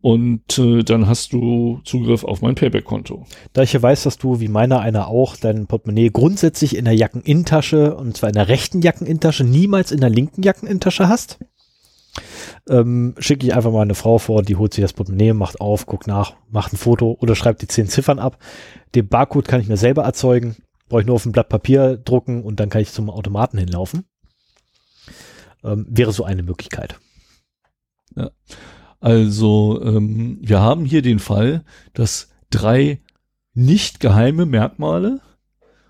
und äh, dann hast du Zugriff auf mein Payback-Konto. Da ich ja weiß, dass du, wie meiner einer auch, dein Portemonnaie grundsätzlich in der Jackeninnentasche, und zwar in der rechten Jackeninnentasche, niemals in der linken Jackeninnentasche hast, ähm, schicke ich einfach mal eine Frau vor, die holt sich das Portemonnaie, macht auf, guckt nach, macht ein Foto oder schreibt die zehn Ziffern ab. Den Barcode kann ich mir selber erzeugen, brauche ich nur auf ein Blatt Papier drucken und dann kann ich zum Automaten hinlaufen. Ähm, wäre so eine Möglichkeit. Ja. Also ähm, wir haben hier den Fall, dass drei nicht geheime Merkmale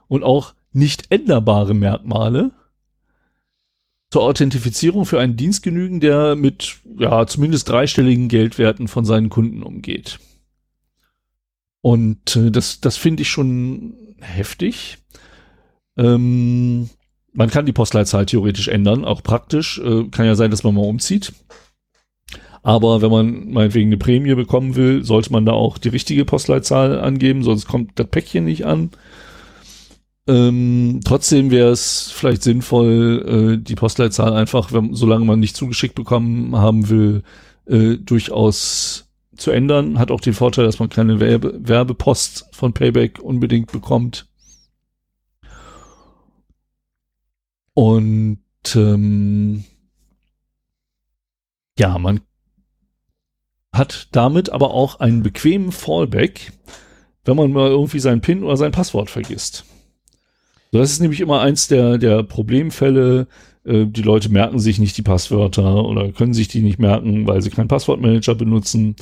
und auch nicht änderbare Merkmale zur Authentifizierung für einen Dienst genügen, der mit ja zumindest dreistelligen Geldwerten von seinen Kunden umgeht. Und äh, das, das finde ich schon heftig. Ähm, man kann die Postleitzahl theoretisch ändern, auch praktisch. Äh, kann ja sein, dass man mal umzieht. Aber wenn man meinetwegen eine Prämie bekommen will, sollte man da auch die richtige Postleitzahl angeben, sonst kommt das Päckchen nicht an. Ähm, trotzdem wäre es vielleicht sinnvoll, äh, die Postleitzahl einfach, wenn, solange man nicht zugeschickt bekommen haben will, äh, durchaus zu ändern. Hat auch den Vorteil, dass man keine Werbe Werbepost von Payback unbedingt bekommt. Und ähm, ja, man hat damit aber auch einen bequemen Fallback, wenn man mal irgendwie seinen PIN oder sein Passwort vergisst. Das ist nämlich immer eins der, der Problemfälle. Äh, die Leute merken sich nicht die Passwörter oder können sich die nicht merken, weil sie keinen Passwortmanager benutzen.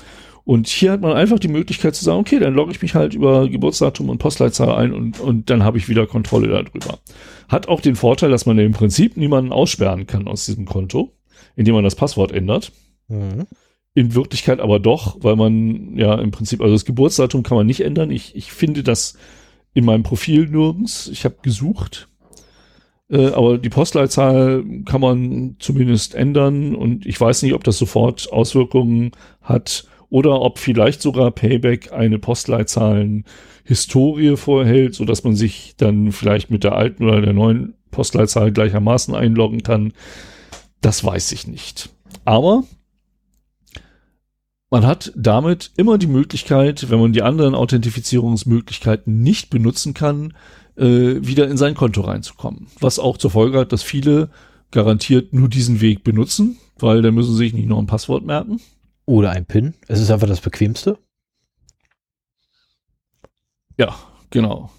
Und hier hat man einfach die Möglichkeit zu sagen, okay, dann logge ich mich halt über Geburtsdatum und Postleitzahl ein und, und dann habe ich wieder Kontrolle darüber. Hat auch den Vorteil, dass man im Prinzip niemanden aussperren kann aus diesem Konto, indem man das Passwort ändert. Mhm. In Wirklichkeit aber doch, weil man ja im Prinzip, also das Geburtsdatum kann man nicht ändern. Ich, ich finde das in meinem Profil nirgends. Ich habe gesucht. Äh, aber die Postleitzahl kann man zumindest ändern und ich weiß nicht, ob das sofort Auswirkungen hat oder ob vielleicht sogar Payback eine Postleitzahlen-Historie vorhält, so dass man sich dann vielleicht mit der alten oder der neuen Postleitzahl gleichermaßen einloggen kann. Das weiß ich nicht. Aber man hat damit immer die Möglichkeit, wenn man die anderen Authentifizierungsmöglichkeiten nicht benutzen kann, äh, wieder in sein Konto reinzukommen. Was auch zur Folge hat, dass viele garantiert nur diesen Weg benutzen, weil dann müssen sie sich nicht noch ein Passwort merken. Oder ein PIN. Es ist einfach das bequemste. Ja, genau.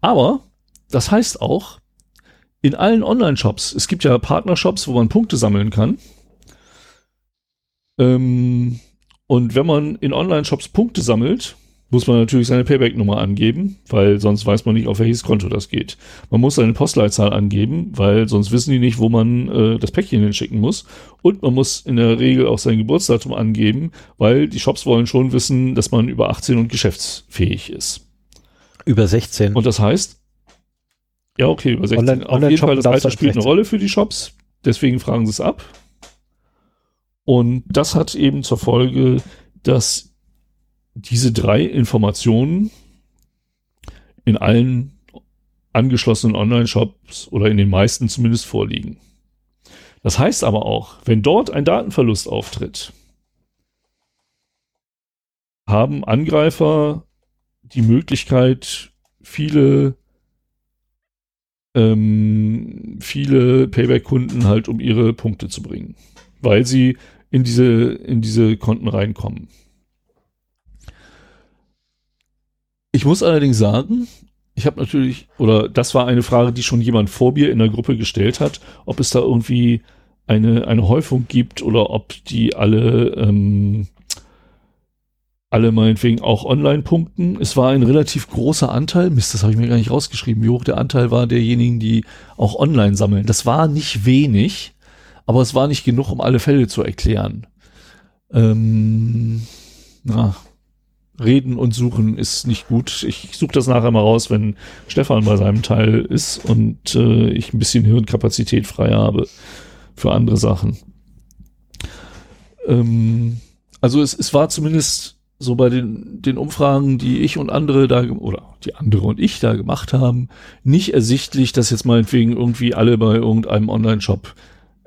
Aber das heißt auch, in allen Online-Shops, es gibt ja Partnershops, wo man Punkte sammeln kann. Ähm, und wenn man in Online-Shops Punkte sammelt, muss man natürlich seine Payback-Nummer angeben, weil sonst weiß man nicht, auf welches Konto das geht. Man muss seine Postleitzahl angeben, weil sonst wissen die nicht, wo man äh, das Päckchen hinschicken muss. Und man muss in der Regel auch sein Geburtsdatum angeben, weil die Shops wollen schon wissen, dass man über 18 und geschäftsfähig ist. Über 16. Und das heißt, ja, okay, über 16. Online, Auf Online jeden Fall, das Alter spielt eine Rolle für die Shops, deswegen fragen sie es ab. Und das hat eben zur Folge, dass diese drei Informationen in allen angeschlossenen Online-Shops oder in den meisten zumindest vorliegen. Das heißt aber auch, wenn dort ein Datenverlust auftritt, haben Angreifer die Möglichkeit, viele ähm, viele Payback-Kunden halt um ihre Punkte zu bringen, weil sie in diese in diese Konten reinkommen. Ich muss allerdings sagen, ich habe natürlich, oder das war eine Frage, die schon jemand vor mir in der Gruppe gestellt hat, ob es da irgendwie eine, eine Häufung gibt oder ob die alle, ähm, alle meinetwegen auch online punkten. Es war ein relativ großer Anteil, Mist, das habe ich mir gar nicht rausgeschrieben, wie hoch der Anteil war derjenigen, die auch online sammeln. Das war nicht wenig, aber es war nicht genug, um alle Fälle zu erklären. Ähm, na, reden und suchen ist nicht gut. Ich suche das nachher mal raus, wenn Stefan bei seinem Teil ist und äh, ich ein bisschen Hirnkapazität frei habe für andere Sachen. Ähm, also es, es war zumindest so bei den, den Umfragen, die ich und andere da, oder die andere und ich da gemacht haben, nicht ersichtlich, dass jetzt meinetwegen irgendwie alle bei irgendeinem Online-Shop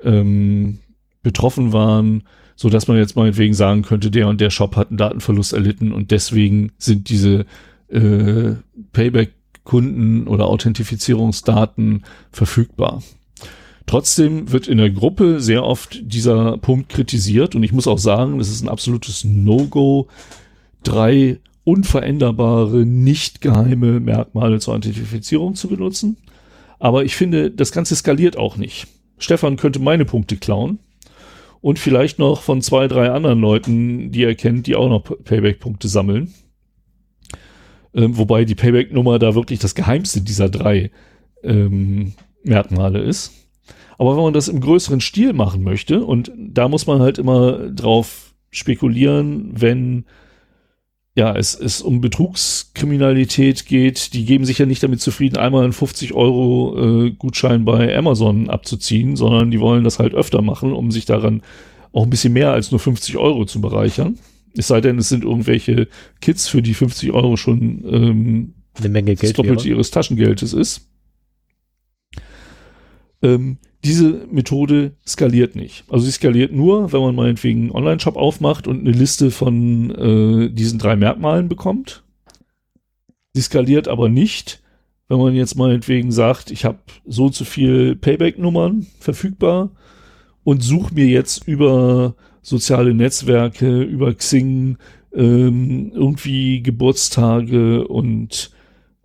ähm, betroffen waren so dass man jetzt meinetwegen sagen könnte, der und der Shop hat einen Datenverlust erlitten und deswegen sind diese äh, Payback-Kunden oder Authentifizierungsdaten verfügbar. Trotzdem wird in der Gruppe sehr oft dieser Punkt kritisiert und ich muss auch sagen, das ist ein absolutes No-Go, drei unveränderbare, nicht geheime Merkmale zur Authentifizierung zu benutzen. Aber ich finde, das Ganze skaliert auch nicht. Stefan könnte meine Punkte klauen und vielleicht noch von zwei, drei anderen Leuten, die er kennt, die auch noch Payback-Punkte sammeln. Ähm, wobei die Payback-Nummer da wirklich das geheimste dieser drei ähm, Merkmale ist. Aber wenn man das im größeren Stil machen möchte, und da muss man halt immer drauf spekulieren, wenn ja, es, es um Betrugskriminalität geht, die geben sich ja nicht damit zufrieden, einmal einen 50 Euro äh, Gutschein bei Amazon abzuziehen, sondern die wollen das halt öfter machen, um sich daran auch ein bisschen mehr als nur 50 Euro zu bereichern. Es sei denn, es sind irgendwelche Kids, für die 50 Euro schon ähm, eine Menge Geld das Doppelte ihres Taschengeldes ist. Ähm, diese Methode skaliert nicht. Also sie skaliert nur, wenn man meinetwegen einen Online-Shop aufmacht und eine Liste von äh, diesen drei Merkmalen bekommt. Sie skaliert aber nicht, wenn man jetzt meinetwegen sagt, ich habe so zu viel Payback-Nummern verfügbar und suche mir jetzt über soziale Netzwerke, über Xing ähm, irgendwie Geburtstage und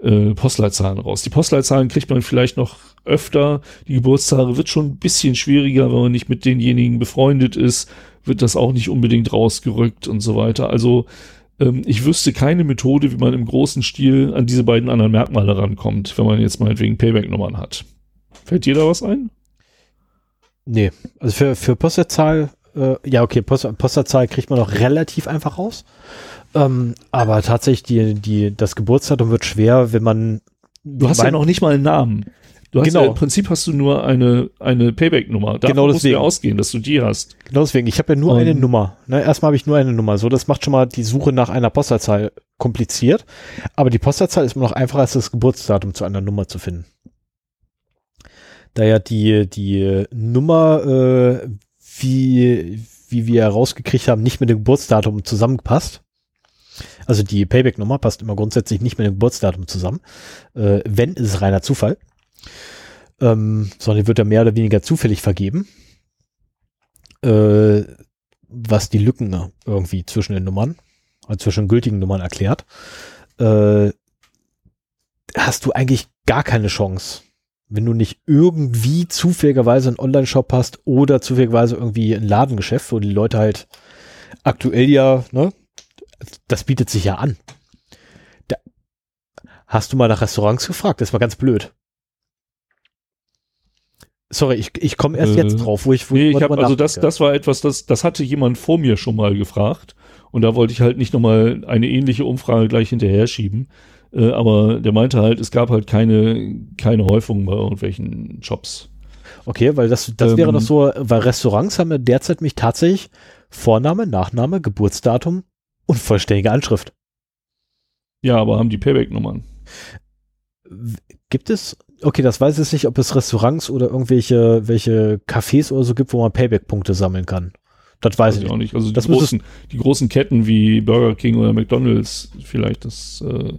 äh, Postleitzahlen raus. Die Postleitzahlen kriegt man vielleicht noch öfter. Die Geburtstage wird schon ein bisschen schwieriger, wenn man nicht mit denjenigen befreundet ist, wird das auch nicht unbedingt rausgerückt und so weiter. Also ähm, ich wüsste keine Methode, wie man im großen Stil an diese beiden anderen Merkmale rankommt, wenn man jetzt meinetwegen Payback-Nummern hat. Fällt dir da was ein? Nee, also für, für Postleitzahl, äh, ja okay, Post, Postleitzahl kriegt man noch relativ einfach raus. Ähm, aber tatsächlich, die, die, das Geburtsdatum wird schwer, wenn man. Du hast ja noch nicht mal einen Namen. Du hast Genau. ja, im Prinzip hast du nur eine, eine Payback-Nummer. Davon Genau musst du deswegen. ausgehen, dass du die hast. Genau deswegen, ich habe ja nur Und- eine Nummer. Ne, erstmal habe ich nur eine Nummer. So, das macht schon mal die Suche nach einer Postleitzahl kompliziert. Aber die Postleitzahl ist immer noch einfacher als das Geburtsdatum zu einer Nummer zu finden. Da ja die, die Nummer, äh, wie, wie wir herausgekriegt haben, nicht mit dem Geburtsdatum zusammenpasst. Also die Payback-Nummer passt immer grundsätzlich nicht mit dem Geburtsdatum zusammen. Äh, wenn, ist es reiner Zufall. Ähm, sondern wird ja mehr oder weniger zufällig vergeben äh, was die Lücken irgendwie zwischen den Nummern, also zwischen gültigen Nummern erklärt, äh, hast du eigentlich gar keine Chance, wenn du nicht irgendwie zufälligerweise einen Online-Shop hast oder zufälligerweise irgendwie ein Ladengeschäft, wo die Leute halt aktuell ja, ne, das bietet sich ja an. Da, hast du mal nach Restaurants gefragt? Das war ganz blöd. Sorry, ich, ich komme erst Äh, jetzt drauf, wo ich wo Nee, ich habe also das, das war etwas, das, das hatte jemand vor mir schon mal gefragt. Und da wollte ich halt nicht nochmal eine ähnliche Umfrage gleich hinterher schieben. Äh, aber der meinte halt, es gab halt keine, keine Häufung bei irgendwelchen Shops. Okay, weil das, das wäre Ähm, doch so, weil Restaurants haben ja derzeit mich tatsächlich Vorname, Nachname, Geburtsdatum und vollständige Anschrift. Ja, aber haben die Payback-Nummern. Gibt es, okay, das weiß ich nicht, ob es Restaurants oder irgendwelche welche Cafés oder so gibt, wo man Payback-Punkte sammeln kann. Das weiß ich auch nicht. Also die großen, die großen Ketten wie Burger King oder McDonalds, vielleicht, das äh,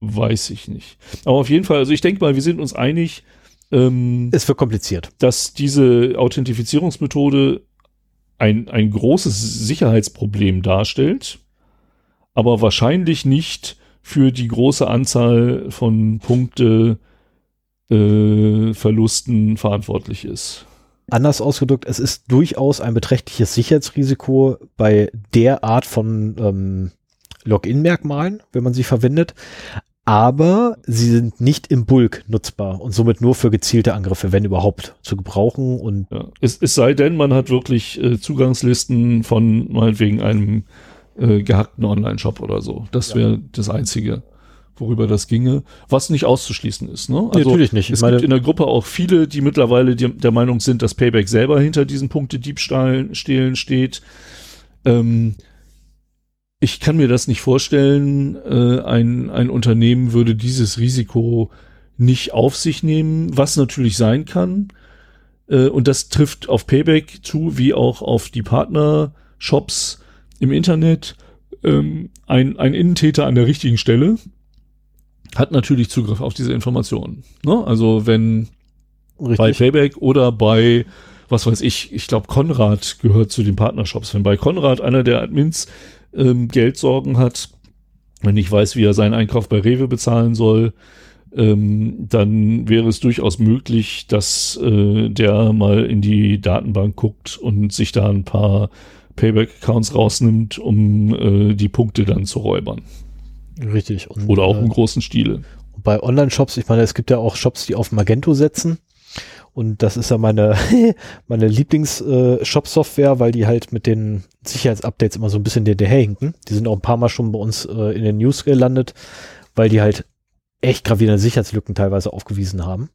weiß ich nicht. Aber auf jeden Fall, also ich denke mal, wir sind uns einig, ähm, Es wird kompliziert. dass diese Authentifizierungsmethode ein, ein großes Sicherheitsproblem darstellt, aber wahrscheinlich nicht für die große Anzahl von Punkte äh, verantwortlich ist. Anders ausgedrückt, es ist durchaus ein beträchtliches Sicherheitsrisiko bei der Art von ähm, Login-Merkmalen, wenn man sie verwendet. Aber sie sind nicht im Bulk nutzbar und somit nur für gezielte Angriffe, wenn überhaupt, zu gebrauchen. Und Ja. Es, es sei denn, man hat wirklich äh, Zugangslisten von meinetwegen einem äh, gehackten Online-Shop oder so. Das Ja. wäre das Einzige, worüber das ginge, was nicht auszuschließen ist. Ne? Also natürlich nicht. Ich es gibt in der Gruppe auch viele, die mittlerweile die, der Meinung sind, dass Payback selber hinter diesen Punkte-Diebstahlen stehlen steht. Ähm, ich kann mir das nicht vorstellen. Äh, ein, ein Unternehmen würde dieses Risiko nicht auf sich nehmen, was natürlich sein kann. Äh, und das trifft auf Payback zu, wie auch auf die Partnershops im Internet. Ähm, ein, ein Innentäter an der richtigen Stelle hat natürlich Zugriff auf diese Informationen. Ne? Also wenn bei richtig. Payback oder bei, was weiß ich, ich glaube Konrad gehört zu den Partnershops. Wenn bei Konrad einer der Admins ähm, Geldsorgen hat, wenn ich weiß, wie er seinen Einkauf bei Rewe bezahlen soll, ähm, dann wäre es durchaus möglich, dass äh, der mal in die Datenbank guckt und sich da ein paar Payback-Accounts rausnimmt, um äh, die Punkte dann zu räubern. Richtig. Und, Oder auch äh, im großen Stile. bei Online-Shops, ich meine, es gibt ja auch Shops, die auf Magento setzen. Und das ist ja meine, *laughs* meine Lieblings-Shop-Software, weil die halt mit den Sicherheitsupdates immer so ein bisschen hinterherhinken. Die sind auch ein paar Mal schon bei uns äh, in den News gelandet, weil die halt echt gravierende Sicherheitslücken teilweise aufgewiesen haben.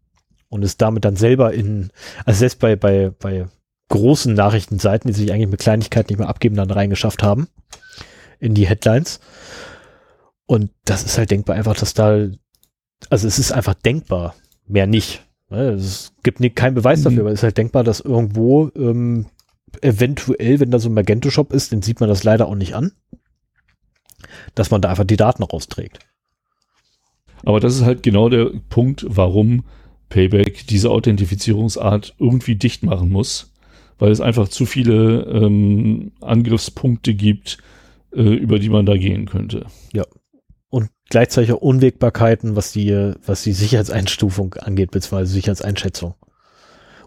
Und es damit dann selber in, also selbst bei, bei, bei großen Nachrichtenseiten, die sich eigentlich mit Kleinigkeiten nicht mehr abgeben, dann reingeschafft haben in die Headlines. Und das ist halt denkbar einfach, dass da, also es ist einfach denkbar, mehr nicht. Ne, Es gibt nie, keinen Beweis Mhm. dafür, aber es ist halt denkbar, dass irgendwo ähm, eventuell, wenn da so ein Magento-Shop ist, dann sieht man das leider auch nicht an, dass man da einfach die Daten rausträgt. Aber das ist halt genau der Punkt, warum Payback diese Authentifizierungsart irgendwie dicht machen muss, weil es einfach zu viele ähm, Angriffspunkte gibt, äh, über die man da gehen könnte. Und gleichzeitig auch Unwägbarkeiten, was die, was die Sicherheitseinstufung angeht, beziehungsweise Sicherheitseinschätzung.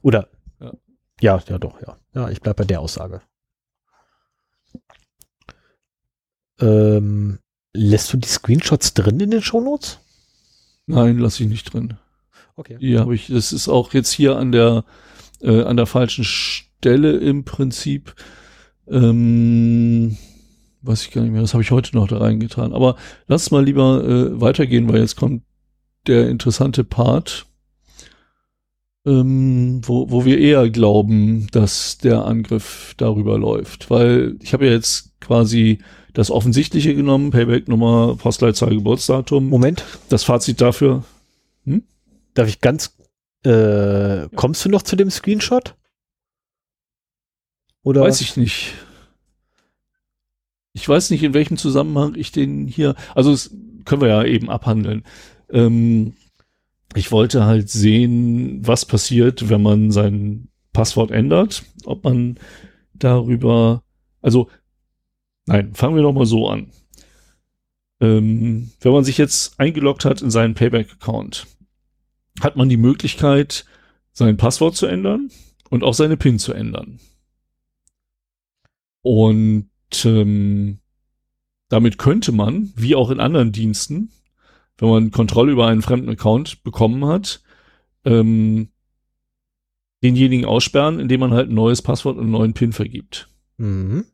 Oder Ja. ja, doch, ja. Ja, ich bleib bei der Aussage. Ähm, lässt du die Screenshots drin in den Shownotes? Nein, lasse ich nicht drin. Okay. Die habe ich, das ist auch jetzt hier an der, äh, an der falschen Stelle im Prinzip. Ähm, weiß ich gar nicht mehr, das habe ich heute noch da reingetan. Aber lass mal lieber äh, weitergehen, weil jetzt kommt der interessante Part. Ähm, wo, wo wir eher glauben, dass der Angriff darüber läuft. Weil ich habe ja jetzt quasi das Offensichtliche genommen, Payback-Nummer, Postleitzahl, Geburtsdatum. Moment. Das Fazit dafür. Hm? Darf ich ganz, äh, kommst du noch zu dem Screenshot? Oder? Weiß ich nicht. Ich weiß nicht, in welchem Zusammenhang ich den hier, also das können wir ja eben abhandeln. Ähm, ich wollte halt sehen, was passiert, wenn man sein Passwort ändert, ob man darüber, also Nein, fangen wir doch mal so an. Ähm, wenn man sich jetzt eingeloggt hat in seinen Payback-Account, hat man die Möglichkeit, sein Passwort zu ändern und auch seine PIN zu ändern. Und ähm, damit könnte man, wie auch in anderen Diensten, wenn man Kontrolle über einen fremden Account bekommen hat, ähm, denjenigen aussperren, indem man halt ein neues Passwort und einen neuen PIN vergibt. Mhm.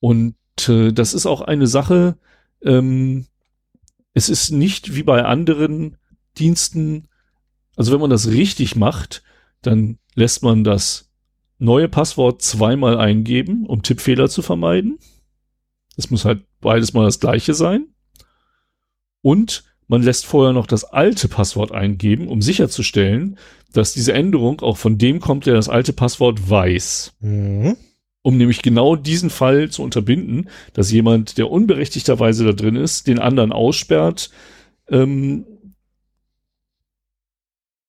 Und äh, das ist auch eine Sache, ähm, es ist nicht wie bei anderen Diensten, also wenn man das richtig macht, dann lässt man das neue Passwort zweimal eingeben, um Tippfehler zu vermeiden. Das muss halt beides mal das gleiche sein. Und man lässt vorher noch das alte Passwort eingeben, um sicherzustellen, dass diese Änderung auch von dem kommt, der das alte Passwort weiß. Mhm um nämlich genau diesen Fall zu unterbinden, dass jemand, der unberechtigterweise da drin ist, den anderen aussperrt, ähm,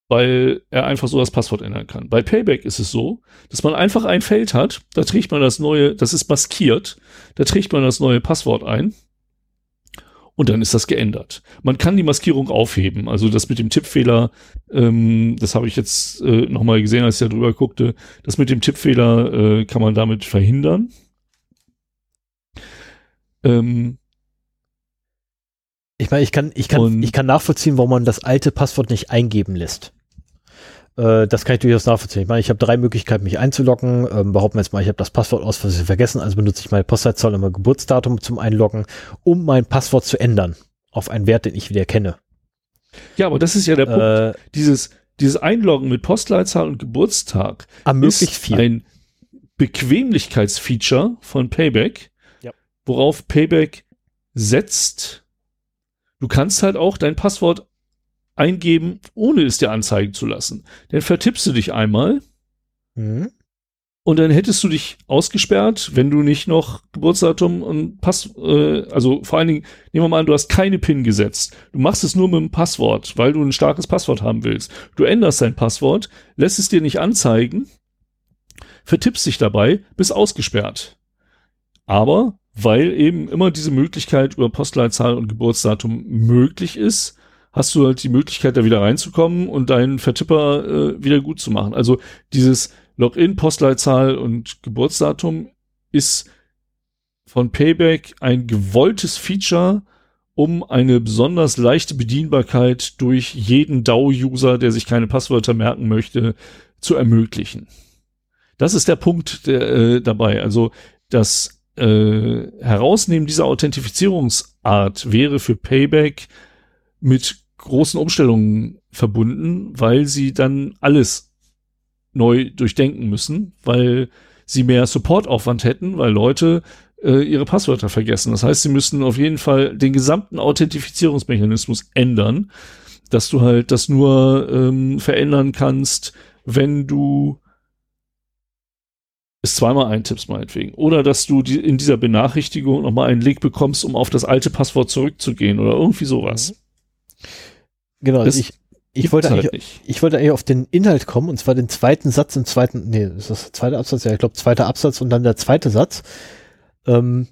weil er einfach so das Passwort ändern kann. Bei Payback ist es so, dass man einfach ein Feld hat, da trägt man das neue, das ist maskiert, da trägt man das neue Passwort ein und dann ist das geändert. Man kann die Maskierung aufheben. Also das mit dem Tippfehler, ähm, das habe ich jetzt äh, nochmal gesehen, als ich da drüber guckte. Das mit dem Tippfehler äh, kann man damit verhindern. Ähm, ich meine, ich kann, ich kann, ich kann nachvollziehen, warum man das alte Passwort nicht eingeben lässt. Äh, das kann ich durchaus nachvollziehen. Ich meine, ich habe drei Möglichkeiten, mich einzuloggen. Ähm, behaupten wir jetzt mal, ich habe das Passwort aus Versehen vergessen, also benutze ich meine Postleitzahl und mein Geburtsdatum zum Einloggen, um mein Passwort zu ändern auf einen Wert, den ich wieder kenne. Ja, aber das ist ja der äh, Punkt. Dieses, dieses Einloggen mit Postleitzahl und Geburtstag ermöglicht ist viel. ein Bequemlichkeitsfeature von Payback, ja. worauf Payback setzt. Du kannst halt auch dein Passwort eingeben, ohne es dir anzeigen zu lassen. Dann vertippst du dich einmal mhm. und dann hättest du dich ausgesperrt, wenn du nicht noch Geburtsdatum und Pass, äh, also vor allen Dingen, nehmen wir mal an, du hast keine PIN gesetzt. Du machst es nur mit dem Passwort, weil du ein starkes Passwort haben willst. Du änderst dein Passwort, lässt es dir nicht anzeigen, vertippst dich dabei, bist ausgesperrt. Aber weil eben immer diese Möglichkeit über Postleitzahl und Geburtsdatum möglich ist, hast du halt die Möglichkeit, da wieder reinzukommen und deinen Vertipper äh, wieder gut zu machen. Also dieses Login, Postleitzahl und Geburtsdatum ist von Payback ein gewolltes Feature, um eine besonders leichte Bedienbarkeit durch jeden DAO-User, der sich keine Passwörter merken möchte, zu ermöglichen. Das ist der Punkt der, äh, dabei. Also das äh, Herausnehmen dieser Authentifizierungsart wäre für Payback mit großen Umstellungen verbunden, weil sie dann alles neu durchdenken müssen, weil sie mehr Supportaufwand hätten, weil Leute äh, ihre Passwörter vergessen. Das heißt, sie müssten auf jeden Fall den gesamten Authentifizierungsmechanismus ändern, dass du halt das nur ähm, verändern kannst, wenn du es zweimal eintippst, meinetwegen. Oder dass du die, in dieser Benachrichtigung nochmal einen Link bekommst, um auf das alte Passwort zurückzugehen oder irgendwie sowas. Mhm. Genau, das ich, ich wollte halt eigentlich, ich wollte eigentlich auf den Inhalt kommen und zwar den zweiten Satz im zweiten, nee, ist das der zweite Absatz? Ja, ich glaube, zweiter Absatz und dann der zweite Satz. Ähm,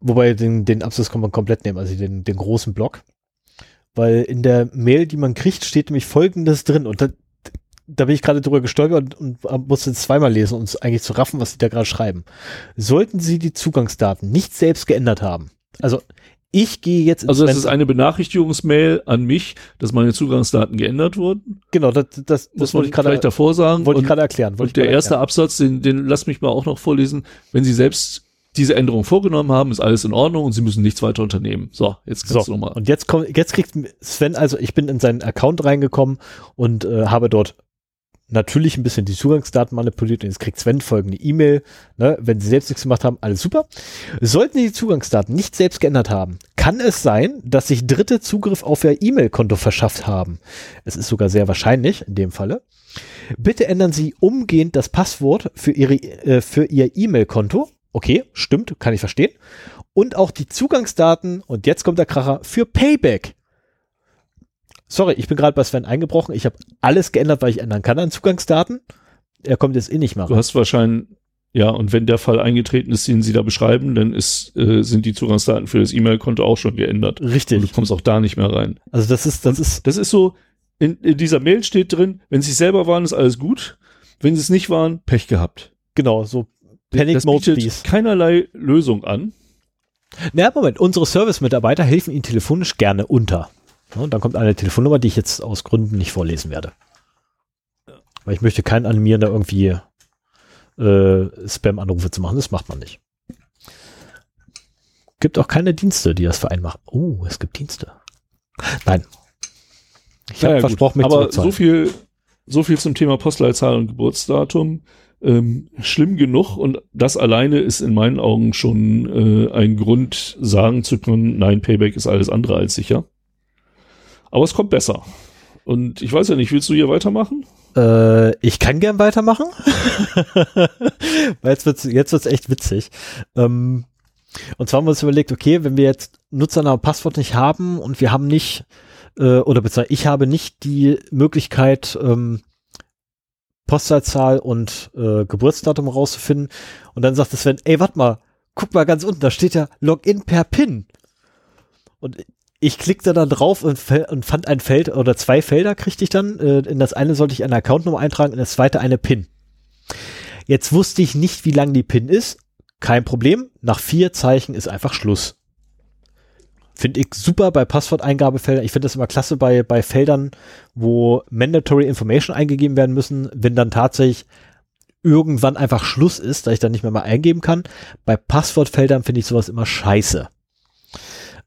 wobei den, den Absatz kann man komplett nehmen, also den, den großen Block. Weil in der Mail, die man kriegt, steht nämlich folgendes drin und da, da bin ich gerade drüber gestolpert und, und musste es zweimal lesen, um es eigentlich zu raffen, was sie da gerade schreiben. Sollten Sie die Zugangsdaten nicht selbst geändert haben, also ich gehe jetzt. Also es ist eine Benachrichtigungsmail an mich, dass meine Zugangsdaten geändert wurden. Genau, das, das, das wollte ich gerade davor sagen. Wollte ich gerade erklären. und der erste Absatz, den, den lass mich mal auch noch vorlesen. Wenn Sie selbst diese Änderung vorgenommen haben, ist alles in Ordnung und sie müssen nichts weiter unternehmen. So, jetzt kannst so, du nochmal. Und jetzt kommt, jetzt kriegt Sven, also ich bin in seinen Account reingekommen und äh, habe dort natürlich ein bisschen die Zugangsdaten manipuliert und jetzt kriegt Sven folgende E-Mail, ne, wenn sie selbst nichts gemacht haben, alles super. Sollten die Zugangsdaten nicht selbst geändert haben, kann es sein, dass sich Dritte Zugriff auf ihr E-Mail-Konto verschafft haben. Es ist sogar sehr wahrscheinlich in dem Falle. Bitte ändern Sie umgehend das Passwort für, ihre, äh, für Ihr E-Mail-Konto. Okay, stimmt, kann ich verstehen. Und auch die Zugangsdaten, und jetzt kommt der Kracher, für Payback. Sorry, ich bin gerade bei Sven eingebrochen. Ich habe alles geändert, weil ich ändern kann an Zugangsdaten. Er kommt jetzt eh nicht mehr. Du hast wahrscheinlich, ja, und wenn der Fall eingetreten ist, den Sie da beschreiben, dann ist, äh, sind die Zugangsdaten für das E-Mail-Konto auch schon geändert. Richtig. Und du kommst auch da nicht mehr rein. Also das ist, das ist. Das ist so, in, in dieser Mail steht drin, wenn sie selber waren, ist alles gut. Wenn sie es nicht waren, Pech gehabt. Genau, so Panic das Mode, bietet please. keinerlei Lösung an. Na, Moment, unsere Service-Mitarbeiter helfen Ihnen telefonisch gerne unter. Ja, und dann kommt eine Telefonnummer, die ich jetzt aus Gründen nicht vorlesen werde. Weil ich möchte keinen animieren, da irgendwie äh, Spam-Anrufe zu machen. Das macht man nicht. Gibt auch keine Dienste, die das vereinbaren. Oh, es gibt Dienste. Nein. Ich habe Naja, gut. versprochen, mich Aber zurückzahlen. so viel, so viel zum Thema Postleitzahl und Geburtsdatum. Ähm, schlimm genug und das alleine ist in meinen Augen schon äh, ein Grund, sagen zu können, nein, Payback ist alles andere als sicher. Aber es kommt besser. Und ich weiß ja nicht, willst du hier weitermachen? Äh, ich kann gern weitermachen. *laughs* Weil jetzt wird's, jetzt wird's echt witzig. Ähm, und zwar haben wir uns überlegt, okay, wenn wir jetzt Nutzername und Passwort nicht haben und wir haben nicht, äh, oder beziehungsweise ich habe nicht die Möglichkeit, ähm, Postleitzahl und äh, Geburtsdatum rauszufinden. Und dann sagt Sven, ey, warte mal, guck mal ganz unten, da steht ja Login per PIN. Und ich klickte dann drauf und, und fand ein Feld oder zwei Felder kriegte ich dann. Äh, in das eine sollte ich eine Accountnummer eintragen, in das zweite eine PIN. Jetzt wusste ich nicht, wie lang die PIN ist. Kein Problem. Nach vier Zeichen ist einfach Schluss. Finde ich super bei Passworteingabefeldern. Ich finde das immer klasse bei, bei Feldern, wo Mandatory Information eingegeben werden müssen, wenn dann tatsächlich irgendwann einfach Schluss ist, da ich dann nicht mehr mal eingeben kann. Bei Passwortfeldern finde ich sowas immer scheiße.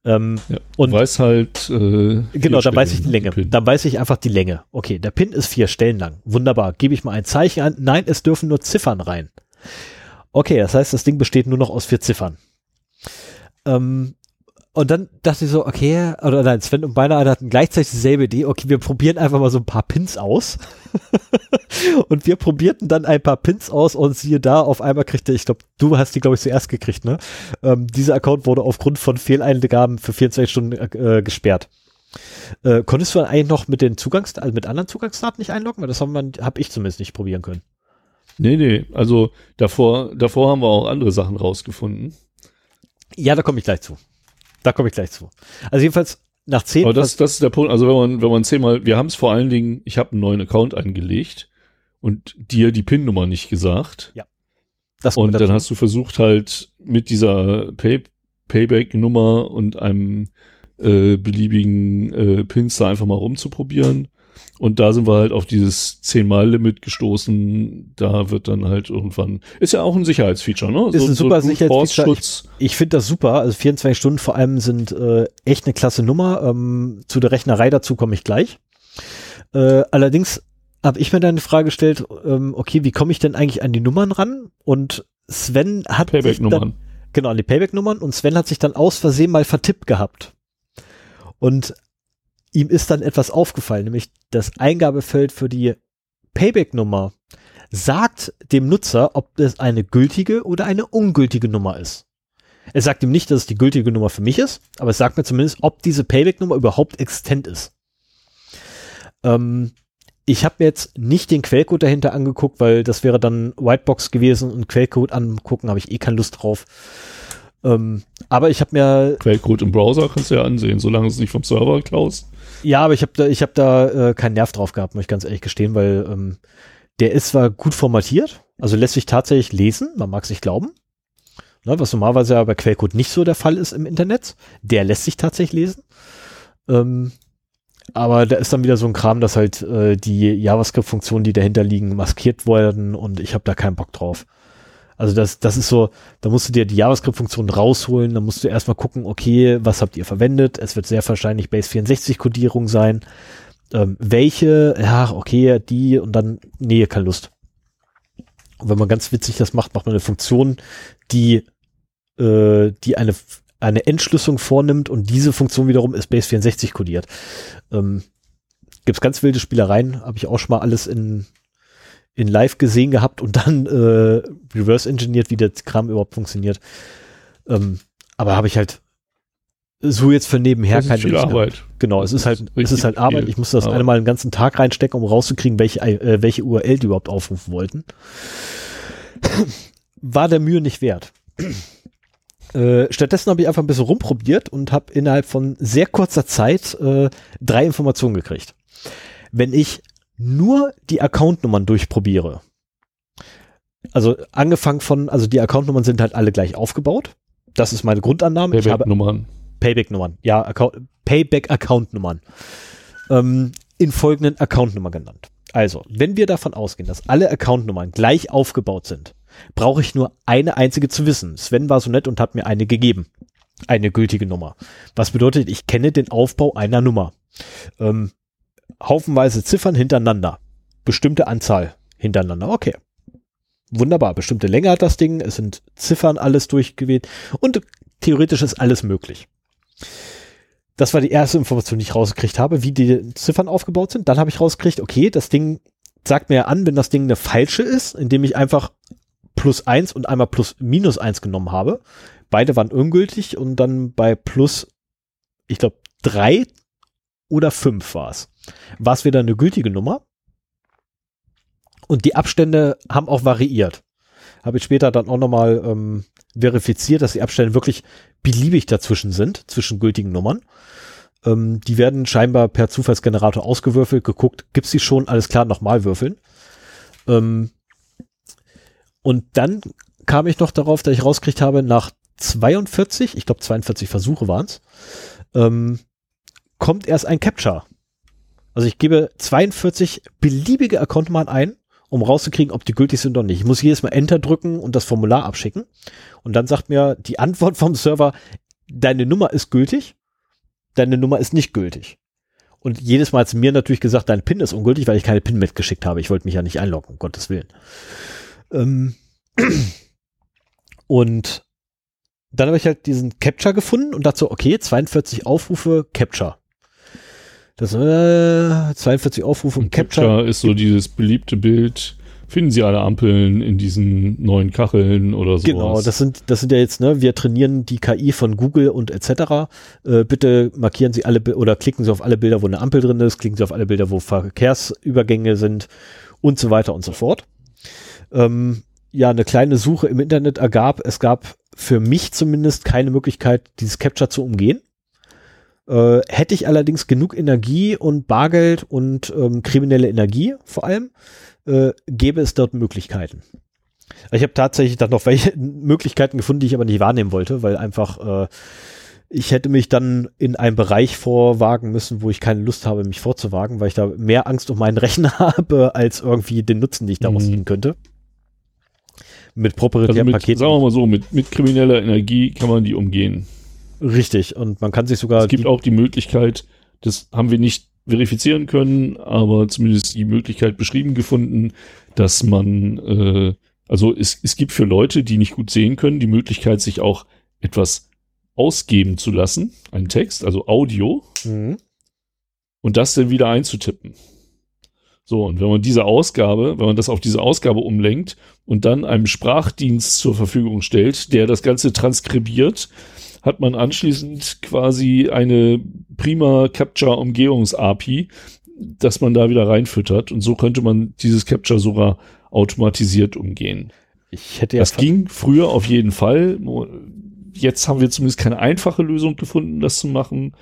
Ähm, Ja. Und- du weißt halt. Äh, Genau, dann weiß ich die Länge. Dann weiß ich einfach die Länge. Okay, der Pin ist vier Stellen lang. Wunderbar. Gebe ich mal ein Zeichen an. Nein, es dürfen nur Ziffern rein. Okay, das heißt, das Ding besteht nur noch aus vier Ziffern. Ähm, und dann dachte ich so, okay, oder nein, Sven und beide hatten gleichzeitig dieselbe Idee. Okay, wir probieren einfach mal so ein paar Pins aus. *laughs* und wir probierten dann ein paar Pins aus und siehe da, auf einmal kriegte, ich glaube, du hast die, glaube ich, zuerst gekriegt, ne? Ähm, dieser Account wurde aufgrund von Fehleingaben für 24 Stunden äh, gesperrt. Äh, konntest du dann eigentlich noch mit den Zugangs also mit anderen Zugangsdaten nicht einloggen? Weil das habe ich zumindest nicht probieren können. Nee, nee. Also davor, davor haben wir auch andere Sachen rausgefunden. Ja, da komme ich gleich zu. Da komme ich gleich zu. Also jedenfalls nach zehn. Aber das, das ist der Punkt. Also wenn man, wenn man zehnmal, wir haben es vor allen Dingen, ich habe einen neuen Account angelegt und dir die PIN-Nummer nicht gesagt. das Und dann hast du versucht halt mit dieser Pay Payback-Nummer und einem äh, beliebigen äh, Pins da einfach mal rumzuprobieren. Und da sind wir halt auf dieses 10-Mal-Limit gestoßen. Da wird dann halt irgendwann, ist ja auch ein Sicherheitsfeature, ne? Ist ein super Brute Sicherheitsfeature. Force-Schutz. Ich finde das super. Also 24 Stunden vor allem sind äh, echt eine klasse Nummer. Ähm, zu der Rechnerei dazu komme ich gleich. Äh, allerdings habe ich mir dann die Frage gestellt, ähm, okay, wie komme ich denn eigentlich an die Nummern ran? Und Sven hat Payback-Nummern. genau, an die Payback-Nummern und Sven hat sich dann aus Versehen mal vertippt gehabt. Und ihm ist dann etwas aufgefallen, nämlich das Eingabefeld für die Payback-Nummer sagt dem Nutzer, ob es eine gültige oder eine ungültige Nummer ist. Es sagt ihm nicht, dass es die gültige Nummer für mich ist, aber es sagt mir zumindest, ob diese Payback-Nummer überhaupt existent ist. Ähm, ich habe mir jetzt nicht den Quellcode dahinter angeguckt, weil das wäre dann Whitebox gewesen und Quellcode angucken habe ich eh keine Lust drauf. Ähm, aber ich habe mir, Quellcode im Browser kannst du ja ansehen, solange es nicht vom Server klaust. Ja, aber ich habe da, ich habe da äh, keinen Nerv drauf gehabt, muss ich ganz ehrlich gestehen, weil ähm, der ist zwar gut formatiert, also lässt sich tatsächlich lesen, man mag es nicht glauben. Ne, was normalerweise ja bei Quellcode nicht so der Fall ist im Internet. Der lässt sich tatsächlich lesen. Ähm, aber da ist dann wieder so ein Kram, dass halt äh, die JavaScript-Funktionen, die dahinter liegen, maskiert werden und ich habe da keinen Bock drauf. Also das, das ist so, da musst du dir die JavaScript-Funktion rausholen, dann musst du erstmal gucken, okay, was habt ihr verwendet? Es wird sehr wahrscheinlich Base 64-Kodierung sein. Ähm, welche? Ja, okay, die und dann, nee, keine Lust. Und wenn man ganz witzig das macht, macht man eine Funktion, die, äh, die eine, eine Entschlüsselung vornimmt und diese Funktion wiederum ist Base 64 kodiert. Ähm, Gibt ganz wilde Spielereien, habe ich auch schon mal alles in, in live gesehen gehabt und dann äh, reverse engineert, wie der Kram überhaupt funktioniert. Ähm, aber habe ich halt so jetzt für nebenher das ist keine viel Lust Arbeit. gehabt. Genau, es ist halt, es ist halt Arbeit. Ich muss das Arbeit. eine Mal einen ganzen Tag reinstecken, um rauszukriegen, welche, äh, welche URL die überhaupt aufrufen wollten. *coughs* War der Mühe nicht wert. Äh, stattdessen habe ich einfach ein bisschen rumprobiert und habe innerhalb von sehr kurzer Zeit äh, drei Informationen gekriegt. Wenn ich nur die Accountnummern durchprobiere, also angefangen von, also die Accountnummern sind halt alle gleich aufgebaut. Das ist meine Grundannahme. Ich habe Nummern. Payback-Nummern. Ja, Account, Payback-Account-Nummern. Ähm, in folgenden Account-Nummern genannt. Also, wenn wir davon ausgehen, dass alle Account-Nummern gleich aufgebaut sind, brauche ich nur eine einzige zu wissen. Sven war so nett und hat mir eine gegeben. Eine gültige Nummer. Was bedeutet, ich kenne den Aufbau einer Nummer. Ähm, haufenweise Ziffern hintereinander. Bestimmte Anzahl hintereinander. Okay. Wunderbar. Bestimmte Länge hat das Ding. Es sind Ziffern alles durchgewählt. Und theoretisch ist alles möglich. Das war die erste Information, die ich rausgekriegt habe, wie die Ziffern aufgebaut sind. Dann habe ich rausgekriegt, okay, das Ding sagt mir an, wenn das Ding eine falsche ist, indem ich einfach plus eins und einmal plus minus eins genommen habe. Beide waren ungültig und dann bei plus, ich glaube, drei oder fünf war es. War es wieder eine gültige Nummer. Und die Abstände haben auch variiert. Habe ich später dann auch nochmal ähm, verifiziert, dass die Abstände wirklich beliebig dazwischen sind, zwischen gültigen Nummern. Ähm, die werden scheinbar per Zufallsgenerator ausgewürfelt, geguckt, gibt's die schon, alles klar, nochmal würfeln. Ähm, und dann kam ich noch darauf, dass ich rauskriegt habe, nach 42, ich glaube 42 Versuche waren's, ähm, kommt erst ein Capture. Also ich gebe 42 beliebige Accountnummern ein, um rauszukriegen, ob die gültig sind oder nicht. Ich muss jedes Mal Enter drücken und das Formular abschicken. Und dann sagt mir die Antwort vom Server, deine Nummer ist gültig, deine Nummer ist nicht gültig. Und jedes Mal hat es mir natürlich gesagt, dein PIN ist ungültig, weil ich keine PIN mitgeschickt habe. Ich wollte mich ja nicht einloggen, um Gottes Willen. Ähm *clears throat* und dann habe ich halt diesen Capture gefunden und so, okay, 42 Aufrufe, Capture. Das äh, 42 Aufrufe und Capture. Capture ist so dieses beliebte Bild. Finden Sie alle Ampeln in diesen neuen Kacheln oder so. Genau, das sind, das sind ja jetzt, ne, wir trainieren die KI von Google und etc. Äh, bitte markieren Sie alle oder klicken Sie auf alle Bilder, wo eine Ampel drin ist, klicken Sie auf alle Bilder, wo Verkehrsübergänge sind und so weiter und so fort. Ähm, ja, eine kleine Suche im Internet ergab, es gab für mich zumindest keine Möglichkeit, dieses Capture zu umgehen. Äh, hätte ich allerdings genug Energie und Bargeld und ähm, kriminelle Energie vor allem, äh, gäbe es dort Möglichkeiten. Ich habe tatsächlich dann noch welche *laughs* Möglichkeiten gefunden, die ich aber nicht wahrnehmen wollte, weil einfach äh, ich hätte mich dann in einen Bereich vorwagen müssen, wo ich keine Lust habe, mich vorzuwagen, weil ich da mehr Angst um meinen *laughs* Rechner habe, als irgendwie den Nutzen, den ich daraus Mhm. ziehen könnte. Mit also proprietären mit, Paketen. sagen wir mal so, mit, mit krimineller Energie kann man die umgehen. Richtig. Und man kann sich sogar. es gibt die- auch die Möglichkeit, das haben wir nicht verifizieren können, aber zumindest die Möglichkeit beschrieben gefunden, dass man, äh, also es, es gibt für Leute, die nicht gut sehen können, die Möglichkeit, sich auch etwas ausgeben zu lassen, einen Text, also Audio, Mhm. und das dann wieder einzutippen. So, und wenn man diese Ausgabe, wenn man das auf diese Ausgabe umlenkt und dann einem Sprachdienst zur Verfügung stellt, der das Ganze transkribiert, hat man anschließend quasi eine prima Capture-Umgehungs-API, dass man da wieder reinfüttert. Und so könnte man dieses Capture sogar automatisiert umgehen. Ich hätte ja. Das ging früher auf jeden Fall. Jetzt haben wir zumindest keine einfache Lösung gefunden, das zu machen,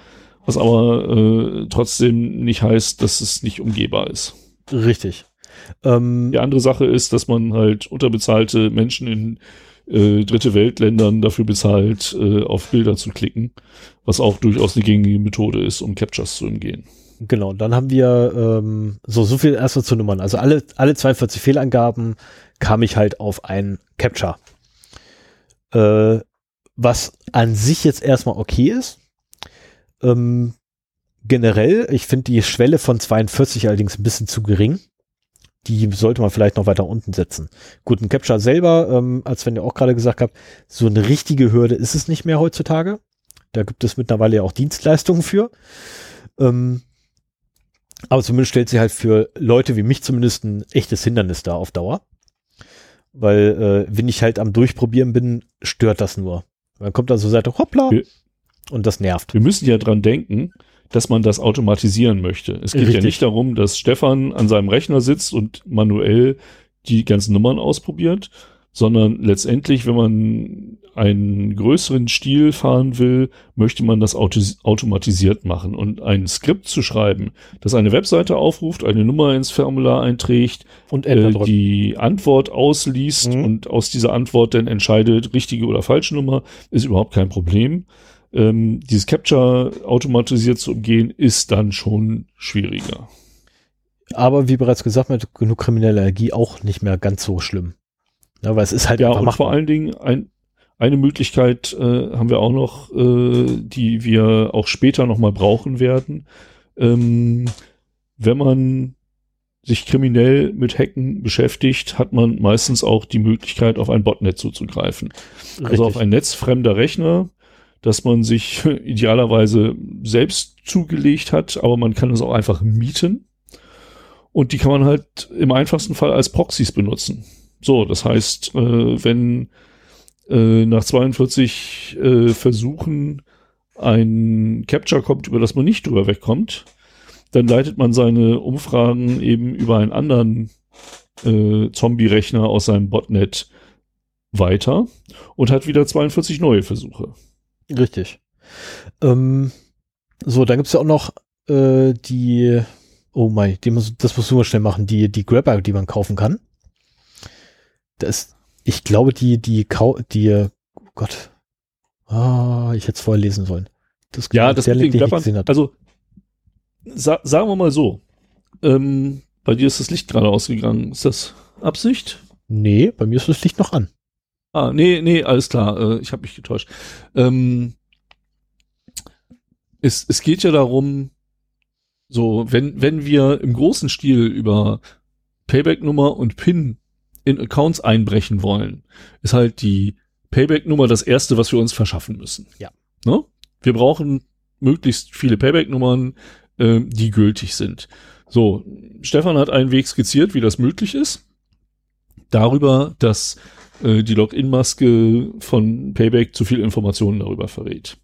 was aber äh, trotzdem nicht heißt, dass es nicht umgehbar ist. Richtig. Ähm, Die andere Sache ist, dass man halt unterbezahlte Menschen in äh, dritte Weltländern dafür bezahlt, äh, auf Bilder zu klicken, was auch durchaus eine gängige Methode ist, um Captures zu umgehen. Genau, dann haben wir ähm, so, so viel erstmal zu Nummern. Also alle, alle 42 Fehlangaben kam ich halt auf ein Capture. Äh, was an sich jetzt erstmal okay ist. Ähm, generell, ich finde die Schwelle von 42 allerdings ein bisschen zu gering. Die sollte man vielleicht noch weiter unten setzen. Gut, ein Capture selber, ähm, als wenn ihr auch gerade gesagt habt, so eine richtige Hürde ist es nicht mehr heutzutage. Da gibt es mittlerweile ja auch Dienstleistungen für. Ähm, aber zumindest stellt sie halt für Leute wie mich zumindest ein echtes Hindernis da auf Dauer. Weil, äh, wenn ich halt am Durchprobieren bin, stört das nur. Dann kommt da so Seite, hoppla, Wir- und das nervt. Wir müssen ja dran denken, dass man das automatisieren möchte. Es geht ja Richtig. nicht darum, dass Stefan an seinem Rechner sitzt und manuell die ganzen Nummern ausprobiert, sondern letztendlich, wenn man einen größeren Stil fahren will, möchte man das auto automatisiert machen. Und ein Skript zu schreiben, das eine Webseite aufruft, eine Nummer ins Formular einträgt, Und äh, die Antwort ausliest Mhm. und aus dieser Antwort dann entscheidet, richtige oder falsche Nummer, ist überhaupt kein Problem. Ähm, dieses Capture automatisiert zu umgehen, ist dann schon schwieriger. Aber wie bereits gesagt, mit genug krimineller Energie auch nicht mehr ganz so schlimm. Ja, weil es ist halt Ja, und vor allen Dingen ein, eine Möglichkeit äh, haben wir auch noch, äh, die wir auch später nochmal brauchen werden. Ähm, wenn man sich kriminell mit Hacken beschäftigt, hat man meistens auch die Möglichkeit, auf ein Botnet zuzugreifen. Also auf Richtig. ein netzfremder Rechner, das man sich *laughs* idealerweise selbst zugelegt hat, aber man kann es auch einfach mieten. Und die kann man halt im einfachsten Fall als Proxys benutzen. So, das heißt, äh, wenn äh, nach 42 äh, Versuchen ein Capture kommt, über das man nicht drüber wegkommt, dann leitet man seine Umfragen eben über einen anderen äh, Zombie-Rechner aus seinem Botnet weiter und hat wieder 42 neue Versuche. Richtig. Ähm, so, dann gibt's ja auch noch äh, die, oh mein, die muss, das musst du mal schnell machen, die, die Grabber, die man kaufen kann. Das, ich glaube, die, die, Kau die, oh Gott, ah, ich hätte es vorher lesen sollen. Das, Ja, das der Link, den gesehen hatte. also sa sagen wir mal so, ähm, bei dir ist das Licht gerade ausgegangen. Ist das Absicht? Nee, bei mir ist das Licht noch an. Ah, nee, nee, alles klar, äh, ich habe mich getäuscht. Ähm, es, es geht ja darum, so, wenn, wenn wir im großen Stil über Payback-Nummer und PIN in Accounts einbrechen wollen, ist halt die Payback-Nummer das erste, was wir uns verschaffen müssen. Ja. Ne? Wir brauchen möglichst viele Payback-Nummern, äh, die gültig sind. So, Stefan hat einen Weg skizziert, wie das möglich ist. Darüber, dass äh, die Login-Maske von Payback zu viel Informationen darüber verrät.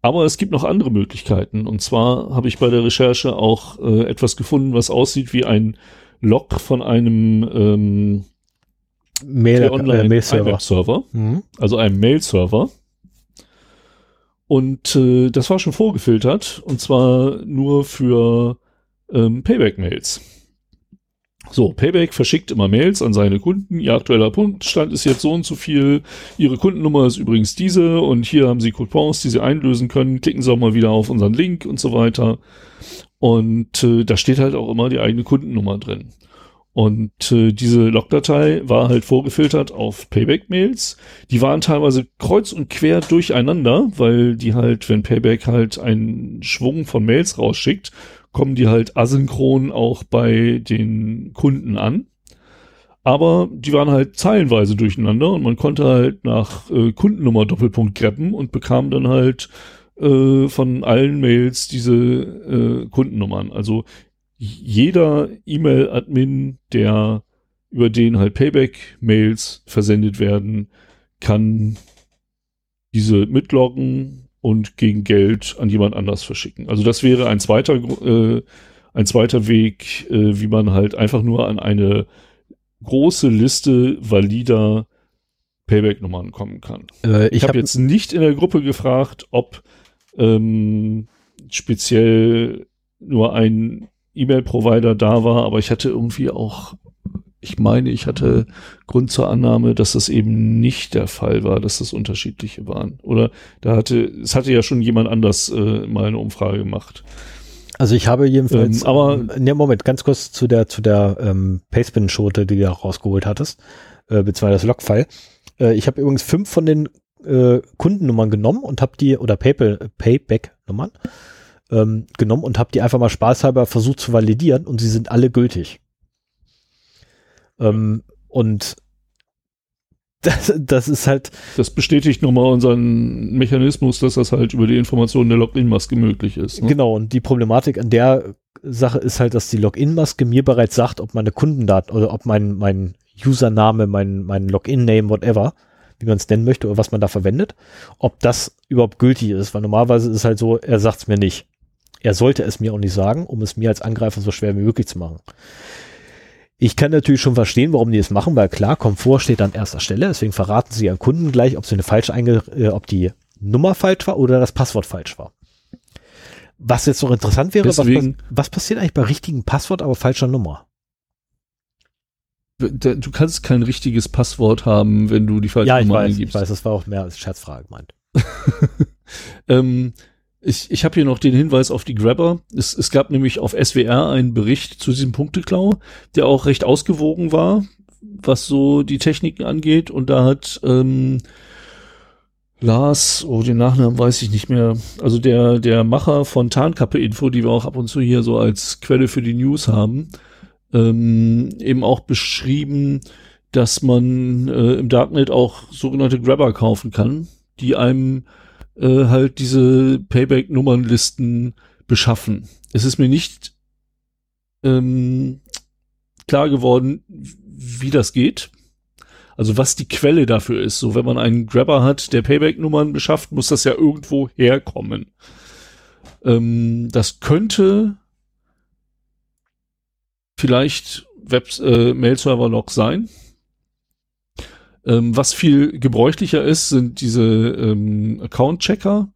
Aber es gibt noch andere Möglichkeiten. Und zwar habe ich bei der Recherche auch äh, etwas gefunden, was aussieht wie ein Log von einem ähm, Mail, Online äh, Mail-Server. IMAP-Server, Mhm. also einem Mail-Server. Und äh, das war schon vorgefiltert, und zwar nur für ähm, Payback-Mails. So, Payback verschickt immer Mails an seine Kunden. Ihr aktueller Punktstand ist jetzt so und so viel. Ihre Kundennummer ist übrigens diese und hier haben Sie Coupons, die Sie einlösen können. Klicken Sie auch mal wieder auf unseren Link und so weiter. Und äh, da steht halt auch immer die eigene Kundennummer drin. Und äh, diese Logdatei war halt vorgefiltert auf Payback-Mails. Die waren teilweise kreuz und quer durcheinander, weil die halt, wenn Payback halt einen Schwung von Mails rausschickt, kommen die halt asynchron auch bei den Kunden an. Aber die waren halt zeilenweise durcheinander und man konnte halt nach äh, Kundennummer Doppelpunkt greppen und bekam dann halt äh, von allen Mails diese äh, Kundennummern. Also jeder E-Mail-Admin, der über den halt Payback-Mails versendet werden, kann diese mitloggen und gegen Geld an jemand anders verschicken. Also das wäre ein zweiter, äh, ein zweiter Weg, äh, wie man halt einfach nur an eine große Liste valider Payback-Nummern kommen kann. Äh, Ich ich habe habe jetzt nicht in der Gruppe gefragt, ob ähm, speziell nur ein E-Mail-Provider da war, aber ich hatte irgendwie auch, ich meine, ich hatte Grund zur Annahme, dass das eben nicht der Fall war, dass das unterschiedliche waren. Oder da hatte, es hatte ja schon jemand anders äh, mal eine Umfrage gemacht. Also ich habe jedenfalls, Ähm, aber- ne, Moment, ganz kurz zu der, zu der ähm, Pastebin-Schote, die du auch rausgeholt hattest, äh, beziehungsweise das Logfile. Äh, ich habe übrigens fünf von den äh, Kundennummern genommen und habe die, oder PayPal, Payback-Nummern, ähm, genommen und habe die einfach mal spaßhalber versucht zu validieren und sie sind alle gültig. Ähm, und *laughs* das, das ist halt. Das bestätigt nochmal unseren Mechanismus, dass das halt über die Informationen der Login-Maske möglich ist. Ne? Genau, und die Problematik an der Sache ist halt, dass die Login-Maske mir bereits sagt, ob meine Kundendaten oder ob mein, mein Username, mein, mein Login-Name, whatever, wie man es nennen möchte oder was man da verwendet, ob das überhaupt gültig ist, weil normalerweise ist es halt so, er sagt es mir nicht. Er sollte es mir auch nicht sagen, um es mir als Angreifer so schwer wie möglich zu machen. Ich kann natürlich schon verstehen, warum die es machen, weil klar, Komfort steht an erster Stelle, deswegen verraten sie ihren Kunden gleich, ob sie eine falsch einge äh, ob die Nummer falsch war oder das Passwort falsch war. Was jetzt noch interessant wäre, was, was, passiert eigentlich bei richtigem Passwort, aber falscher Nummer? Du kannst kein richtiges Passwort haben, wenn du die falsche ja, Nummer weiß, eingibst. Ich weiß, das war auch mehr als Scherzfrage gemeint. *laughs* ähm, ich, ich habe hier noch den Hinweis auf die Grabber. Es, es gab nämlich auf SWR einen Bericht zu diesem Punkteklau, der auch recht ausgewogen war, was so die Techniken angeht. Und da hat ähm, Lars, oh, den Nachnamen weiß ich nicht mehr, also der, der Macher von Tarnkappe Info, die wir auch ab und zu hier so als Quelle für die News haben, ähm, eben auch beschrieben, dass man äh, im Darknet auch sogenannte Grabber kaufen kann, die einem äh, halt diese Payback-Nummernlisten beschaffen. Es ist mir nicht ähm, klar geworden, wie das geht. Also was die Quelle dafür ist. So, wenn man einen Grabber hat, der Payback-Nummern beschafft, muss das ja irgendwo herkommen. Ähm, das könnte vielleicht Web äh, Mail-Server-Log sein. Ähm, was viel gebräuchlicher ist, sind diese ähm, Account-Checker,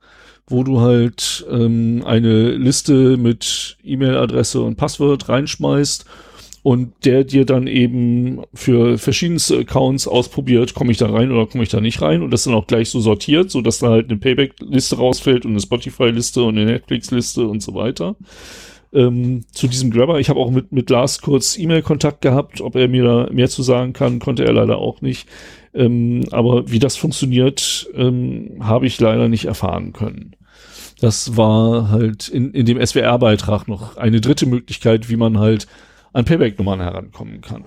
wo du halt ähm, eine Liste mit E-Mail-Adresse und Passwort reinschmeißt und der dir dann eben für verschiedenste Accounts ausprobiert, komme ich da rein oder komme ich da nicht rein und das dann auch gleich so sortiert, so dass da halt eine Payback-Liste rausfällt und eine Spotify-Liste und eine Netflix-Liste und so weiter. Ähm, zu diesem Grabber. Ich habe auch mit, mit Lars kurz E-Mail-Kontakt gehabt, ob er mir da mehr zu sagen kann, konnte er leider auch nicht. Ähm, aber wie das funktioniert, ähm, habe ich leider nicht erfahren können. Das war halt in, in dem SWR-Beitrag noch eine dritte Möglichkeit, wie man halt an Payback-Nummern herankommen kann.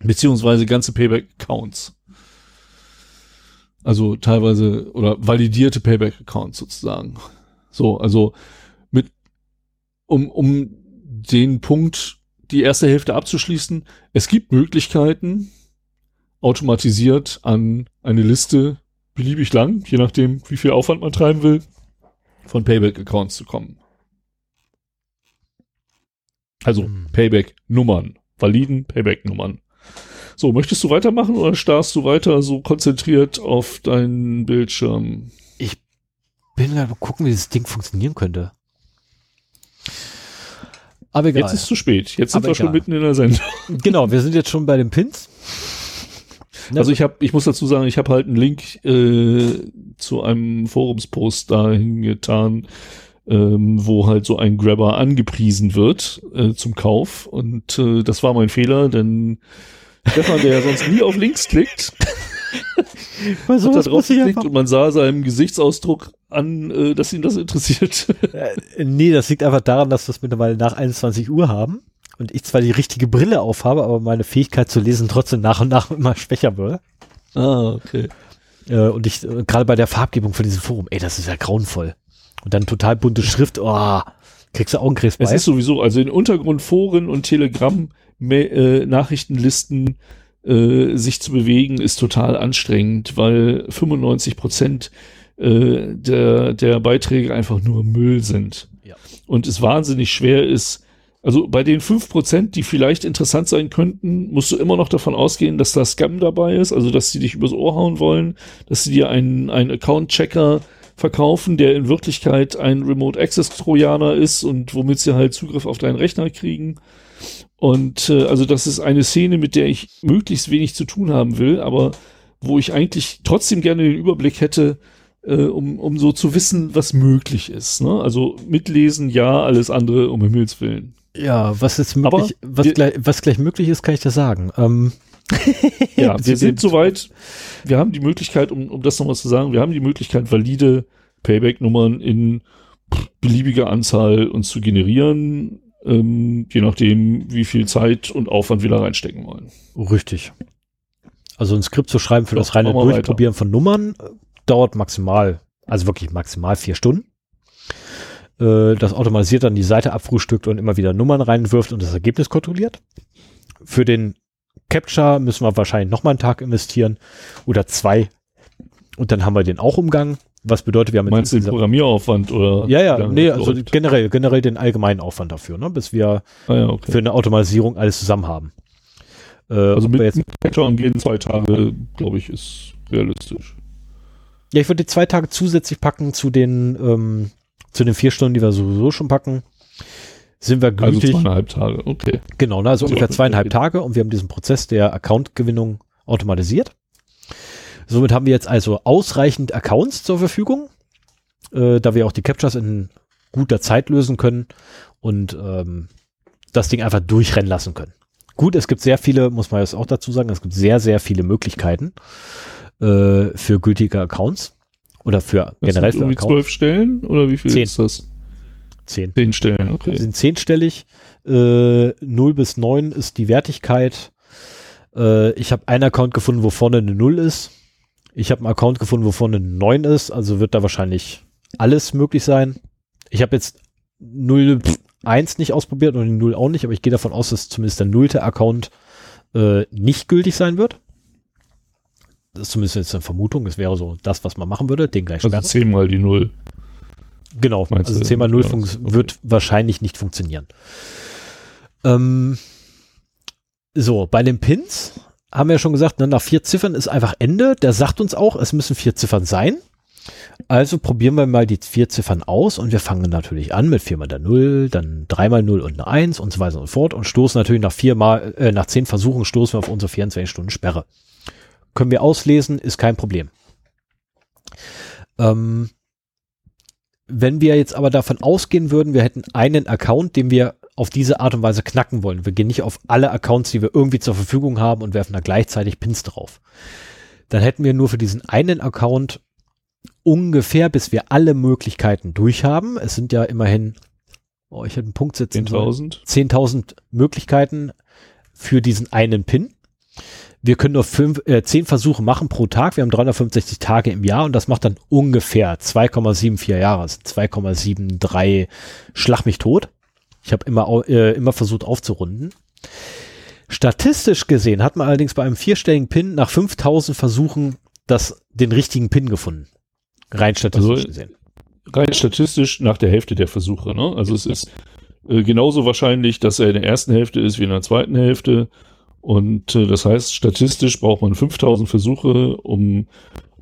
Beziehungsweise ganze Payback-Accounts. Also teilweise oder validierte Payback-Accounts sozusagen. So, also um, um den Punkt, die erste Hälfte abzuschließen, es gibt Möglichkeiten, automatisiert an eine Liste beliebig lang, je nachdem, wie viel Aufwand man treiben will, von Payback-Accounts zu kommen. Also hm. Payback-Nummern, validen Payback-Nummern. So, möchtest du weitermachen oder starrst du weiter so konzentriert auf deinen Bildschirm? Ich bin gerade mal gucken, wie das Ding funktionieren könnte. Aber egal. Jetzt ist es zu spät. Jetzt sind Aber wir egal. schon mitten in der Sendung. *laughs* Genau, wir sind jetzt schon bei den Pins. *laughs* Also ich habe, ich muss dazu sagen, ich habe halt einen Link äh, zu einem Forumspost dahin getan, ähm, wo halt so ein Grabber angepriesen wird äh, zum Kauf. Und äh, das war mein Fehler, denn Stefan, der ja sonst nie auf Links klickt, hat da drauf geklickt und man sah seinem Gesichtsausdruck an, äh, dass ihn das interessiert. *laughs* Nee, das liegt einfach daran, dass wir es mittlerweile nach 21 Uhr haben und ich zwar die richtige Brille aufhabe, aber meine Fähigkeit zu lesen trotzdem nach und nach *laughs* immer schwächer wird. Ah, okay. Äh, und ich, äh, gerade bei der Farbgebung von diesem Forum, ey, das ist ja grauenvoll. Und dann total bunte Schrift, oh, kriegst du Augenkrebs bei. Es ist sowieso, also in Untergrundforen und Telegram äh, äh, sich zu bewegen, ist total anstrengend, weil 95 Prozent äh, der, der Beiträge einfach nur Müll sind. Ja. Und es wahnsinnig schwer ist, also bei den fünf Prozent, die vielleicht interessant sein könnten, musst du immer noch davon ausgehen, dass da Scam dabei ist, also dass sie dich übers Ohr hauen wollen, dass sie dir einen, einen Account-Checker verkaufen, der in Wirklichkeit ein Remote Access Trojaner ist und womit sie halt Zugriff auf deinen Rechner kriegen. Und äh, also das ist eine Szene, mit der ich möglichst wenig zu tun haben will, aber wo ich eigentlich trotzdem gerne den Überblick hätte, äh, um, um so zu wissen, was möglich ist. Ne? Also mitlesen, ja, alles andere um Himmels Willen. Ja, was jetzt möglich, was, gleich, was gleich möglich ist, kann ich dir sagen. Ähm, *laughs* ja, wir sind soweit. Wir haben die Möglichkeit, um, um das nochmal zu sagen, wir haben die Möglichkeit, valide Payback-Nummern in beliebiger Anzahl uns zu generieren, ähm, je nachdem, wie viel Zeit und Aufwand wir da reinstecken wollen. Richtig. Also ein Skript zu schreiben für ja, das reine Durchprobieren weiter. von Nummern äh, dauert maximal, also wirklich maximal vier Stunden. Äh, das automatisiert dann die Seite abfrühstückt und immer wieder Nummern reinwirft und das Ergebnis kontrolliert. Für den Capture müssen wir wahrscheinlich nochmal einen Tag investieren oder zwei. Und dann haben wir den auch umgangen. Was bedeutet, wir haben Meinst du den Programmieraufwand oder? Ja, ja, nee, also generell, generell den allgemeinen Aufwand dafür, ne, bis wir ah, ja, okay. für eine Automatisierung alles zusammen haben. Äh, also mit jetzt Capture angehen zwei Tage, glaube ich, ist realistisch. Ja, ich würde die zwei Tage zusätzlich packen zu den, ähm, zu den vier Stunden, die wir sowieso schon packen sind wir glücklich. Also zweieinhalb Tage, okay. Genau, ne, also ungefähr zweieinhalb Tage und wir haben diesen Prozess der Account-Gewinnung automatisiert. Somit haben wir jetzt also ausreichend Accounts zur Verfügung, äh, da wir auch die Captures in guter Zeit lösen können und ähm, das Ding einfach durchrennen lassen können. Gut, es gibt sehr viele, muss man jetzt auch dazu sagen, es gibt sehr, sehr viele Möglichkeiten äh, für gültige Accounts oder für das generell sind für Accounts. zwölf Stellen oder wie viel Zehn. ist das? Zehn. Zehn Stellen, okay. sind zehnstellig. Äh, 0 bis 9 ist die Wertigkeit. Äh, ich habe einen Account gefunden, wo vorne eine 0 ist. Ich habe einen Account gefunden, wo vorne eine 9 ist. Also wird da wahrscheinlich alles möglich sein. Ich habe jetzt 0, 1 nicht ausprobiert und die 0 auch nicht, aber ich gehe davon aus, dass zumindest der nullte Account äh, nicht gültig sein wird. Das ist zumindest jetzt eine Vermutung. Das wäre so das, was man machen würde. Den gleich. Also zehnmal die 0. Genau, Meinst also 10 mal 0 ja, okay. wird wahrscheinlich nicht funktionieren. Ähm, so, bei den Pins haben wir ja schon gesagt, ne, nach vier Ziffern ist einfach Ende. Der sagt uns auch, es müssen vier Ziffern sein. Also probieren wir mal die vier Ziffern aus und wir fangen natürlich an mit viermal der Null, dann dreimal Null und eine Eins und so weiter und so fort und stoßen natürlich nach viermal, äh, nach zehn Versuchen stoßen wir auf unsere 24 Stunden Sperre. Können wir auslesen, ist kein Problem. Ähm, wenn wir jetzt aber davon ausgehen würden, wir hätten einen Account, den wir auf diese Art und Weise knacken wollen. Wir gehen nicht auf alle Accounts, die wir irgendwie zur Verfügung haben und werfen da gleichzeitig Pins drauf. Dann hätten wir nur für diesen einen Account ungefähr, bis wir alle Möglichkeiten durchhaben. Es sind ja immerhin, oh, ich hätte einen Punkt setzen 10.000 10.000 Möglichkeiten für diesen einen Pin wir können nur fünf, äh, zehn Versuche machen pro Tag. Wir haben 365 Tage im Jahr und das macht dann ungefähr 2,74 Jahre, 2,73 Schlag mich tot. Ich habe immer, äh, immer versucht aufzurunden. Statistisch gesehen hat man allerdings bei einem vierstelligen Pin nach 5000 Versuchen das, den richtigen Pin gefunden. Rein statistisch also, gesehen. Rein statistisch nach der Hälfte der Versuche. Ne? Also es ist äh, genauso wahrscheinlich, dass er in der ersten Hälfte ist wie in der zweiten Hälfte. Und äh, das heißt, statistisch braucht man 5000 Versuche, um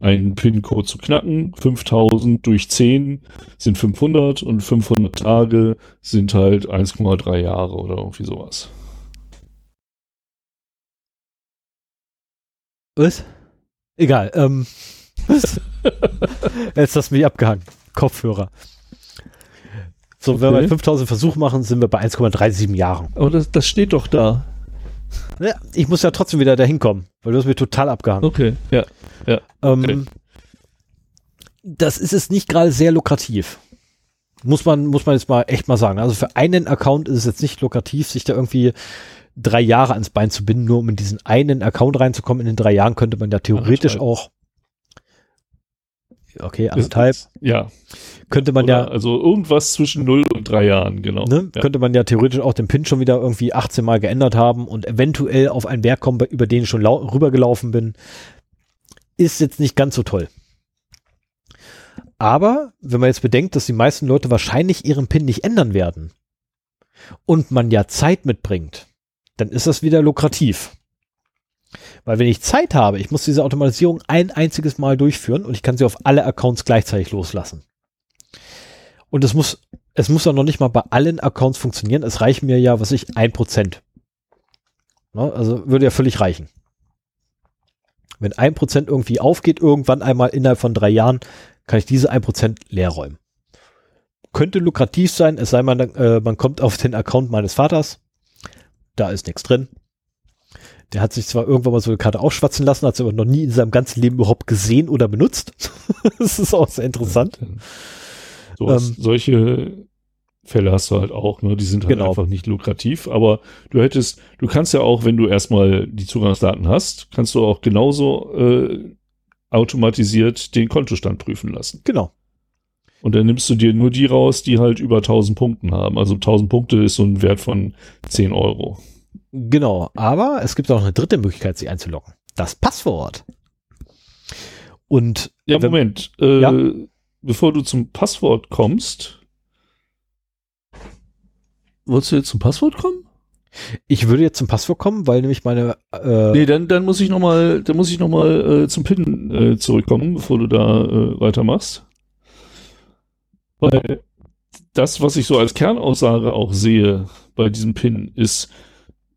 einen PIN-Code zu knacken. 5000 durch 10 sind 500 und 500 Tage sind halt 1,3 Jahre oder irgendwie sowas. Was? Egal. Ähm, *laughs* Jetzt hast du mich abgehangen. Kopfhörer. So, okay. wenn wir 5000 Versuche machen, sind wir bei 1,37 Jahren. Aber das, das steht doch da. Ich muss ja trotzdem wieder dahin kommen, weil du hast mir total abgehangen. Okay, ja. ja. Ähm, okay. Das ist es nicht gerade sehr lukrativ. Muss man, muss man jetzt mal echt mal sagen. Also für einen Account ist es jetzt nicht lukrativ, sich da irgendwie drei Jahre ans Bein zu binden, nur um in diesen einen Account reinzukommen. In den drei Jahren könnte man ja theoretisch auch okay, anderthalb. Ja. Könnte man Oder ja. Also irgendwas zwischen 0 und 3 Jahren, genau. Ne, ja. Könnte man ja theoretisch auch den Pin schon wieder irgendwie 18 Mal geändert haben und eventuell auf einen Berg kommen, über den ich schon rübergelaufen bin. Ist jetzt nicht ganz so toll. Aber wenn man jetzt bedenkt, dass die meisten Leute wahrscheinlich ihren Pin nicht ändern werden und man ja Zeit mitbringt, dann ist das wieder lukrativ. Weil wenn ich Zeit habe, ich muss diese Automatisierung ein einziges Mal durchführen und ich kann sie auf alle Accounts gleichzeitig loslassen. Und es muss, es muss auch noch nicht mal bei allen Accounts funktionieren. Es reicht mir ja, was ich, ein Prozent. Ne? Also würde ja völlig reichen. Wenn ein Prozent irgendwie aufgeht, irgendwann einmal innerhalb von drei Jahren, kann ich diese ein Prozent leer räumen. Könnte lukrativ sein, es sei man, äh, man kommt auf den Account meines Vaters. Da ist nichts drin Der hat sich zwar irgendwann mal so eine Karte aufschwatzen lassen, hat sie aber noch nie in seinem ganzen Leben überhaupt gesehen oder benutzt. *laughs* das ist auch sehr interessant. So, ähm, solche Fälle hast du halt auch, ne? Die sind halt genau. einfach nicht lukrativ. Aber du hättest, du kannst ja auch, wenn du erstmal die Zugangsdaten hast, kannst du auch genauso äh, automatisiert den Kontostand prüfen lassen. Genau. Und dann nimmst du dir nur die raus, die halt über 1000 Punkten haben. Also 1000 Punkte ist so ein Wert von 10 Euro. Genau, aber es gibt auch eine dritte Möglichkeit, sie einzuloggen. Das Passwort. Und ja, Moment. Äh, ja? Bevor du zum Passwort kommst, wolltest du jetzt zum Passwort kommen? Ich würde jetzt zum Passwort kommen, weil nämlich meine. Äh nee, dann, dann muss ich noch mal, dann muss ich noch mal äh, zum PIN äh, zurückkommen, bevor du da äh, weitermachst. Weil das, was ich so als Kernaussage auch sehe bei diesem PIN, ist,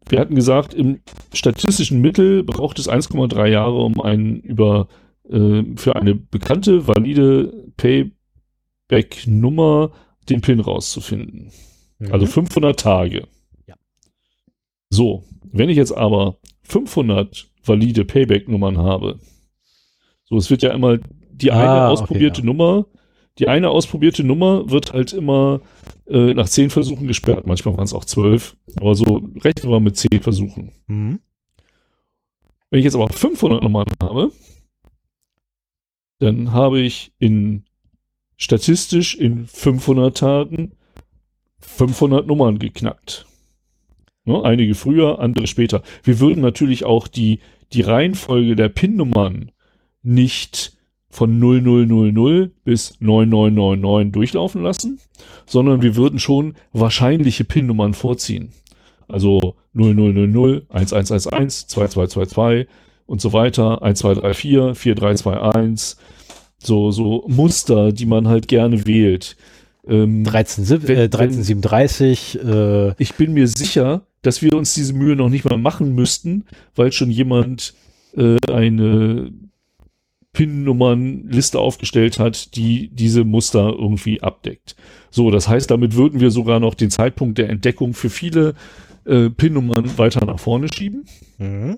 wir hatten gesagt, im statistischen Mittel braucht es 1,3 Jahre, um einen über äh, für eine bekannte, valide Payback-Nummer den PIN rauszufinden. Mhm. Also 500 Tage. Ja. So, wenn ich jetzt aber 500 valide Payback-Nummern habe, so, es wird ja immer die eine ah, ausprobierte okay, ja. Nummer die eine ausprobierte Nummer wird halt immer äh, nach zehn Versuchen gesperrt. Manchmal waren es auch zwölf. Aber so rechnen wir mit zehn Versuchen. Mhm. Wenn ich jetzt aber 500 Nummern habe, dann habe ich in statistisch in 500 Tagen 500 Nummern geknackt. Ne? Einige früher, andere später. Wir würden natürlich auch die, die Reihenfolge der PIN-Nummern nicht von 0000 bis 9999 durchlaufen lassen, sondern wir würden schon wahrscheinliche PIN-Nummern vorziehen. Also 0000, 1111, 2222 und so weiter, 1234, 4321, so, so Muster, die man halt gerne wählt. Ähm, 13, wenn, äh, 1337. Äh, ich bin mir sicher, dass wir uns diese Mühe noch nicht mal machen müssten, weil schon jemand äh, eine PIN-Nummern-Liste aufgestellt hat, die diese Muster irgendwie abdeckt. So, das heißt, damit würden wir sogar noch den Zeitpunkt der Entdeckung für viele äh, PIN-Nummern weiter nach vorne schieben. Mhm.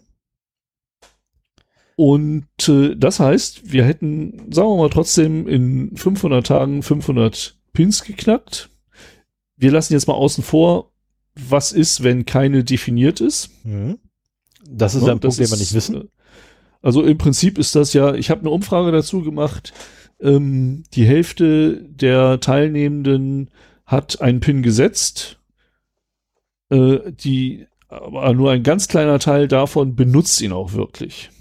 Und äh, das heißt, wir hätten, sagen wir mal, trotzdem in 500 Tagen 500 Pins geknackt. Wir lassen jetzt mal außen vor, was ist, wenn keine definiert ist. Mhm. Das ist ja, ein Punkt, den wir nicht wissen. Also im Prinzip ist das ja, ich habe eine Umfrage dazu gemacht, ähm, die Hälfte der Teilnehmenden hat einen Pin gesetzt, äh, die, aber nur ein ganz kleiner Teil davon benutzt ihn auch wirklich.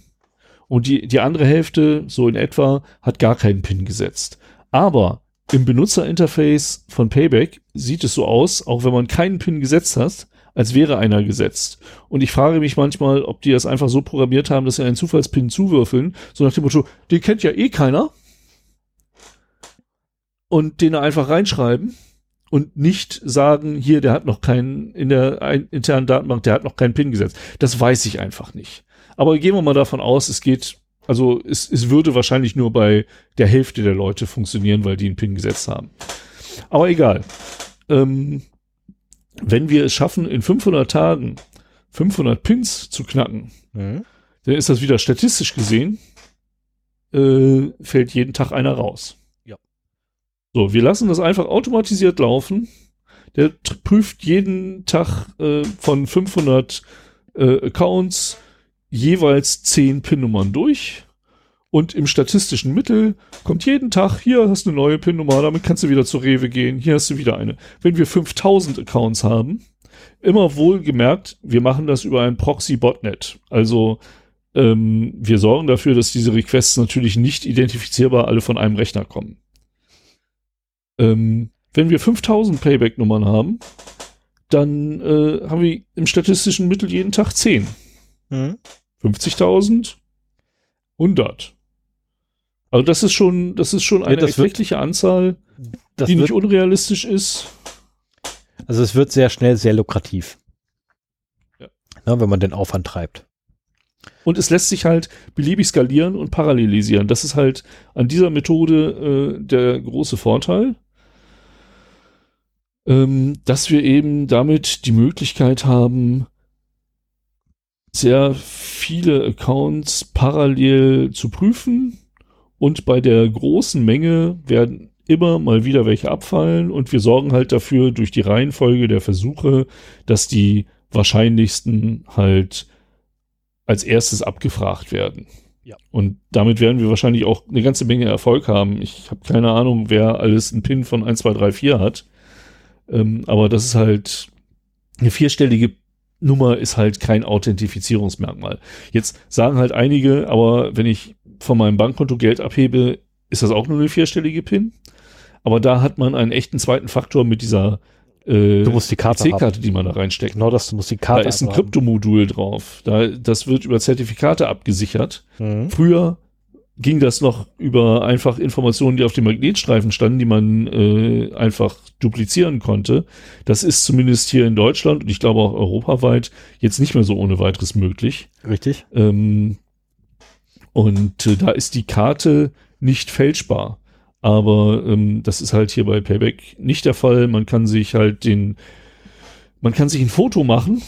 Und die, die andere Hälfte, so in etwa, hat gar keinen Pin gesetzt. Aber im Benutzerinterface von Payback sieht es so aus, auch wenn man keinen Pin gesetzt hat, als wäre einer gesetzt. Und ich frage mich manchmal, ob die das einfach so programmiert haben, dass sie einen Zufallspin zuwürfeln, so nach dem Motto, den kennt ja eh keiner. Und den einfach reinschreiben und nicht sagen, hier, der hat noch keinen, in der internen Datenbank, der hat noch keinen Pin gesetzt. Das weiß ich einfach nicht. Aber gehen wir mal davon aus, es geht, also es, es würde wahrscheinlich nur bei der Hälfte der Leute funktionieren, weil die einen Pin gesetzt haben. Aber egal. Ähm, wenn wir es schaffen, in 500 Tagen 500 Pins zu knacken, mhm. dann ist das wieder statistisch gesehen, äh, fällt jeden Tag einer raus. Ja. So, wir lassen das einfach automatisiert laufen. Der prüft jeden Tag äh, von 500 äh, Accounts jeweils 10 PIN-Nummern durch und im statistischen Mittel kommt jeden Tag, hier hast du eine neue PIN-Nummer, damit kannst du wieder zur Rewe gehen, hier hast du wieder eine. Wenn wir 5000 Accounts haben, immer wohlgemerkt, wir machen das über ein Proxy-Botnet. Also ähm, wir sorgen dafür, dass diese Requests natürlich nicht identifizierbar alle von einem Rechner kommen. Ähm, wenn wir 5000 Payback-Nummern haben, dann äh, haben wir im statistischen Mittel jeden Tag 10. Mhm. 50.000, 100. Also das ist schon, das ist schon eine ja, erkleckliche Anzahl, die nicht unrealistisch ist. Also es wird sehr schnell sehr lukrativ. Ja. Na, wenn man den Aufwand treibt. Und es lässt sich halt beliebig skalieren und parallelisieren. Das ist halt an dieser Methode äh, der große Vorteil, ähm, dass wir eben damit die Möglichkeit haben, sehr viele Accounts parallel zu prüfen und bei der großen Menge werden immer mal wieder welche abfallen und wir sorgen halt dafür durch die Reihenfolge der Versuche, dass die wahrscheinlichsten halt als erstes abgefragt werden. Ja. Und damit werden wir wahrscheinlich auch eine ganze Menge Erfolg haben. Ich habe keine Ahnung, wer alles einen PIN von 1, 2, 3, 4 hat. Ähm, aber das ist halt eine vierstellige Nummer ist halt kein Authentifizierungsmerkmal. Jetzt sagen halt einige, aber wenn ich von meinem Bankkonto Geld abhebe, ist das auch nur eine vierstellige PIN. Aber da hat man einen echten zweiten Faktor mit dieser äh, du musst die Karte karte die man da reinsteckt. Genau das, du musst die Karte Da ist ein Kryptomodul drauf. Da, das wird über Zertifikate abgesichert. Mhm. Früher ging das noch über einfach Informationen, die auf dem Magnetstreifen standen, die man äh, einfach duplizieren konnte. Das ist zumindest hier in Deutschland und ich glaube auch europaweit jetzt nicht mehr so ohne weiteres möglich. Richtig. Ähm, und äh, da ist die Karte nicht fälschbar. Aber ähm, das ist halt hier bei Payback nicht der Fall. Man kann sich halt den, man kann sich ein Foto machen,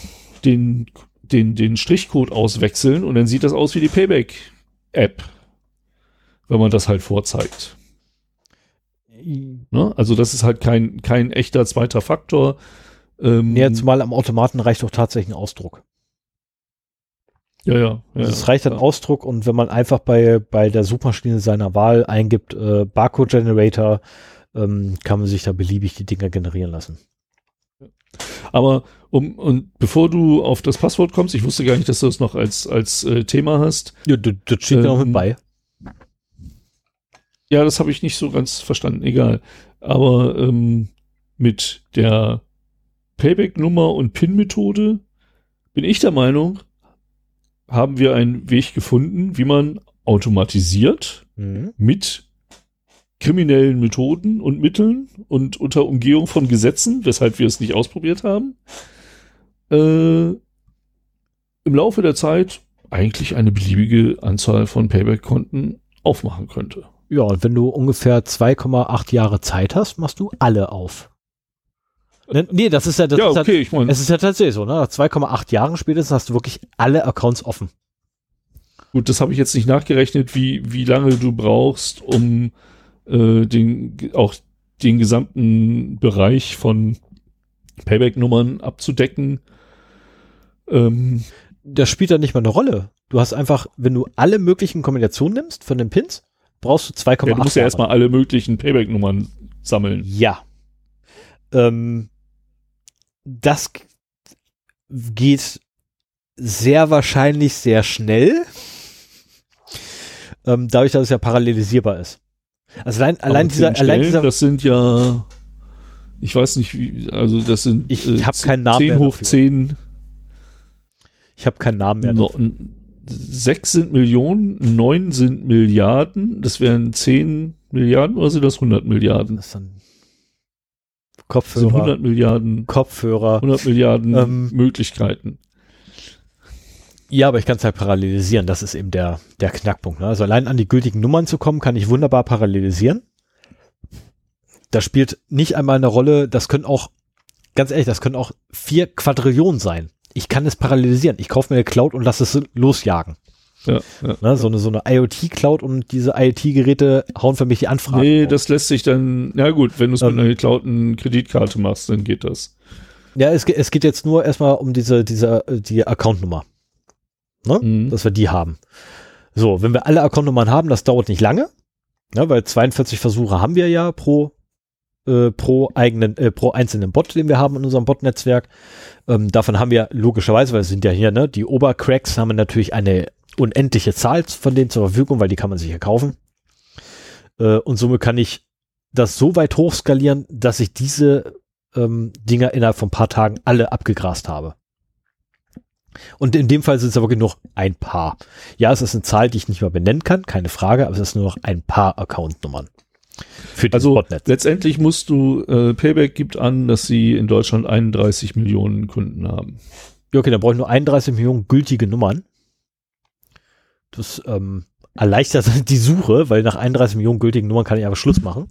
den, den, den Strichcode auswechseln und dann sieht das aus wie die Payback-App, wenn man das halt vorzeigt. Ne? Also das ist halt kein, kein echter zweiter Faktor. Ähm, ja, zumal am Automaten reicht doch tatsächlich ein Ausdruck. Ja, ja. ja also es reicht ein ja. Ausdruck und wenn man einfach bei, bei der Suchmaschine seiner Wahl eingibt, äh, Barcode Generator, ähm, kann man sich da beliebig die Dinger generieren lassen. Aber um, und bevor du auf das Passwort kommst, ich wusste gar nicht, dass du das noch als, als äh, Thema hast. Ja, das, das steht ähm, ja noch mit bei. Ja, das habe ich nicht so ganz verstanden, egal. Aber ähm, mit der Payback-Nummer und PIN-Methode bin ich der Meinung, haben wir einen Weg gefunden, wie man automatisiert mhm. mit kriminellen Methoden und Mitteln und unter Umgehung von Gesetzen, weshalb wir es nicht ausprobiert haben, äh, im Laufe der Zeit eigentlich eine beliebige Anzahl von Payback-Konten aufmachen könnte. Ja, und wenn du ungefähr 2,8 Jahre Zeit hast, machst du alle auf. Ne, nee, das ist ja, das ja, ist okay, halt, ich mein, es ist ja tatsächlich so, ne? Nach 2,8 Jahren spätestens hast du wirklich alle Accounts offen. Gut, das habe ich jetzt nicht nachgerechnet, wie, wie lange du brauchst, um äh, den, auch den gesamten Bereich von Payback-Nummern abzudecken. Ähm, das spielt dann nicht mal eine Rolle. Du hast einfach, wenn du alle möglichen Kombinationen nimmst von den Pins, brauchst du 2,8. Ja, du musst ja erstmal alle möglichen Payback-Nummern sammeln. Ja. Ähm, das geht sehr wahrscheinlich sehr schnell, ähm, dadurch, dass es ja parallelisierbar ist. Also allein, allein dieser, Stellen, allein dieser, das sind ja, ich weiß nicht, wie, also das sind ich äh, habe keinen Namen 10 mehr hoch dafür. 10. Ich habe keinen Namen mehr. No, sechs sind Millionen, neun sind Milliarden, das wären 10 Milliarden oder sind das 100 Milliarden? Das dann Kopfhörer. So 100 Milliarden. Kopfhörer. 100 Milliarden ähm, Möglichkeiten. Ja, aber ich kann es halt parallelisieren. Das ist eben der, der Knackpunkt. Ne? Also allein an die gültigen Nummern zu kommen, kann ich wunderbar parallelisieren. Das spielt nicht einmal eine Rolle. Das können auch, ganz ehrlich, das können auch vier Quadrillionen sein. Ich kann es parallelisieren. Ich kaufe mir eine Cloud und lasse es losjagen. Ja, ja. Ne, so eine, so eine IoT-Cloud und diese IoT-Geräte hauen für mich die Anfragen. Nee, auf. das lässt sich dann, na gut, wenn du es ähm, mit einer Cloud eine Kreditkarte machst, dann geht das. Ja, es, es geht jetzt nur erstmal um diese, diese, die Accountnummer. Ne? Mhm. Dass wir die haben. So, wenn wir alle Accountnummern haben, das dauert nicht lange, ne, weil 42 Versuche haben wir ja pro äh, pro eigenen, äh, pro einzelnen Bot, den wir haben in unserem Bot-Netzwerk. Ähm, davon haben wir logischerweise, weil es sind ja hier, ne, die Obercracks haben natürlich eine unendliche Zahl von denen zur Verfügung, weil die kann man sich ja kaufen. Äh, und somit kann ich das so weit hochskalieren, dass ich diese ähm, Dinger innerhalb von ein paar Tagen alle abgegrast habe. Und in dem Fall sind es aber wirklich nur ein paar. Ja, es ist eine Zahl, die ich nicht mehr benennen kann, keine Frage, aber es ist nur noch ein paar Account-Nummern. Für also Botnet. letztendlich musst du, äh, Payback gibt an, dass sie in Deutschland 31 Millionen Kunden haben. Ja, okay, dann brauche ich nur 31 Millionen gültige Nummern. Das ähm, erleichtert *laughs* die Suche, weil nach 31 Millionen gültigen Nummern kann ich aber Schluss machen.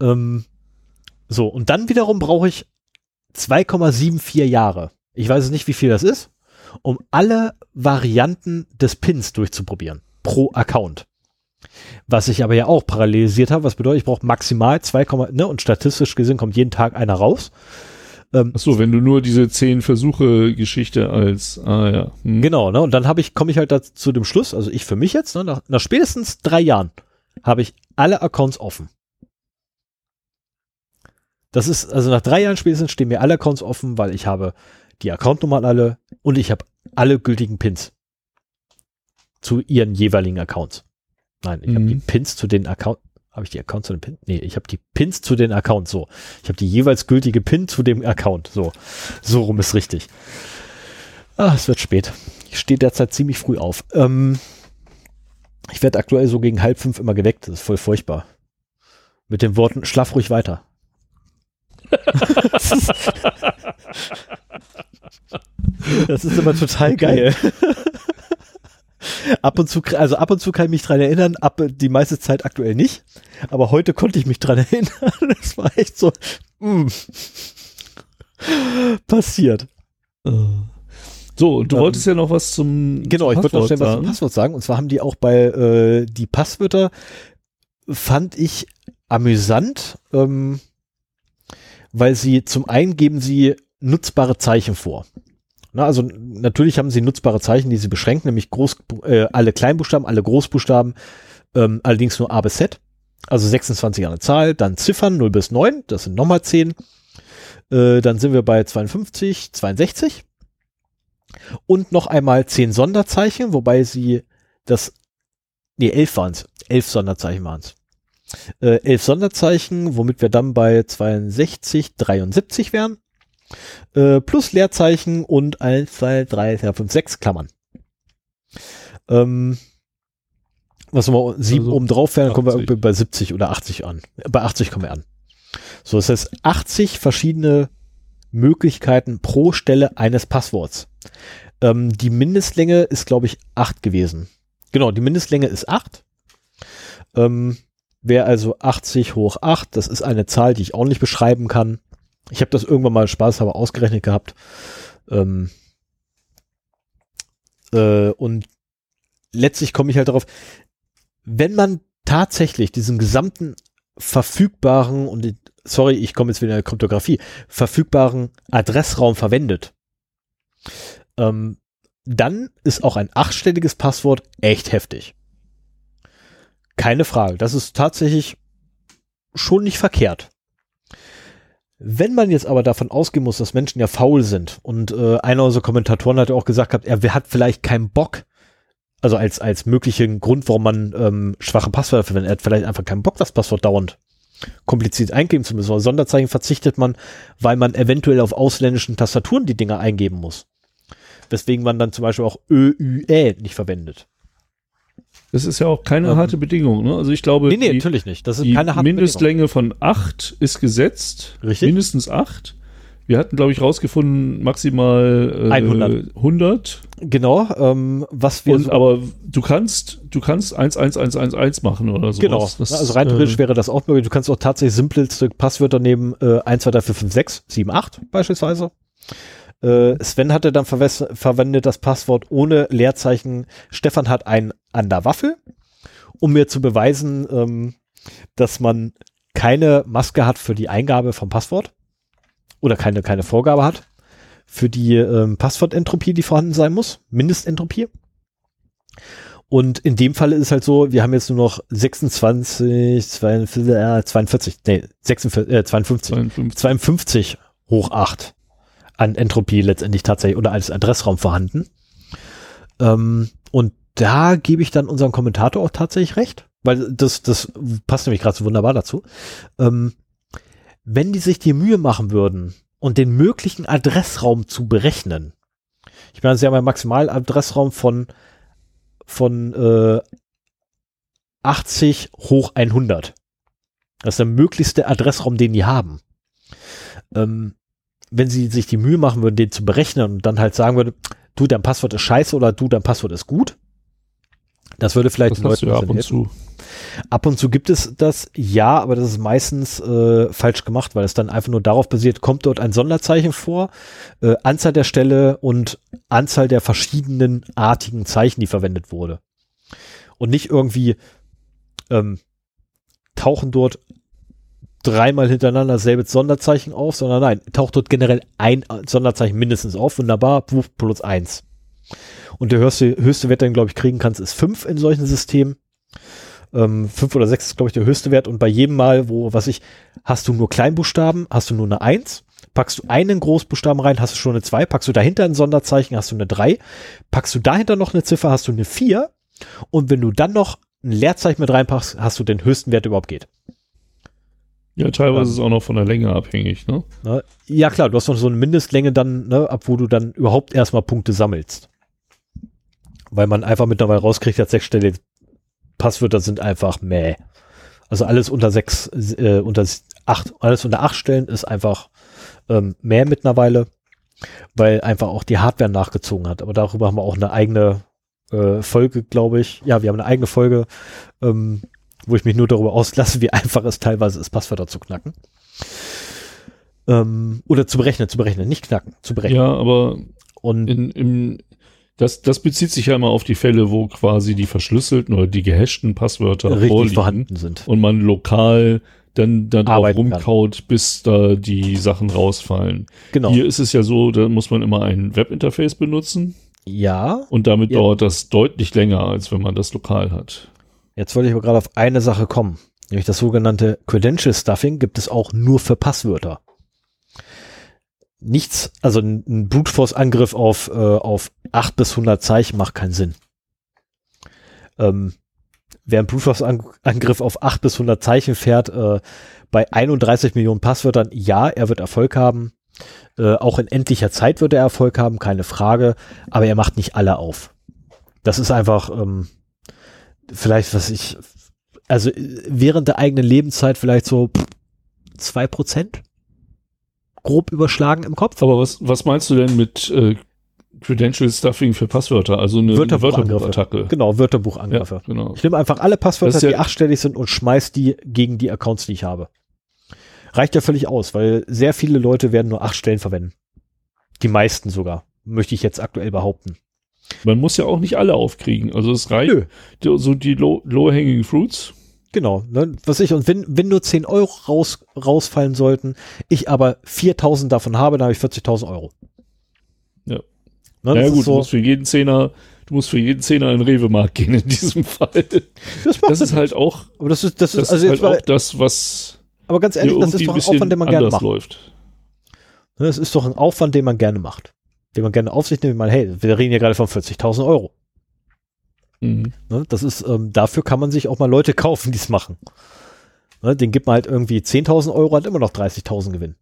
Ähm, so, und dann wiederum brauche ich 2,74 Jahre. Ich weiß nicht, wie viel das ist. um alle Varianten des Pins durchzuprobieren. Pro Account. Was ich aber ja auch parallelisiert habe, was bedeutet, ich brauche maximal 2, ne, und statistisch gesehen kommt jeden Tag einer raus. Ähm, Ach so, wenn du nur diese zehn Versuche Geschichte als, ah ja. Hm. Genau, ne, und dann habe ich, komme ich halt da zu dem Schluss, also ich für mich jetzt, ne, nach, nach spätestens drei Jahren habe ich alle Accounts offen. Das ist, also nach drei Jahren spätestens stehen mir alle Accounts offen, weil ich habe die Accountnummern alle und ich habe alle gültigen Pins zu ihren jeweiligen Accounts. Nein, ich mhm. habe die Pins zu den Accounts. Habe ich die Accounts zu den Pins? Nee, ich habe die Pins zu den Accounts. So. Ich habe die jeweils gültige Pin zu dem Account. So. So rum ist richtig. Ah, es wird spät. Ich stehe derzeit ziemlich früh auf. Ähm, ich werde aktuell so gegen halb fünf immer geweckt. Das ist voll furchtbar. Mit den Worten, schlaf ruhig weiter. *laughs* das ist immer total geil. Ab und zu, also ab und zu kann ich mich dran erinnern, ab die meiste Zeit aktuell nicht. Aber heute konnte ich mich dran *laughs* erinnern. Das war echt so mm, passiert. So, du ähm, wolltest ja noch was zum Genau, zum ich wollte noch schnell was zum Passwort sagen. Und zwar haben die auch bei äh, die Passwörter fand ich amüsant, ähm, weil sie zum einen geben sie nutzbare Zeichen vor. Na, also natürlich haben sie nutzbare Zeichen, die sie beschränken, nämlich Groß, äh, alle Kleinbuchstaben, alle Großbuchstaben, ähm, allerdings nur A bis Z. Also 26 an der Zahl, dann Ziffern 0 bis 9, das sind nochmal 10. Äh, dann sind wir bei 52, 62. Und noch einmal 10 Sonderzeichen, wobei sie das, nee, 11 waren es, 11 Sonderzeichen waren es. Äh, 11 Sonderzeichen, womit wir dann bei 62, 73 wären äh, plus Leerzeichen und 1, 2, 3, 4, 5, 6 Klammern. Ähm, was wir sieben also oben drauf wären, kommen wir bei 70 oder 80 an. Bei 80 kommen wir an. So, das heißt 80 verschiedene Möglichkeiten pro Stelle eines Passworts. Ähm, die Mindestlänge ist, glaube ich, 8 gewesen. Genau, die Mindestlänge ist 8. Ähm, Wäre also 80 hoch 8, das ist eine Zahl, die ich auch nicht beschreiben kann. Ich habe das irgendwann mal Spaß aber ausgerechnet gehabt. Ähm, äh, und letztlich komme ich halt darauf, wenn man tatsächlich diesen gesamten verfügbaren und sorry, ich komme jetzt wieder in der Kryptographie, verfügbaren Adressraum verwendet, ähm, dann ist auch ein achtstelliges Passwort echt heftig. Keine Frage. Das ist tatsächlich schon nicht verkehrt. Wenn man jetzt aber davon ausgehen muss, dass Menschen ja faul sind und äh, einer unserer Kommentatoren hat ja auch gesagt gehabt, er hat vielleicht keinen Bock, also als, als möglichen Grund, warum man ähm, schwache Passwörter verwendet, er hat vielleicht einfach keinen Bock, das Passwort dauernd kompliziert eingeben zu müssen. Oder Sonderzeichen verzichtet man, weil man eventuell auf ausländischen Tastaturen die Dinger eingeben muss. Weswegen man dann zum Beispiel auch ÖÜE nicht verwendet. Das ist ja auch keine ähm, harte Bedingung. Ne? Also ich glaube, nee, nee, die, natürlich nicht. Das ist die keine harte Mindestlänge Bedingung. von acht ist gesetzt. Richtig. Mindestens acht. Wir hatten, glaube ich, rausgefunden, maximal äh, 100. 100. Genau, ähm, was wir. Und, so aber du kannst, du kannst 11111 machen oder so. Genau, das, also rein theoretisch äh, wäre das auch möglich. Du kannst auch tatsächlich simpelste Passwörter nehmen, äh, 1, 2, 3, 4, 5, 6, 7, 8 beispielsweise. Äh, Sven hatte dann verwendet das Passwort ohne Leerzeichen. Stefan hat ein an der Waffel, um mir zu beweisen, ähm, dass man keine Maske hat für die Eingabe vom Passwort oder keine, keine Vorgabe hat für die ähm, Passwortentropie, die vorhanden sein muss, Mindestentropie. Und in dem Fall ist es halt so, wir haben jetzt nur noch 26, 42, äh, 42 nee, 46, äh, 52, 52, 52 hoch 8 an Entropie letztendlich tatsächlich oder als Adressraum vorhanden. Ähm, und da gebe ich dann unserem Kommentator auch tatsächlich recht, weil das, das passt nämlich gerade so wunderbar dazu. Ähm, wenn die sich die Mühe machen würden und den möglichen Adressraum zu berechnen, ich meine, sie haben einen Maximaladressraum von, von äh, 80 hoch 100. Das ist der möglichste Adressraum, den die haben. Ähm, wenn sie sich die Mühe machen würden, den zu berechnen und dann halt sagen würde, du, dein Passwort ist scheiße oder du, dein Passwort ist gut, Das würde vielleicht das du ja ab und zu. Ab und zu gibt es das, ja, aber das ist meistens äh, falsch gemacht, weil es dann einfach nur darauf basiert, kommt dort ein Sonderzeichen vor, äh, Anzahl der Stelle und Anzahl der verschiedenen artigen Zeichen, die verwendet wurde. Und nicht irgendwie ähm, tauchen dort dreimal hintereinander dasselbe Sonderzeichen auf, sondern nein, taucht dort generell ein Sonderzeichen mindestens auf. Wunderbar, plus eins. Und der höchste, höchste Wert, den glaube ich kriegen kannst, ist fünf in solchen Systemen. Ähm, fünf oder sechs ist, glaube ich, der höchste Wert. Und bei jedem Mal, wo, was ich, hast du nur Kleinbuchstaben, hast du nur eine Eins. Packst du einen Großbuchstaben rein, hast du schon eine zwei. Packst du dahinter ein Sonderzeichen, hast du eine drei. Packst du dahinter noch eine Ziffer, hast du eine vier. Und wenn du dann noch ein Leerzeichen mit reinpackst, hast du den höchsten Wert überhaupt geht. Ja, teilweise ähm, ist es auch noch von der Länge abhängig, ne? Ja, klar, du hast noch so eine Mindestlänge dann, ne, ab wo du dann überhaupt erstmal Punkte sammelst. Weil man einfach mittlerweile rauskriegt, dass sechsstellige Passwörter sind einfach meh. Also alles unter sechs, äh, unter acht, alles unter acht Stellen ist einfach ähm, mehr mittlerweile, weil einfach auch die Hardware nachgezogen hat. Aber darüber haben wir auch eine eigene äh, Folge, glaube ich. Ja, wir haben eine eigene Folge, ähm, wo ich mich nur darüber auslasse, wie einfach es teilweise ist, Passwörter zu knacken. Ähm, oder zu berechnen, zu berechnen, nicht knacken, zu berechnen. Ja, aber und in, im, das, das bezieht sich ja immer auf die Fälle, wo quasi die verschlüsselten oder die gehashten Passwörter richtig vorhanden sind. Und man lokal dann da drauf rumkaut, kann. bis da die Sachen rausfallen. Genau. Hier ist es ja so, da muss man immer ein Webinterface benutzen. Ja. Und damit ja. dauert das deutlich länger, als wenn man das lokal hat. Jetzt wollte ich aber gerade auf eine Sache kommen. Nämlich das sogenannte Credential Stuffing gibt es auch nur für Passwörter. Nichts, also ein Brute Force Angriff auf, äh, auf 8 bis 100 Zeichen macht keinen Sinn. Ähm, wer ein Brute Force Angriff auf 8 bis 100 Zeichen fährt, äh, bei 31 Millionen Passwörtern, ja, er wird Erfolg haben. Äh, auch in endlicher Zeit wird er Erfolg haben, keine Frage, aber er macht nicht alle auf. Das ist einfach, ähm, vielleicht, was ich, also während der eigenen Lebenszeit vielleicht so zwei Prozent grob überschlagen im Kopf. Aber was, was meinst du denn mit äh, Credential Stuffing für Passwörter? Also eine Wörterbuchattacke. Genau, Wörterbuchangriffe. Ja, genau. Ich nehme einfach alle Passwörter, ja die achtstellig sind und schmeiß die gegen die Accounts, die ich habe. Reicht ja völlig aus, weil sehr viele Leute werden nur acht Stellen verwenden. Die meisten sogar, möchte ich jetzt aktuell behaupten. Man muss ja auch nicht alle aufkriegen. Also es reicht Nö. so die low-hanging fruits. Genau, ne, was ich, und wenn, wenn nur 10 Euro raus, rausfallen sollten, ich aber 4000 davon habe, dann habe ich 40.000 Euro. Ja. Ne, naja gut, so, du musst für jeden Zehner, du musst für jeden Zehner in Rewe-Markt gehen in diesem *laughs* Fall. Das, das ist halt auch, aber das ist, das ist, das also ist halt auch das, was. Aber ganz ehrlich, das ist doch ein Aufwand, den man gerne macht. Läuft. Ne, das ist doch ein Aufwand, den man gerne macht den man gerne auf sich nimmt, man, hey, wir reden ja gerade von 40.000 Euro. Mhm. Ne, das ist, ähm, dafür kann man sich auch mal Leute *laughs* kaufen, die es machen. Ne, den gibt man halt irgendwie 10.000 Euro, hat immer noch 30.000 Gewinn.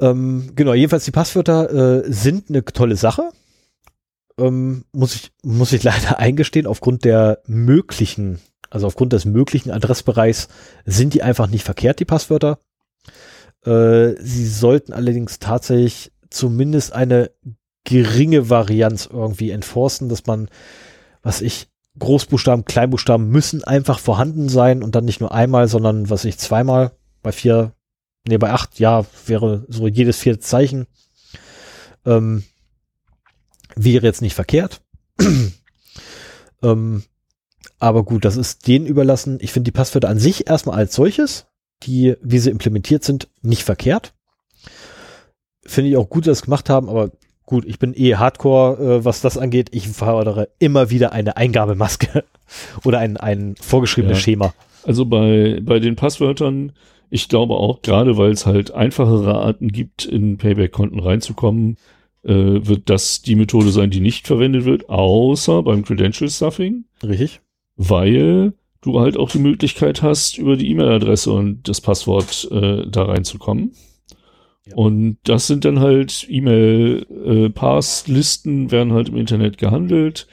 Ähm, genau, jedenfalls die Passwörter äh, sind eine tolle Sache. Ähm, muss ich, muss ich *laughs* leider eingestehen, aufgrund der möglichen, also aufgrund des möglichen Adressbereichs sind die einfach nicht verkehrt, die Passwörter. Äh, sie sollten allerdings tatsächlich zumindest eine geringe Varianz irgendwie enforcen, dass man, was ich, Großbuchstaben, Kleinbuchstaben müssen einfach vorhanden sein und dann nicht nur einmal, sondern was ich zweimal bei vier, nee, bei acht, ja, wäre so jedes vierte Zeichen. Ähm, wäre jetzt nicht verkehrt. *clears throat* ähm, aber gut, das ist denen überlassen. Ich finde die Passwörter an sich erstmal als solches, die, wie sie implementiert sind, nicht verkehrt. Finde ich auch gut, dass sie das gemacht haben, aber gut, ich bin eh Hardcore, äh, was das angeht. Ich fordere immer wieder eine Eingabemaske *laughs* oder ein, ein vorgeschriebenes ja. Schema. Also bei, bei den Passwörtern, ich glaube auch, gerade weil es halt einfachere Arten gibt, in Payback-Konten reinzukommen, äh, wird das die Methode sein, die nicht verwendet wird, außer beim Credential Stuffing. Richtig. Weil du halt auch die Möglichkeit hast, über die E-Mail-Adresse und das Passwort äh, da reinzukommen. Und das sind dann halt E-Mail-Pass-Listen, äh, werden halt im Internet gehandelt.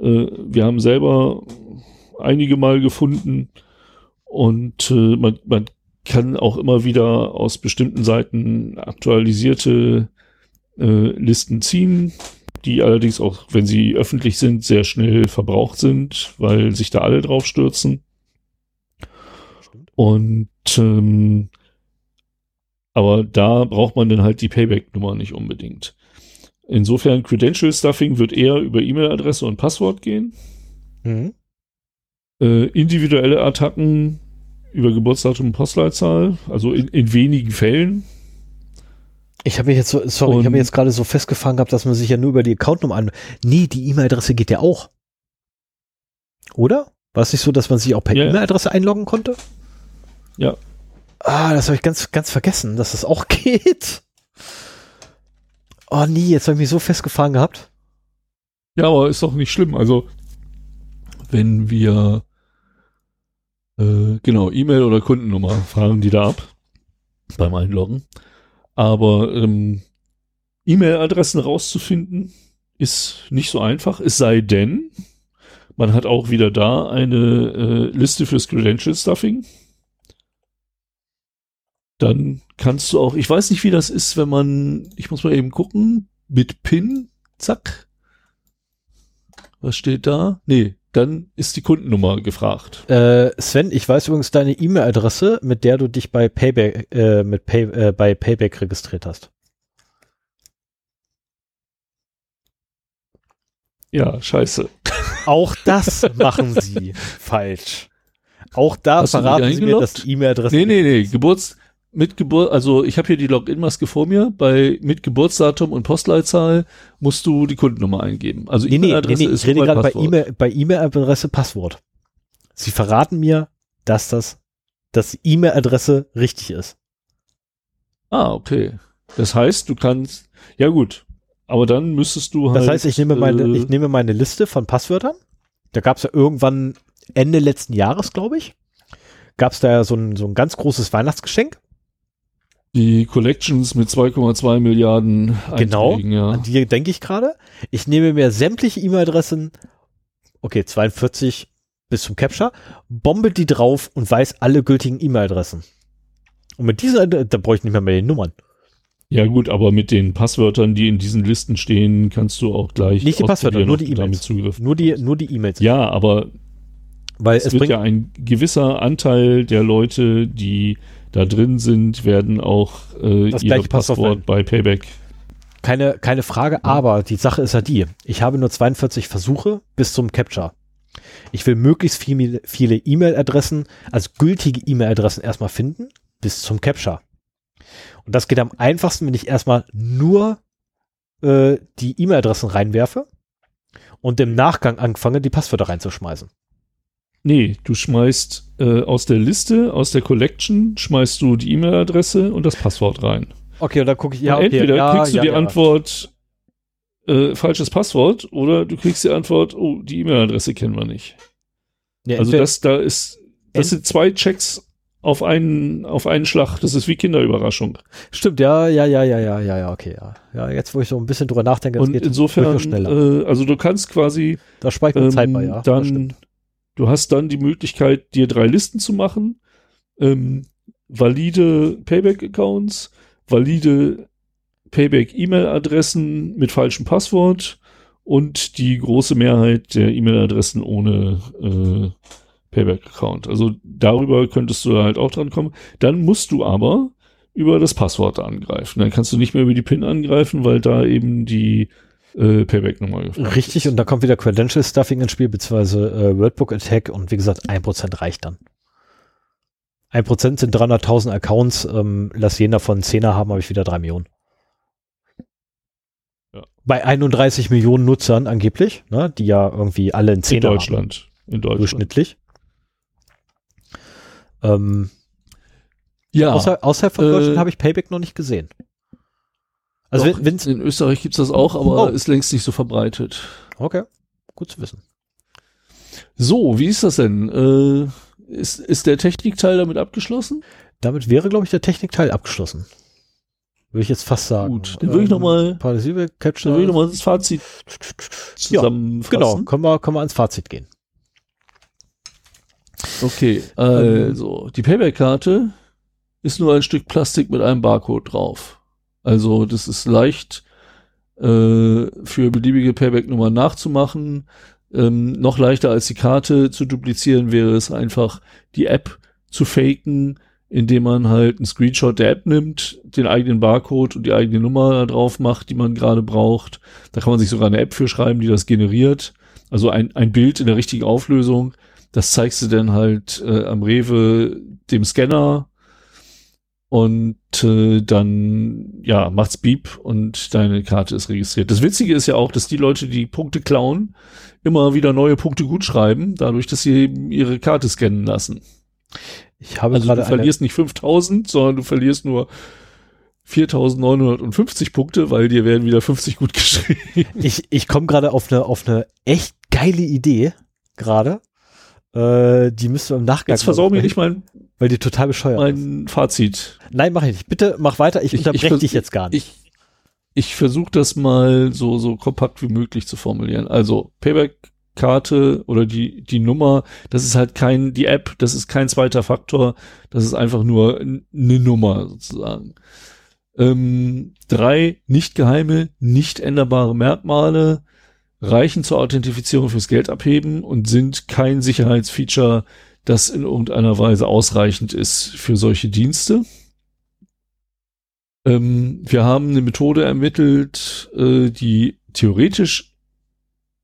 Äh, wir haben selber einige Mal gefunden und äh, man, man kann auch immer wieder aus bestimmten Seiten aktualisierte äh, Listen ziehen. die allerdings auch, wenn sie öffentlich sind, sehr schnell verbraucht sind, weil sich da alle drauf stürzen. Und ähm, aber da braucht man dann halt die Payback-Nummer nicht unbedingt. Insofern Credential Stuffing wird eher über E-Mail-Adresse und Passwort gehen. Mhm. Äh, individuelle Attacken über Geburtsdatum und Postleitzahl, also in, in wenigen Fällen. Ich habe mich jetzt so, sorry, und ich habe mich jetzt gerade so festgefangen gehabt, dass man sich ja nur über die Accountnummer an. Nee, die E-Mail-Adresse geht ja auch. Oder? War es nicht so, dass man sich auch per ja, E-Mail-Adresse einloggen konnte? Ja. Ah, das habe ich ganz, ganz vergessen, dass das auch *laughs* geht. Oh nee, jetzt habe ich mich so festgefahren gehabt. Ja, aber ist doch nicht schlimm. Also, wenn wir äh, genau, E-Mail oder Kundennummer fragen die da ab beim Einloggen. Aber ähm, E-Mail-Adressen rauszufinden ist nicht so einfach, es sei denn, man hat auch wieder da eine äh, Liste fürs Credential Stuffing. Dann kannst du auch, ich weiß nicht, wie das ist, wenn man, ich muss mal eben gucken, mit PIN, zack. Was steht da? Nee, dann ist die Kundennummer gefragt. Äh, Sven, ich weiß übrigens deine E-Mail-Adresse, mit der du dich bei Payback, äh, mit Pay, äh, bei Payback registriert hast. Ja, scheiße. Auch das machen sie *laughs* falsch. Auch da Hast verraten sie mir, dass die E-Mail-Adresse. Nee, nee, nee. Geburts, mit Geburt, also ich habe hier die Login-Maske vor mir, bei mit Geburtsdatum und Postleitzahl musst du die Kundennummer eingeben. Also nee, E-Mail-Adresse nee, nee, ist Ich rede gerade bei E-Mail, bei E-Mail-Adresse Passwort. Sie verraten mir, dass das, dass E-Mail-Adresse richtig ist. Ah, okay. Das heißt, du kannst, ja gut, aber dann müsstest du halt. Das heißt, ich nehme meine, äh, ich nehme meine Liste von Passwörtern. Da gab es ja irgendwann Ende letzten Jahres, glaube ich, gab es da ja so ein, so ein ganz großes Weihnachtsgeschenk. Die Collections mit 2,2 Milliarden Genau, ja. an die denke ich gerade. Ich nehme mir sämtliche E-Mail-Adressen, okay, 42 bis zum Capture, bombe die drauf und weiß alle gültigen E-Mail-Adressen. Und mit dieser, da brauche ich nicht mehr mehr die Nummern. Ja gut, aber mit den Passwörtern, die in diesen Listen stehen, kannst du auch gleich nicht die Passwörter, nur die E-Mails. Nur die, nur die E-Mails. Ja, aber weil es, es wird ja ein gewisser Anteil der Leute, die da drin sind, werden auch äh, das ihr Passwort bei Payback. Keine, keine Frage, aber die Sache ist ja die. Ich habe nur 42 Versuche bis zum Capture. Ich will möglichst viel, viele E-Mail-Adressen, also gültige E-Mail-Adressen erstmal finden, bis zum Capture. Und das geht am einfachsten, wenn ich erstmal nur äh, die E-Mail-Adressen reinwerfe und im Nachgang anfange, die Passwörter reinzuschmeißen. Nee, du schmeißt äh, aus der Liste, aus der Collection, schmeißt du die E-Mail-Adresse und das Passwort rein. Okay, und dann gucke ich, ja, okay, entweder ja, kriegst du ja, die ja. Antwort äh, falsches Passwort oder du kriegst die Antwort, oh, die E-Mail-Adresse kennen wir nicht. also das da ist, das sind zwei Checks auf einen, auf einen Schlag. Das ist wie Kinderüberraschung. Stimmt, ja, ja, ja, ja, ja, ja, ja, okay, ja. Ja, jetzt, wo ich so ein bisschen drüber nachdenke, und geht insofern, schneller. Äh, also du kannst quasi da speichert ähm, Zeit bei, ja. Dann Du hast dann die Möglichkeit, dir drei Listen zu machen. Ähm, valide Payback-Accounts, valide Payback-E-Mail-Adressen mit falschem Passwort und die große Mehrheit der E-Mail-Adressen ohne äh, Payback-Account. Also darüber könntest du halt auch dran kommen. Dann musst du aber über das Passwort angreifen. Dann kannst du nicht mehr über die PIN angreifen, weil da eben die äh, Payback-Nummer gefragt. Richtig, ist. und da kommt wieder Credential Stuffing ins Spiel, beziehungsweise äh, Wordbook Attack und wie gesagt, ein Prozent reicht dann. Ein Prozent sind 300.000 Accounts, ähm, lass jeden davon 10er haben, habe ich wieder drei Millionen. Ja. Bei 31 Millionen Nutzern angeblich, ne, die ja irgendwie alle in 10er in Deutschland. Haben, in Deutschland. Durchschnittlich. Ähm, ja. Außer, außerhalb von äh, Deutschland habe ich Payback noch nicht gesehen. Also Doch, wenn's in Österreich gibt's das auch, aber oh. ist längst nicht so verbreitet. Okay, gut zu wissen. So, wie ist das denn? Äh, ist, ist der Technikteil damit abgeschlossen? Damit wäre, glaube ich, der Technikteil abgeschlossen. Würde ich jetzt fast sagen. Gut, dann würde ich nochmal ähm, will noch das Fazit zusammenfassen. Ja, genau, können wir, können wir ans Fazit gehen. Okay, also die Payback-Karte ist nur ein Stück Plastik mit einem Barcode drauf. Also das ist leicht äh, für beliebige Payback-Nummern nachzumachen. Ähm, noch leichter als die Karte zu duplizieren wäre es einfach, die App zu faken, indem man halt einen Screenshot der App nimmt, den eigenen Barcode und die eigene Nummer drauf macht, die man gerade braucht. Da kann man sich sogar eine App für schreiben, die das generiert. Also ein, ein Bild in der richtigen Auflösung. Das zeigst du dann halt äh, am Rewe dem Scanner und äh, dann ja macht's Beep und deine Karte ist registriert. Das Witzige ist ja auch, dass die Leute, die Punkte klauen, immer wieder neue Punkte gut schreiben, dadurch, dass sie ihre Karte scannen lassen. Ich habe also du verlierst nicht 5000, sondern du verlierst nur 4950 Punkte, weil dir werden wieder 50 gut *laughs* geschrieben. ich, ich komme gerade auf eine, auf eine echt geile Idee gerade. Äh, die müssen wir im Nachgang. Jetzt versau mir nicht mein, weil die total bescheuert mein ist. Fazit. Nein, mach ich nicht. Bitte mach weiter. Ich, ich unterbreche ich, dich jetzt gar nicht. Ich, ich versuche das mal so, so kompakt wie möglich zu formulieren. Also Payback Karte oder die, die Nummer, das ist halt kein, die App, das ist kein zweiter Faktor, das ist einfach nur eine Nummer sozusagen. Ähm, drei nicht geheime, nicht änderbare Merkmale reichen zur Authentifizierung fürs Geld abheben und sind kein Sicherheitsfeature, das in irgendeiner Weise ausreichend ist für solche Dienste. Ähm, wir haben eine Methode ermittelt, äh, die theoretisch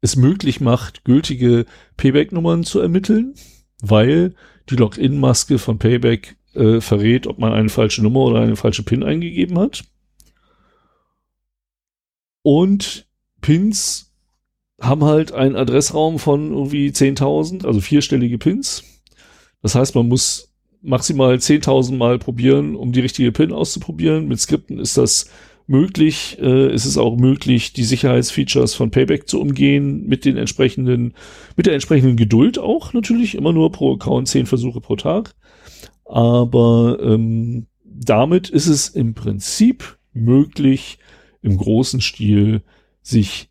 es möglich macht, gültige Payback-Nummern zu ermitteln, weil die Login-Maske von Payback äh, verrät, ob man eine falsche Nummer oder eine falsche PIN eingegeben hat. Und Pins haben halt einen Adressraum von irgendwie 10.000, also vierstellige Pins. Das heißt, man muss maximal 10.000 Mal probieren, um die richtige PIN auszuprobieren. Mit Skripten ist das möglich. Äh, es ist auch möglich, die Sicherheitsfeatures von Payback zu umgehen mit den entsprechenden, mit der entsprechenden Geduld auch natürlich. Immer nur pro Account 10 Versuche pro Tag. Aber ähm, damit ist es im Prinzip möglich, im großen Stil sich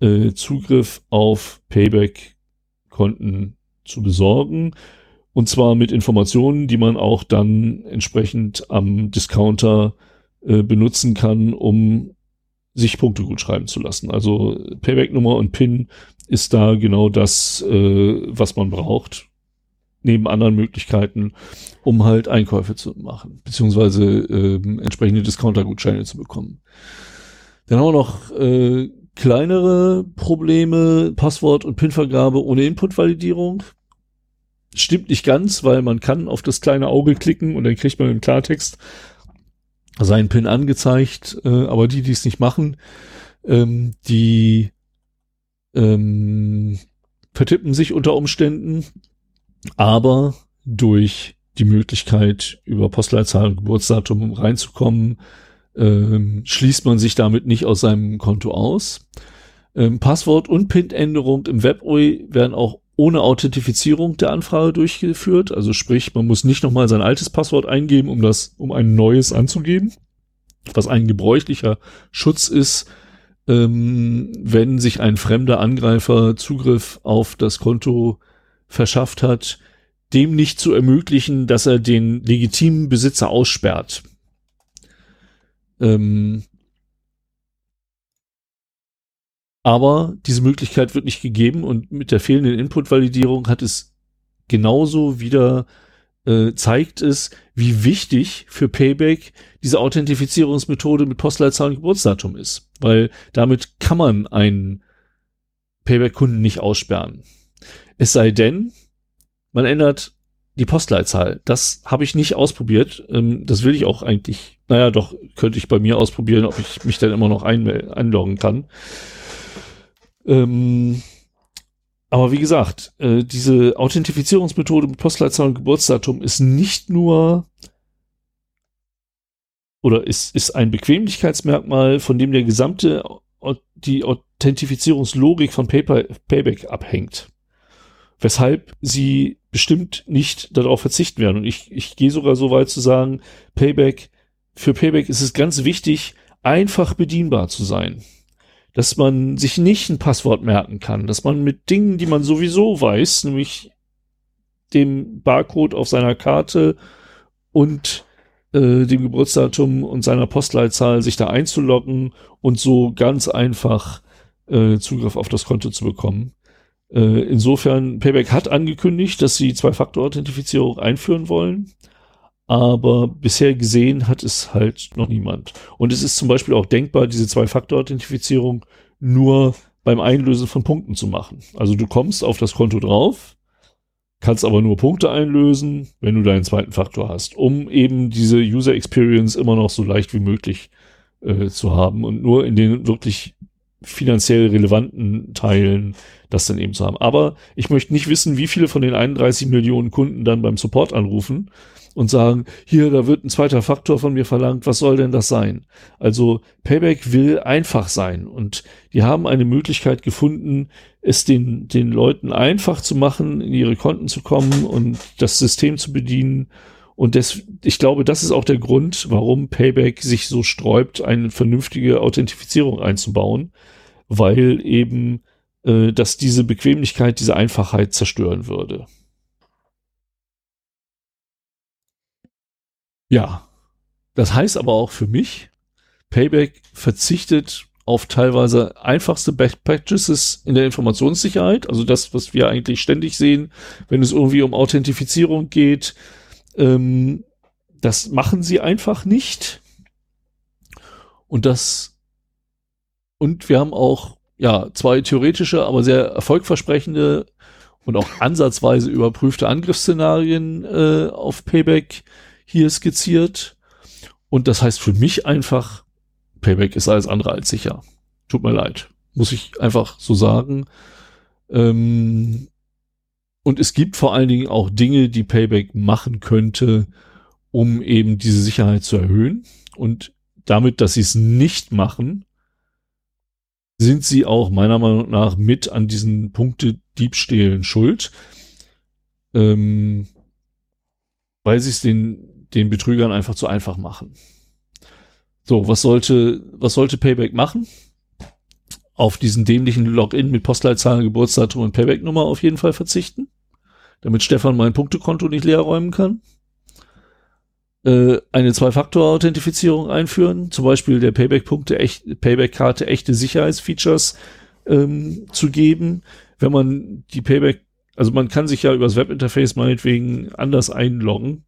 äh, Zugriff auf Payback-Konten zu besorgen. Und zwar mit Informationen, die man auch dann entsprechend am Discounter äh, benutzen kann, um sich Punkte gut schreiben zu lassen. Also Payback-Nummer und PIN ist da genau das, äh, was man braucht, neben anderen Möglichkeiten, um halt Einkäufe zu machen, beziehungsweise äh, entsprechende Discounter-Gutscheine zu bekommen. Dann haben wir noch äh, kleinere Probleme, Passwort- und PIN-Vergabe ohne Input-Validierung. Stimmt nicht ganz, weil man kann auf das kleine Auge klicken und dann kriegt man im Klartext seinen PIN angezeigt, äh, aber die, die es nicht machen, ähm, die ähm, vertippen sich unter Umständen, aber durch die Möglichkeit, über Postleitzahl und Geburtsdatum reinzukommen, ähm, schließt man sich damit nicht aus seinem Konto aus. Ähm, Passwort und PIN-Änderung im WebUI werden auch ohne Authentifizierung der Anfrage durchgeführt. Also sprich, man muss nicht nochmal sein altes Passwort eingeben, um das, um ein neues anzugeben. Was ein gebräuchlicher Schutz ist, ähm, wenn sich ein fremder Angreifer Zugriff auf das Konto verschafft hat, dem nicht zu ermöglichen, dass er den legitimen Besitzer aussperrt. Ähm, aber diese Möglichkeit wird nicht gegeben und mit der fehlenden Input-Validierung hat es genauso wieder äh, zeigt es, wie wichtig für Payback diese Authentifizierungsmethode mit Postleitzahl und Geburtsdatum ist, weil damit kann man einen Payback-Kunden nicht aussperren. Es sei denn, man ändert die Postleitzahl. Das habe ich nicht ausprobiert. Ähm, das will ich auch eigentlich. Naja, doch könnte ich bei mir ausprobieren, ob ich mich dann immer noch einloggen kann. Ähm, aber wie gesagt, äh, diese Authentifizierungsmethode mit Postleitzahl und Geburtsdatum ist nicht nur oder ist, ist ein Bequemlichkeitsmerkmal, von dem der gesamte die Authentifizierungslogik von Paper, Payback abhängt. Weshalb sie bestimmt nicht darauf verzichten werden. Und ich, ich gehe sogar so weit zu sagen, Payback, für Payback ist es ganz wichtig, einfach bedienbar zu sein dass man sich nicht ein Passwort merken kann, dass man mit Dingen, die man sowieso weiß, nämlich dem Barcode auf seiner Karte und äh, dem Geburtsdatum und seiner Postleitzahl sich da einzuloggen und so ganz einfach äh, Zugriff auf das Konto zu bekommen. Äh, insofern, Payback hat angekündigt, dass sie Zwei-Faktor-Authentifizierung einführen wollen, aber bisher gesehen hat es halt noch niemand. Und es ist zum Beispiel auch denkbar, diese Zwei-Faktor-Authentifizierung nur beim Einlösen von Punkten zu machen. Also du kommst auf das Konto drauf, kannst aber nur Punkte einlösen, wenn du deinen zweiten Faktor hast, um eben diese User Experience immer noch so leicht wie möglich äh, zu haben und nur in den wirklich finanziell relevanten Teilen das dann eben zu haben. Aber ich möchte nicht wissen, wie viele von den 31 Millionen Kunden dann beim Support anrufen und sagen, hier, da wird ein zweiter Faktor von mir verlangt, was soll denn das sein? Also Payback will einfach sein und die haben eine Möglichkeit gefunden, es den, den Leuten einfach zu machen, in ihre Konten zu kommen und das System zu bedienen. Und das, ich glaube, das ist auch der Grund, warum Payback sich so sträubt, eine vernünftige Authentifizierung einzubauen, weil eben äh, dass diese Bequemlichkeit, diese Einfachheit zerstören würde. Ja, das heißt aber auch für mich, Payback verzichtet auf teilweise einfachste Best Practices in der Informationssicherheit, also das, was wir eigentlich ständig sehen, wenn es irgendwie um Authentifizierung geht. Ähm, das machen sie einfach nicht. Und das, und wir haben auch ja, zwei theoretische, aber sehr erfolgversprechende und auch ansatzweise überprüfte Angriffsszenarien äh, auf Payback hier skizziert. Und das heißt für mich einfach, Payback ist alles andere als sicher. Tut mir leid. Muss ich einfach so sagen. Ähm, und es gibt vor allen Dingen auch Dinge, die Payback machen könnte, um eben diese Sicherheit zu erhöhen. Und damit, dass sie es nicht machen, sind sie auch meiner Meinung nach mit an diesen Punkte Diebstählen schuld. Ähm, weil sie es den, den Betrügern einfach zu einfach machen. So, was sollte, was sollte Payback machen? Auf diesen dämlichen Login mit Postleitzahl, Geburtsdatum und Payback-Nummer auf jeden Fall verzichten, damit Stefan mein Punktekonto nicht leer räumen kann äh, eine Zwei-Faktor-Authentifizierung einführen, zum Beispiel der Payback-Punkte, Payback-Karte echte Sicherheitsfeatures ähm, zu geben, wenn man die Payback, also man kann sich ja übers Webinterface meinetwegen anders einloggen,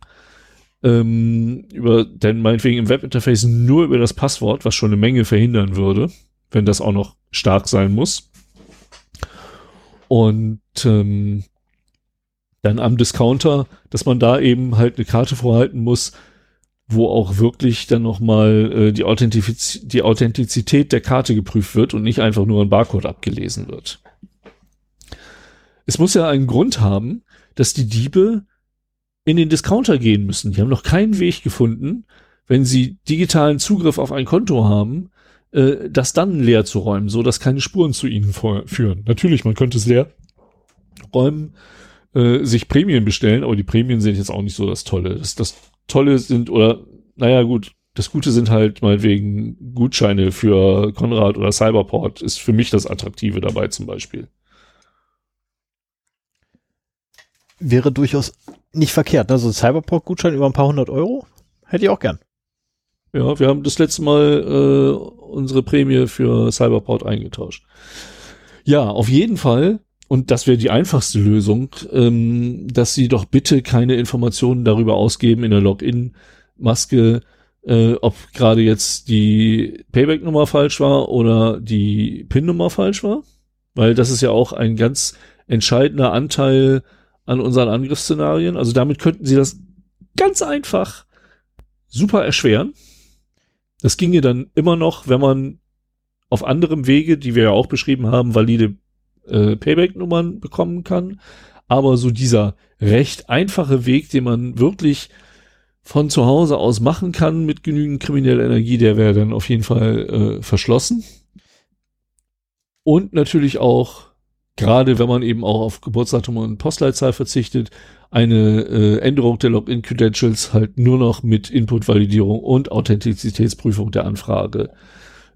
ähm, über, denn meinetwegen im Webinterface nur über das Passwort, was schon eine Menge verhindern würde, wenn das auch noch stark sein muss. Und ähm, dann am Discounter, dass man da eben halt eine Karte vorhalten muss, wo auch wirklich dann nochmal äh, die, Authentifiz die Authentizität der Karte geprüft wird und nicht einfach nur ein Barcode abgelesen wird. Es muss ja einen Grund haben, dass die Diebe in den Discounter gehen müssen. Die haben noch keinen Weg gefunden, wenn sie digitalen Zugriff auf ein Konto haben, äh, das dann leer zu räumen, so dass keine Spuren zu ihnen führen. Natürlich, man könnte es leer räumen, äh, sich Prämien bestellen, aber die Prämien sind jetzt auch nicht so das Tolle. Das, das Tolle sind, oder, naja, gut, das Gute sind halt meinetwegen Gutscheine für Konrad oder Cyberport, ist für mich das Attraktive dabei zum Beispiel. Wäre durchaus nicht verkehrt, ne? So ein Cyberport-Gutschein über ein paar hundert Euro hätte ich auch gern. Ja, wir haben das letzte Mal äh, unsere Prämie für Cyberport eingetauscht. Ja, auf jeden Fall und das wäre die einfachste Lösung, ähm, dass sie doch bitte keine Informationen darüber ausgeben in der Login-Maske, äh, ob gerade jetzt die Payback-Nummer falsch war oder die PIN-Nummer falsch war. Weil das ist ja auch ein ganz entscheidender Anteil an unseren Angriffsszenarien. Also damit könnten sie das ganz einfach super erschweren. Das ginge dann immer noch, wenn man auf anderem Wege, die wir ja auch beschrieben haben, valide äh, Payback-Nummern bekommen kann. Aber so dieser recht einfache Weg, den man wirklich von zu Hause aus machen kann mit genügend krimineller Energie, der wäre dann auf jeden Fall äh, verschlossen. Und natürlich auch, gerade wenn man eben auch auf Geburtsdatum und Postleitzahl verzichtet, eine äh, Änderung der Login-Credentials halt nur noch mit Input-Validierung und Authentizitätsprüfung der Anfrage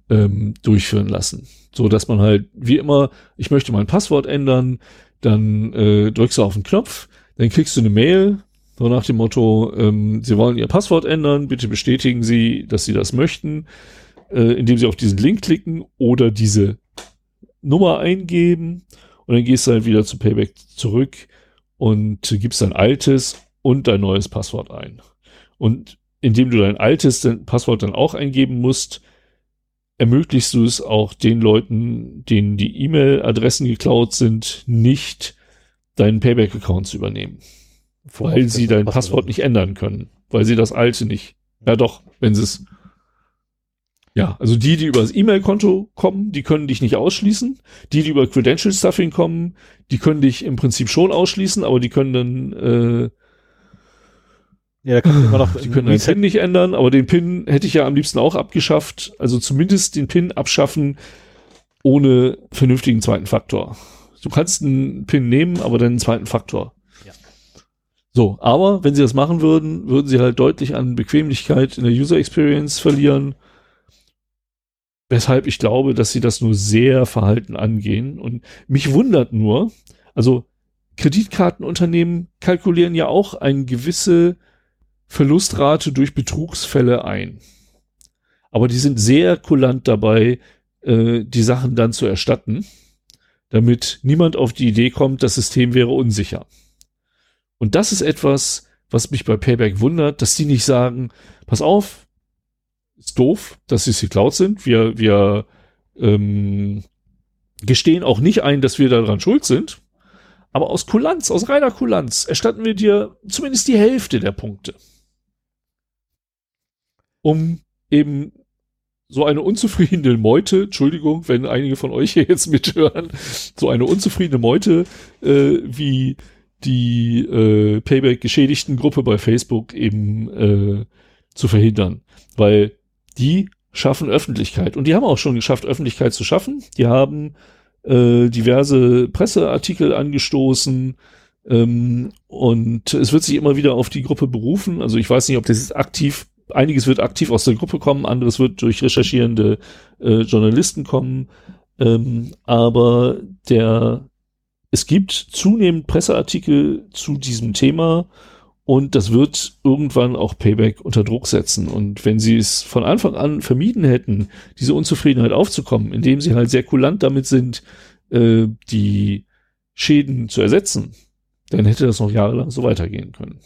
ähm, durchführen lassen. So dass man halt, wie immer, ich möchte mein Passwort ändern, dann äh, drückst du auf den Knopf, dann kriegst du eine Mail, So nach dem Motto, ähm, Sie wollen Ihr Passwort ändern, bitte bestätigen Sie, dass Sie das möchten, äh, indem Sie auf diesen Link klicken oder diese Nummer eingeben und dann gehst du halt wieder zu Payback zurück und gibst dein altes und dein neues Passwort ein. Und indem du dein altes Passwort dann auch eingeben musst, ermöglichst du es auch den Leuten, denen die E-Mail-Adressen geklaut sind, nicht deinen Payback-Account zu übernehmen. Worauf weil sie dein Passwort nicht ändern können. Weil sie das alte nicht. Ja doch, wenn sie es. Ja, also die, die über das E-Mail-Konto kommen, die können dich nicht ausschließen. Die, die über Credential Stuffing kommen, die können dich im Prinzip schon ausschließen, aber die können dann äh, ja, da kann immer noch. Die können den PIN nicht ändern, aber den PIN hätte ich ja am liebsten auch abgeschafft. Also zumindest den PIN abschaffen ohne vernünftigen zweiten Faktor. Du kannst einen PIN nehmen, aber dann einen zweiten Faktor. Ja. So, aber wenn sie das machen würden, würden sie halt deutlich an Bequemlichkeit in der User Experience verlieren. Weshalb ich glaube, dass sie das nur sehr verhalten angehen. Und mich wundert nur, also Kreditkartenunternehmen kalkulieren ja auch eine gewisse Verlustrate durch Betrugsfälle ein. Aber die sind sehr kulant dabei, äh, die Sachen dann zu erstatten, damit niemand auf die Idee kommt, das System wäre unsicher. Und das ist etwas, was mich bei Payback wundert, dass die nicht sagen, pass auf, ist doof, dass sie geklaut sind. Wir, wir ähm, gestehen auch nicht ein, dass wir daran schuld sind. Aber aus Kulanz, aus reiner Kulanz, erstatten wir dir zumindest die Hälfte der Punkte um eben so eine unzufriedene Meute, Entschuldigung, wenn einige von euch hier jetzt mithören, so eine unzufriedene Meute äh, wie die äh, Payback-geschädigten Gruppe bei Facebook eben äh, zu verhindern. Weil die schaffen Öffentlichkeit. Und die haben auch schon geschafft, Öffentlichkeit zu schaffen. Die haben äh, diverse Presseartikel angestoßen, ähm, und es wird sich immer wieder auf die Gruppe berufen. Also ich weiß nicht, ob das jetzt aktiv einiges wird aktiv aus der Gruppe kommen, anderes wird durch recherchierende äh, Journalisten kommen. Ähm, aber der, es gibt zunehmend Presseartikel zu diesem Thema und das wird irgendwann auch Payback unter Druck setzen. Und wenn sie es von Anfang an vermieden hätten, diese Unzufriedenheit aufzukommen, indem sie halt sehr kulant damit sind, äh, die Schäden zu ersetzen, dann hätte das noch jahrelang so weitergehen können.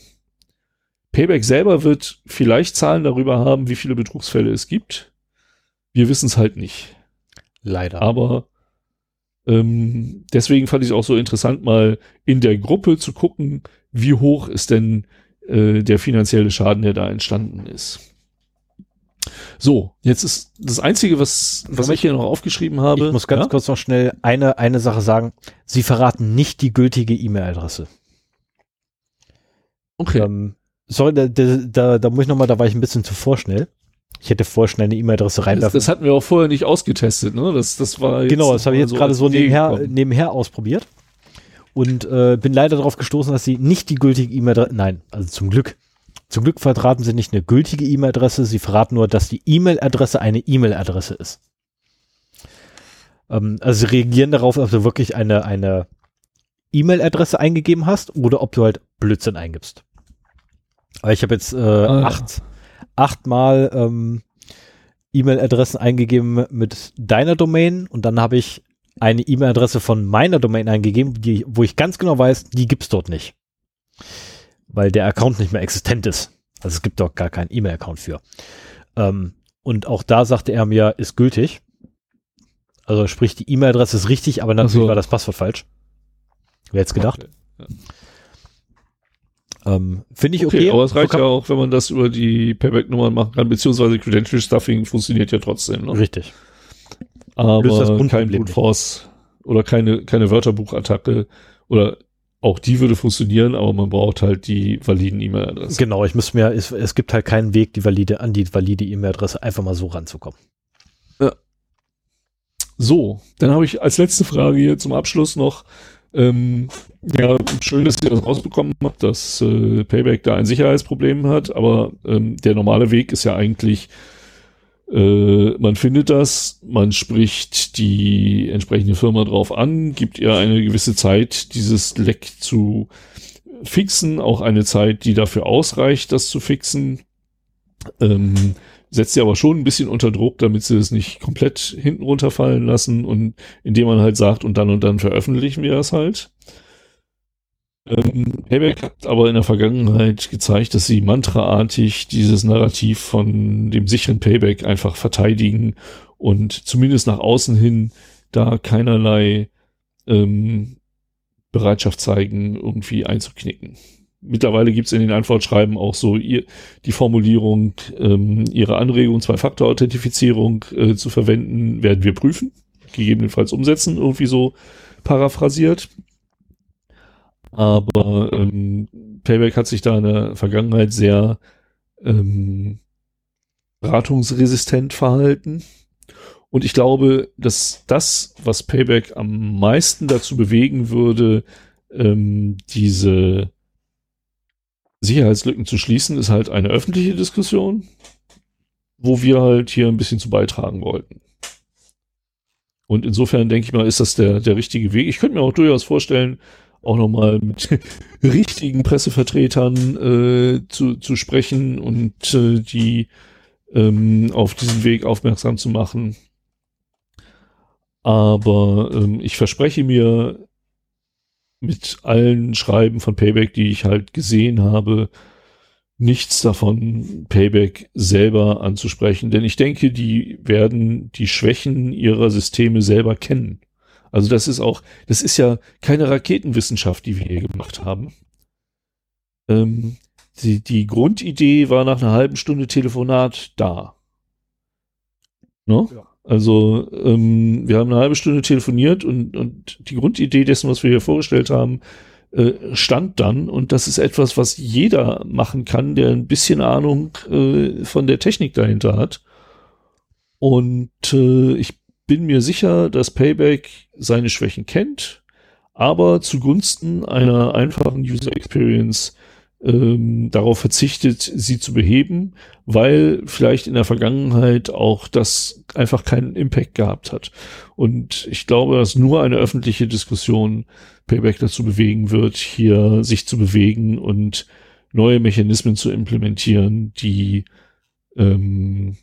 Payback selber wird vielleicht Zahlen darüber haben, wie viele Betrugsfälle es gibt. Wir wissen es halt nicht. Leider. Aber ähm, deswegen fand ich es auch so interessant, mal in der Gruppe zu gucken, wie hoch ist denn äh, der finanzielle Schaden, der da entstanden ist. So, jetzt ist das Einzige, was, was ich hier noch aufgeschrieben habe. Ich muss ganz ja? kurz noch schnell eine, eine Sache sagen. Sie verraten nicht die gültige E-Mail-Adresse. Okay. Ähm, sorry, da, da, da muss ich nochmal, da war ich ein bisschen zu vorschnell. Ich hätte vorschnell eine E-Mail-Adresse reinwerfen. Das, das, hatten wir auch vorher nicht ausgetestet, ne? Das, das war Genau, das habe ich jetzt so gerade so nebenher, nebenher ausprobiert. Und äh, bin leider darauf gestoßen, dass sie nicht die gültige E-Mail-Adresse, nein, also zum Glück. Zum Glück verraten sie nicht eine gültige E-Mail-Adresse, sie verraten nur, dass die E-Mail-Adresse eine E-Mail-Adresse ist. Ähm, also sie reagieren darauf, ob du wirklich eine, eine E-Mail-Adresse eingegeben hast oder ob du halt Blödsinn eingibst. Aber ich habe jetzt äh, ah, acht, achtmal ähm, E-Mail-Adressen eingegeben mit deiner Domain und dann habe ich eine E-Mail-Adresse von meiner Domain eingegeben, die, wo ich ganz genau weiß, die gibt's dort nicht. Weil der Account nicht mehr existent ist. Also es gibt dort gar keinen E-Mail-Account für. Ähm, und auch da sagte er mir, ist gültig. Also sprich, die E-Mail-Adresse ist richtig, aber natürlich so. war das Passwort falsch. Wer hätte gedacht? Okay. Ja. Ähm, Finde ich okay. okay. Aber es reicht so ja auch, wenn man das über die Payback-Nummern machen kann, beziehungsweise Credential Stuffing funktioniert ja trotzdem. Ne? Richtig. Aber kein Brute Force oder keine, keine Wörterbuchattacke oder auch die würde funktionieren, aber man braucht halt die validen E-Mail-Adressen. Genau, ich muss mir, es, es gibt halt keinen Weg, die valide, an die valide E-Mail-Adresse einfach mal so ranzukommen. Ja. So, dann habe ich als letzte Frage hier zum Abschluss noch, ähm, ja, schön, dass ihr das rausbekommen habt, dass äh, Payback da ein Sicherheitsproblem hat, aber ähm, der normale Weg ist ja eigentlich, äh, man findet das, man spricht die entsprechende Firma drauf an, gibt ihr eine gewisse Zeit, dieses Leck zu fixen, auch eine Zeit, die dafür ausreicht, das zu fixen. Ähm, setzt sie aber schon ein bisschen unter Druck, damit sie es nicht komplett hinten runterfallen lassen und indem man halt sagt, und dann und dann veröffentlichen wir das halt. Ähm, Payback hat aber in der Vergangenheit gezeigt, dass sie mantraartig dieses Narrativ von dem sicheren Payback einfach verteidigen und zumindest nach außen hin da keinerlei ähm, Bereitschaft zeigen, irgendwie einzuknicken. Mittlerweile gibt es in den Antwortschreiben auch so ihr, die Formulierung, ähm, ihre Anregung, Zwei-Faktor-Authentifizierung äh, zu verwenden, werden wir prüfen, gegebenenfalls umsetzen, irgendwie so paraphrasiert. Aber ähm, Payback hat sich da in der Vergangenheit sehr ähm, beratungsresistent verhalten. Und ich glaube, dass das, was Payback am meisten dazu bewegen würde, ähm, diese Sicherheitslücken zu schließen, ist halt eine öffentliche Diskussion, wo wir halt hier ein bisschen zu beitragen wollten. Und insofern denke ich mal, ist das der, der richtige Weg. Ich könnte mir auch durchaus vorstellen, auch nochmal mit *laughs* richtigen Pressevertretern äh, zu, zu sprechen und äh, die ähm, auf diesen Weg aufmerksam zu machen. Aber ähm, ich verspreche mir mit allen Schreiben von Payback, die ich halt gesehen habe, nichts davon Payback selber anzusprechen, denn ich denke, die werden die Schwächen ihrer Systeme selber kennen. Also das ist auch, das ist ja keine Raketenwissenschaft, die wir hier gemacht haben. Ähm, die, die Grundidee war nach einer halben Stunde Telefonat da. Ne? Ja. Also ähm, wir haben eine halbe Stunde telefoniert und, und die Grundidee dessen, was wir hier vorgestellt haben, äh, stand dann. Und das ist etwas, was jeder machen kann, der ein bisschen Ahnung äh, von der Technik dahinter hat. Und äh, ich bin mir sicher, dass Payback seine Schwächen kennt, aber zugunsten einer einfachen User Experience ähm, darauf verzichtet, sie zu beheben, weil vielleicht in der Vergangenheit auch das einfach keinen Impact gehabt hat. Und ich glaube, dass nur eine öffentliche Diskussion Payback dazu bewegen wird, hier sich zu bewegen und neue Mechanismen zu implementieren, die ähm,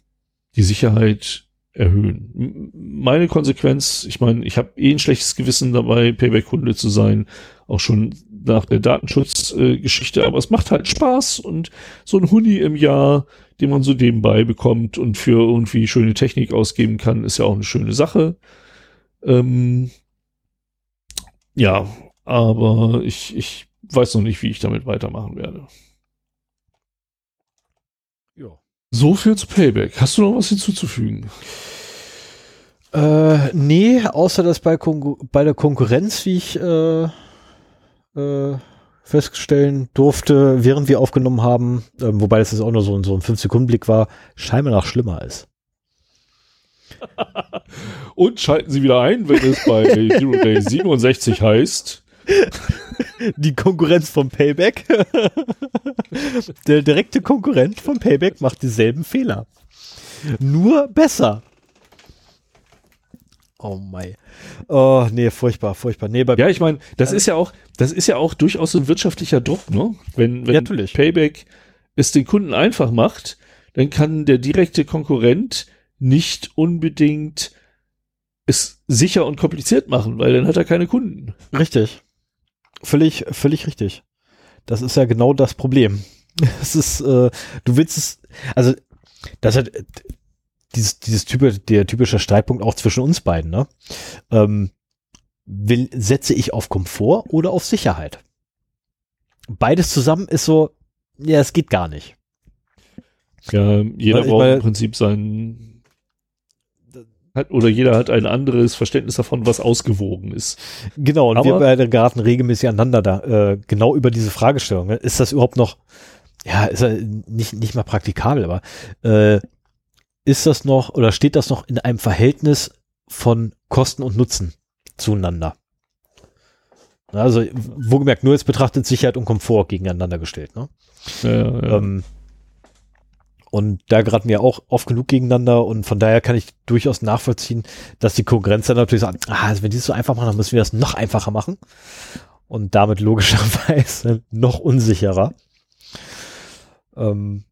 die Sicherheit erhöhen. Meine Konsequenz, ich meine, ich habe eh ein schlechtes Gewissen dabei, Payback-Kunde zu sein, auch schon nach der Datenschutzgeschichte, äh, aber es macht halt Spaß und so ein Huni im Jahr, den man so nebenbei bekommt und für irgendwie schöne Technik ausgeben kann, ist ja auch eine schöne Sache. Ähm, ja, aber ich, ich weiß noch nicht, wie ich damit weitermachen werde. Ja. So viel zu Payback. Hast du noch was hinzuzufügen? Äh, nee, außer dass bei, Kon bei der Konkurrenz, wie ich äh, äh, feststellen durfte, während wir aufgenommen haben, äh, wobei das jetzt auch nur so, so ein 5-Sekunden-Blick war, scheinbar noch schlimmer ist. *laughs* Und schalten Sie wieder ein, wenn es bei *laughs* Zero Day 67 heißt. *laughs* Die Konkurrenz vom Payback. *laughs* Der direkte Konkurrent vom Payback macht dieselben Fehler. Nur besser. Oh mein. Oh, nee, furchtbar, furchtbar. Nee, ja, ich meine, das äh, ist ja auch, das ist ja auch durchaus ein wirtschaftlicher Druck, ne? Wenn, wenn ja, Payback es den Kunden einfach macht, dann kann der direkte Konkurrent nicht unbedingt es sicher und kompliziert machen, weil dann hat er keine Kunden. Richtig. Völlig, völlig richtig. Das ist ja genau das Problem. *laughs* Es ist, äh, du willst es, also das hat, dieses, dieses Typ, der typische Streitpunkt auch zwischen uns beiden, ne? Ähm, will, setze ich auf Komfort oder auf Sicherheit? Beides zusammen ist so, ja, es geht gar nicht. Ja, jeder Weil, braucht im Prinzip sein, hat, oder jeder hat ein anderes Verständnis davon, was ausgewogen ist. Genau, und Aber, wir beide geraten regelmäßig aneinander da, äh, genau über diese Fragestellung. Ne? Ist das überhaupt noch, ja, ist ja nicht, nicht mal praktikabel, aber äh, ist das noch oder steht das noch in einem Verhältnis von Kosten und Nutzen zueinander? Also, wo gemerkt, nur jetzt betrachtet Sicherheit und Komfort gegeneinander gestellt. Ne? Ja, ja. Ähm, und da geraten wir auch oft genug gegeneinander und von daher kann ich durchaus nachvollziehen, dass die Konkurrenz dann natürlich sagt, ah, also wenn die es so einfach machen, dann müssen wir das noch einfacher machen. und damit logischerweise *laughs* noch unsicherer. Ähm,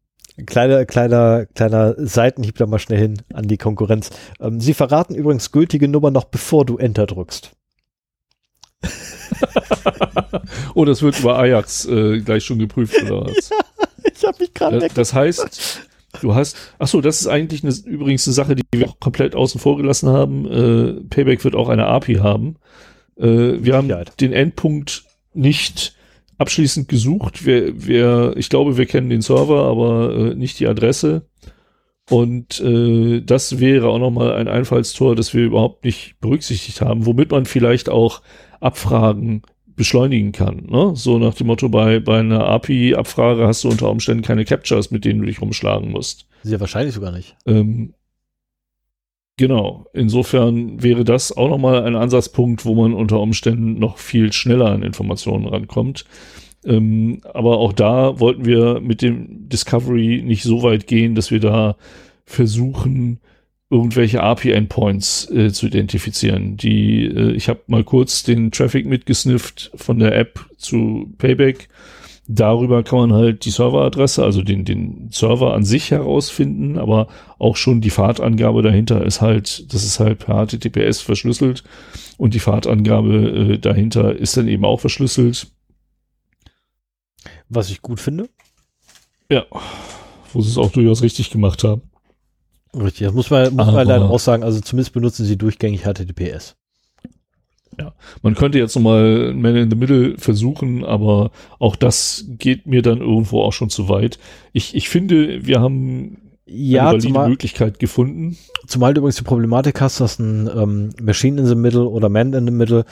kleiner, kleiner, kleiner Seitenhieb da mal schnell hin an die Konkurrenz. Ähm, sie verraten übrigens gültige Nummer noch bevor du Enter drückst. *laughs* oh, das wird über Ajax äh, gleich schon geprüft oder was? *laughs* Ja, ich habe mich gerade das, das heißt, du hast, ach so, das ist eigentlich eine, übrigens eine Sache, die wir auch komplett außen vor gelassen haben. Äh, Payback wird auch eine API haben. Äh, wir haben den Endpunkt nicht abschließend gesucht. Wir, wir, ich glaube, wir kennen den Server, aber äh, nicht die Adresse. Und äh, das wäre auch nochmal ein Einfallstor, das wir überhaupt nicht berücksichtigt haben, womit man vielleicht auch Abfragen beschleunigen kann. Ne? So nach dem Motto, bei, bei einer API-Abfrage hast du unter Umständen keine Captures, mit denen du dich rumschlagen musst. Sehr wahrscheinlich sogar nicht. Ähm, genau. Insofern wäre das auch nochmal ein Ansatzpunkt, wo man unter Umständen noch viel schneller an Informationen rankommt. Ähm, aber auch da wollten wir mit dem Discovery nicht so weit gehen, dass wir da versuchen, irgendwelche API-Endpoints äh, zu identifizieren. Die, äh, ich habe mal kurz den Traffic mitgesnifft von der App zu Payback. Darüber kann man halt die Serveradresse, also den, den Server an sich herausfinden, aber auch schon die Fahrtangabe dahinter ist halt, das ist halt per HTTPS verschlüsselt und die Fahrtangabe äh, dahinter ist dann eben auch verschlüsselt. Was ich gut finde. Ja, wo sie es auch durchaus richtig gemacht haben. Richtig, das muss man, muss man leider auch sagen, also zumindest benutzen sie durchgängig HTTPS. Ja, man könnte jetzt nochmal Man in the Middle versuchen, aber auch das geht mir dann irgendwo auch schon zu weit. Ich, ich finde, wir haben ja, eine zumal, Möglichkeit gefunden. Zumal du übrigens die Problematik hast, dass ein ähm, Machine in the Middle oder Man in the Middle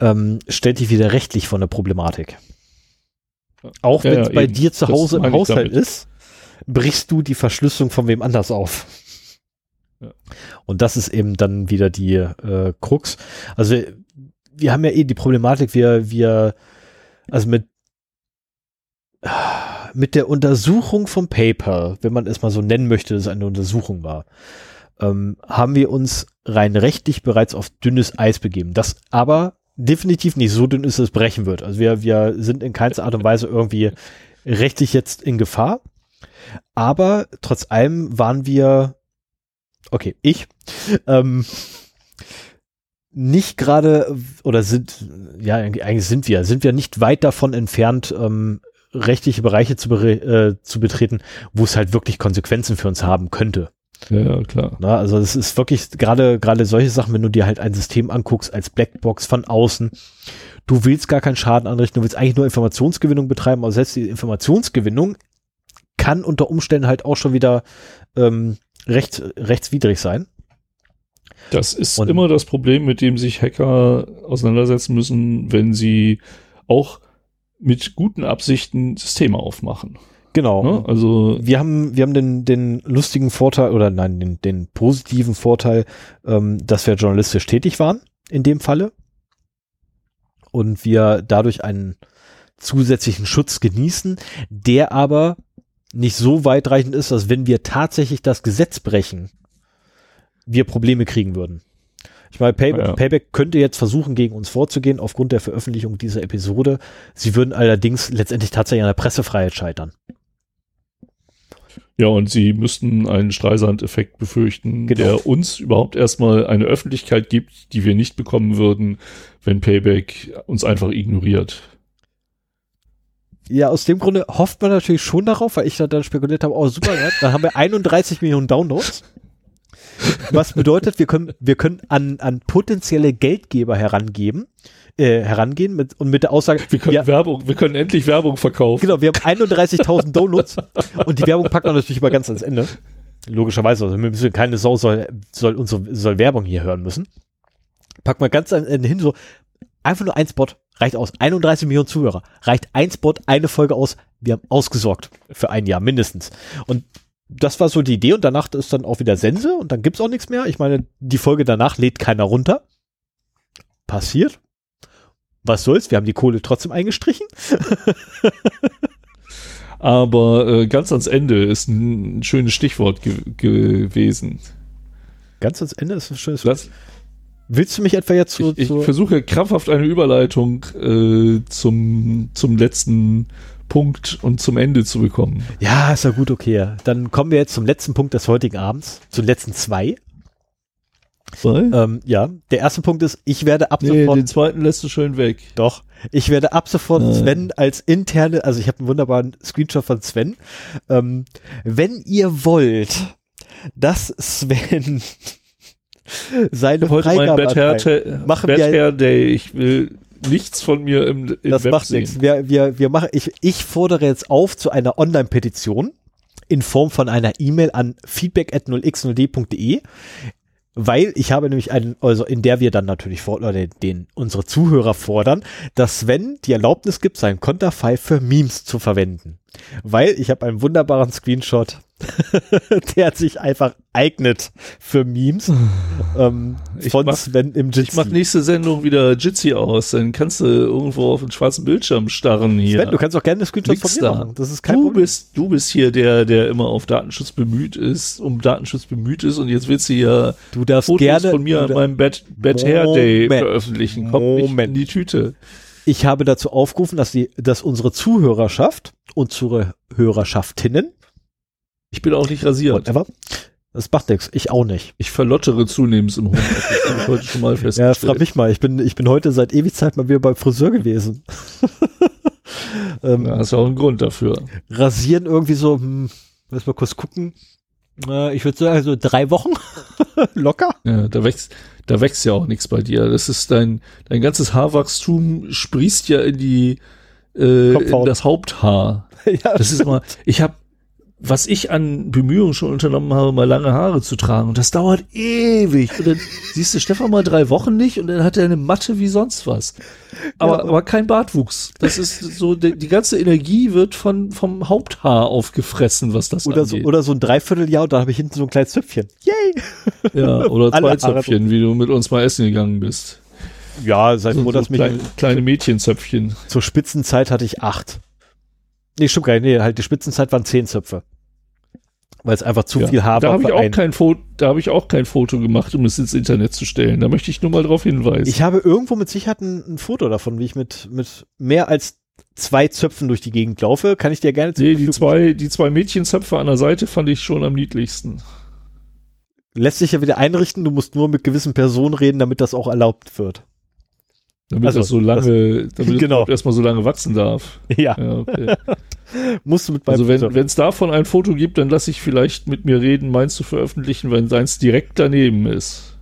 ähm, stellt dich wieder rechtlich von der Problematik. Auch ja, wenn es ja, bei eben. dir zu Hause im Haushalt ist, brichst du die Verschlüsselung von wem anders auf. Und das ist eben dann wieder die äh, Krux. Also wir haben ja eh die Problematik, wir, wir, also mit, mit der Untersuchung vom Paper, wenn man es mal so nennen möchte, dass es eine Untersuchung war, ähm, haben wir uns rein rechtlich bereits auf dünnes Eis begeben. Das aber definitiv nicht so dünn ist, dass es brechen wird. Also wir, wir sind in keinster Art und Weise irgendwie rechtlich jetzt in Gefahr. Aber trotz allem waren wir, okay, ich, ähm, nicht gerade oder sind, ja, eigentlich sind wir, sind wir nicht weit davon entfernt, ähm, rechtliche Bereiche zu, äh, zu betreten, wo es halt wirklich Konsequenzen für uns haben könnte. Ja, klar. Na, also es ist wirklich gerade gerade solche Sachen, wenn du dir halt ein System anguckst als Blackbox von außen, du willst gar keinen Schaden anrichten, du willst eigentlich nur Informationsgewinnung betreiben, aber selbst die Informationsgewinnung kann unter Umständen halt auch schon wieder ähm, rechts, rechtswidrig sein. Das ist Und immer das Problem, mit dem sich Hacker auseinandersetzen müssen, wenn sie auch mit guten Absichten Systeme aufmachen. Genau. Ne? Also wir haben wir haben den den lustigen Vorteil oder nein den den positiven Vorteil, ähm, dass wir journalistisch tätig waren in dem Falle und wir dadurch einen zusätzlichen Schutz genießen, der aber nicht so weitreichend ist, dass wenn wir tatsächlich das Gesetz brechen, wir Probleme kriegen würden. Ich meine, Pay ja. Payback könnte jetzt versuchen, gegen uns vorzugehen aufgrund der Veröffentlichung dieser Episode. Sie würden allerdings letztendlich tatsächlich an der Pressefreiheit scheitern. Ja, und sie müssten einen Streisand-Effekt befürchten, genau. der uns überhaupt erstmal eine Öffentlichkeit gibt, die wir nicht bekommen würden, wenn Payback uns einfach ignoriert. Ja, aus dem Grunde hofft man natürlich schon darauf, weil ich dann spekuliert habe, oh super, dann haben wir 31 Millionen Downloads. Was bedeutet, wir können, wir können an, an potenzielle Geldgeber herangeben, äh, herangehen mit, und mit der Aussage, wir können ja, Werbung, wir können endlich Werbung verkaufen. Genau, wir haben 31.000 Downloads und die Werbung packt man natürlich immer ganz ans Ende. Logischerweise, also wir müssen, keine Sau soll, soll unsere, soll Werbung hier hören müssen. Packt man ganz ans Ende hin, so, einfach nur ein Spot, reicht aus. 31 Millionen Zuhörer, reicht ein Spot, eine Folge aus. Wir haben ausgesorgt für ein Jahr mindestens. Und das war so die Idee und danach ist dann auch wieder Sense und dann gibt's auch nichts mehr. Ich meine, die Folge danach lädt keiner runter. Passiert. Was soll's? Wir haben die Kohle trotzdem eingestrichen. *laughs* Aber äh, ganz ans Ende ist ein schönes Stichwort ge gewesen. Ganz ans Ende ist ein schönes Lass, Willst du mich etwa jetzt zu, ich, ich versuche krampfhaft eine Überleitung äh, zum, zum letzten Punkt und zum Ende zu bekommen. Ja, ist ja gut, okay. Dann kommen wir jetzt zum letzten Punkt des heutigen Abends, zu den letzten zwei. Weil? Ähm, ja, der erste Punkt ist, ich werde ab Nee, sofort, den zweiten lässt du schön weg. doch, ich werde ab sofort Nein. Sven als interne, also ich habe einen wunderbaren Screenshot von Sven. Ähm, wenn ihr wollt, dass Sven seine Heute mein Freigabe Bad Hair, erteilt, Ta- machen Bad Hair Day. Ich will nichts von mir im, im das Web macht sehen. nichts. Wir, wir, wir machen, ich, ich fordere jetzt auf zu einer Online-Petition in Form von einer E-Mail an feedback at 0x0d.de, weil ich habe nämlich einen, also in der wir dann natürlich vor, oder den, den unsere Zuhörer fordern, dass Sven die Erlaubnis gibt, sein Konterfei für Memes zu verwenden. Weil ich habe einen wunderbaren Screenshot, *laughs* der sich einfach eignet für Memes *sighs* ähm, Ich von mach- Sven im Ich mach Jitsi. nächste Sendung wieder Jitsi aus, dann kannst du irgendwo auf den schwarzen Bildschirm starren hier. Sven, du kannst auch gerne Screenshots von mir da. machen. Das ist kein du Problem. bist, du bist hier der, der immer auf Datenschutz bemüht ist, um Datenschutz bemüht ist und jetzt willst du hier Du darfst Fotos gerne von mir an meinem Bad, Bad Hair Day veröffentlichen. Kommt nicht Moment. in die Tüte. Ich habe dazu aufgerufen, dass die, dass unsere Zuhörerschaft und unsere Hörerschaftinnen, Ich bin auch nicht rasiert. whatever, das macht nichts, ich auch nicht. Ich verlottere zunehmend im Homeoffice. habe ich heute schon mal Ja, festgestellt. frag mich mal, ich bin, ich bin heute seit ewig Zeit mal wieder beim Friseur gewesen. *laughs* ähm, Ja, ist auch ein Grund dafür. Rasieren irgendwie so, hm, lass mal kurz gucken. Äh, ich würde sagen, so drei Wochen *laughs* locker. Ja, da wächst, da wächst ja auch nichts bei dir. Das ist dein, dein ganzes Haarwachstum sprießt ja in die, äh, in das Haupthaar. *laughs* ja, Das ist mal, ich habe, was ich an Bemühungen schon unternommen habe, mal lange Haare zu tragen und das dauert ewig. Und dann *laughs* siehst du Stefan mal drei Wochen nicht und dann hat er eine Matte wie sonst was. Aber, Ja. aber kein Bartwuchs. Das ist so, die, die ganze Energie wird von, vom Haupthaar aufgefressen, was das oder so, angeht. oder so ein Dreivierteljahr und da habe ich hinten so ein kleines Zöpfchen. Yay! ja, oder *laughs* zwei Zöpfchen, wie du mit uns mal essen gegangen bist. Ja, seit So, froh, so dass mich kleine, kleine Mädchenzöpfchen. zur Spitzenzeit hatte ich acht. Nee, stimmt gar nicht. Nee, halt die Spitzenzeit waren zehn Zöpfe. Weil es einfach zu Ja. viel Haar da habe ich auch kein Foto, da habe ich auch kein Foto gemacht, um es ins Internet zu stellen. Da möchte ich nur mal drauf hinweisen. Ich habe irgendwo mit Sicherheit ein, ein Foto davon, wie ich mit, mit mehr als zwei Zöpfen durch die Gegend laufe. Kann ich dir gerne zur nee, die zwei, die zwei Mädchenzöpfe an der Seite fand ich schon am niedlichsten. Lässt sich ja wieder einrichten. Du musst nur mit gewissen Personen reden, damit das auch erlaubt wird. Damit Also, das so lange, damit *laughs* genau. erstmal so lange wachsen darf. Ja, Ja, okay. *laughs* musst du mit beim Also wenn es davon ein Foto gibt, dann lasse ich vielleicht mit mir reden, meins zu veröffentlichen, wenn seins direkt daneben ist.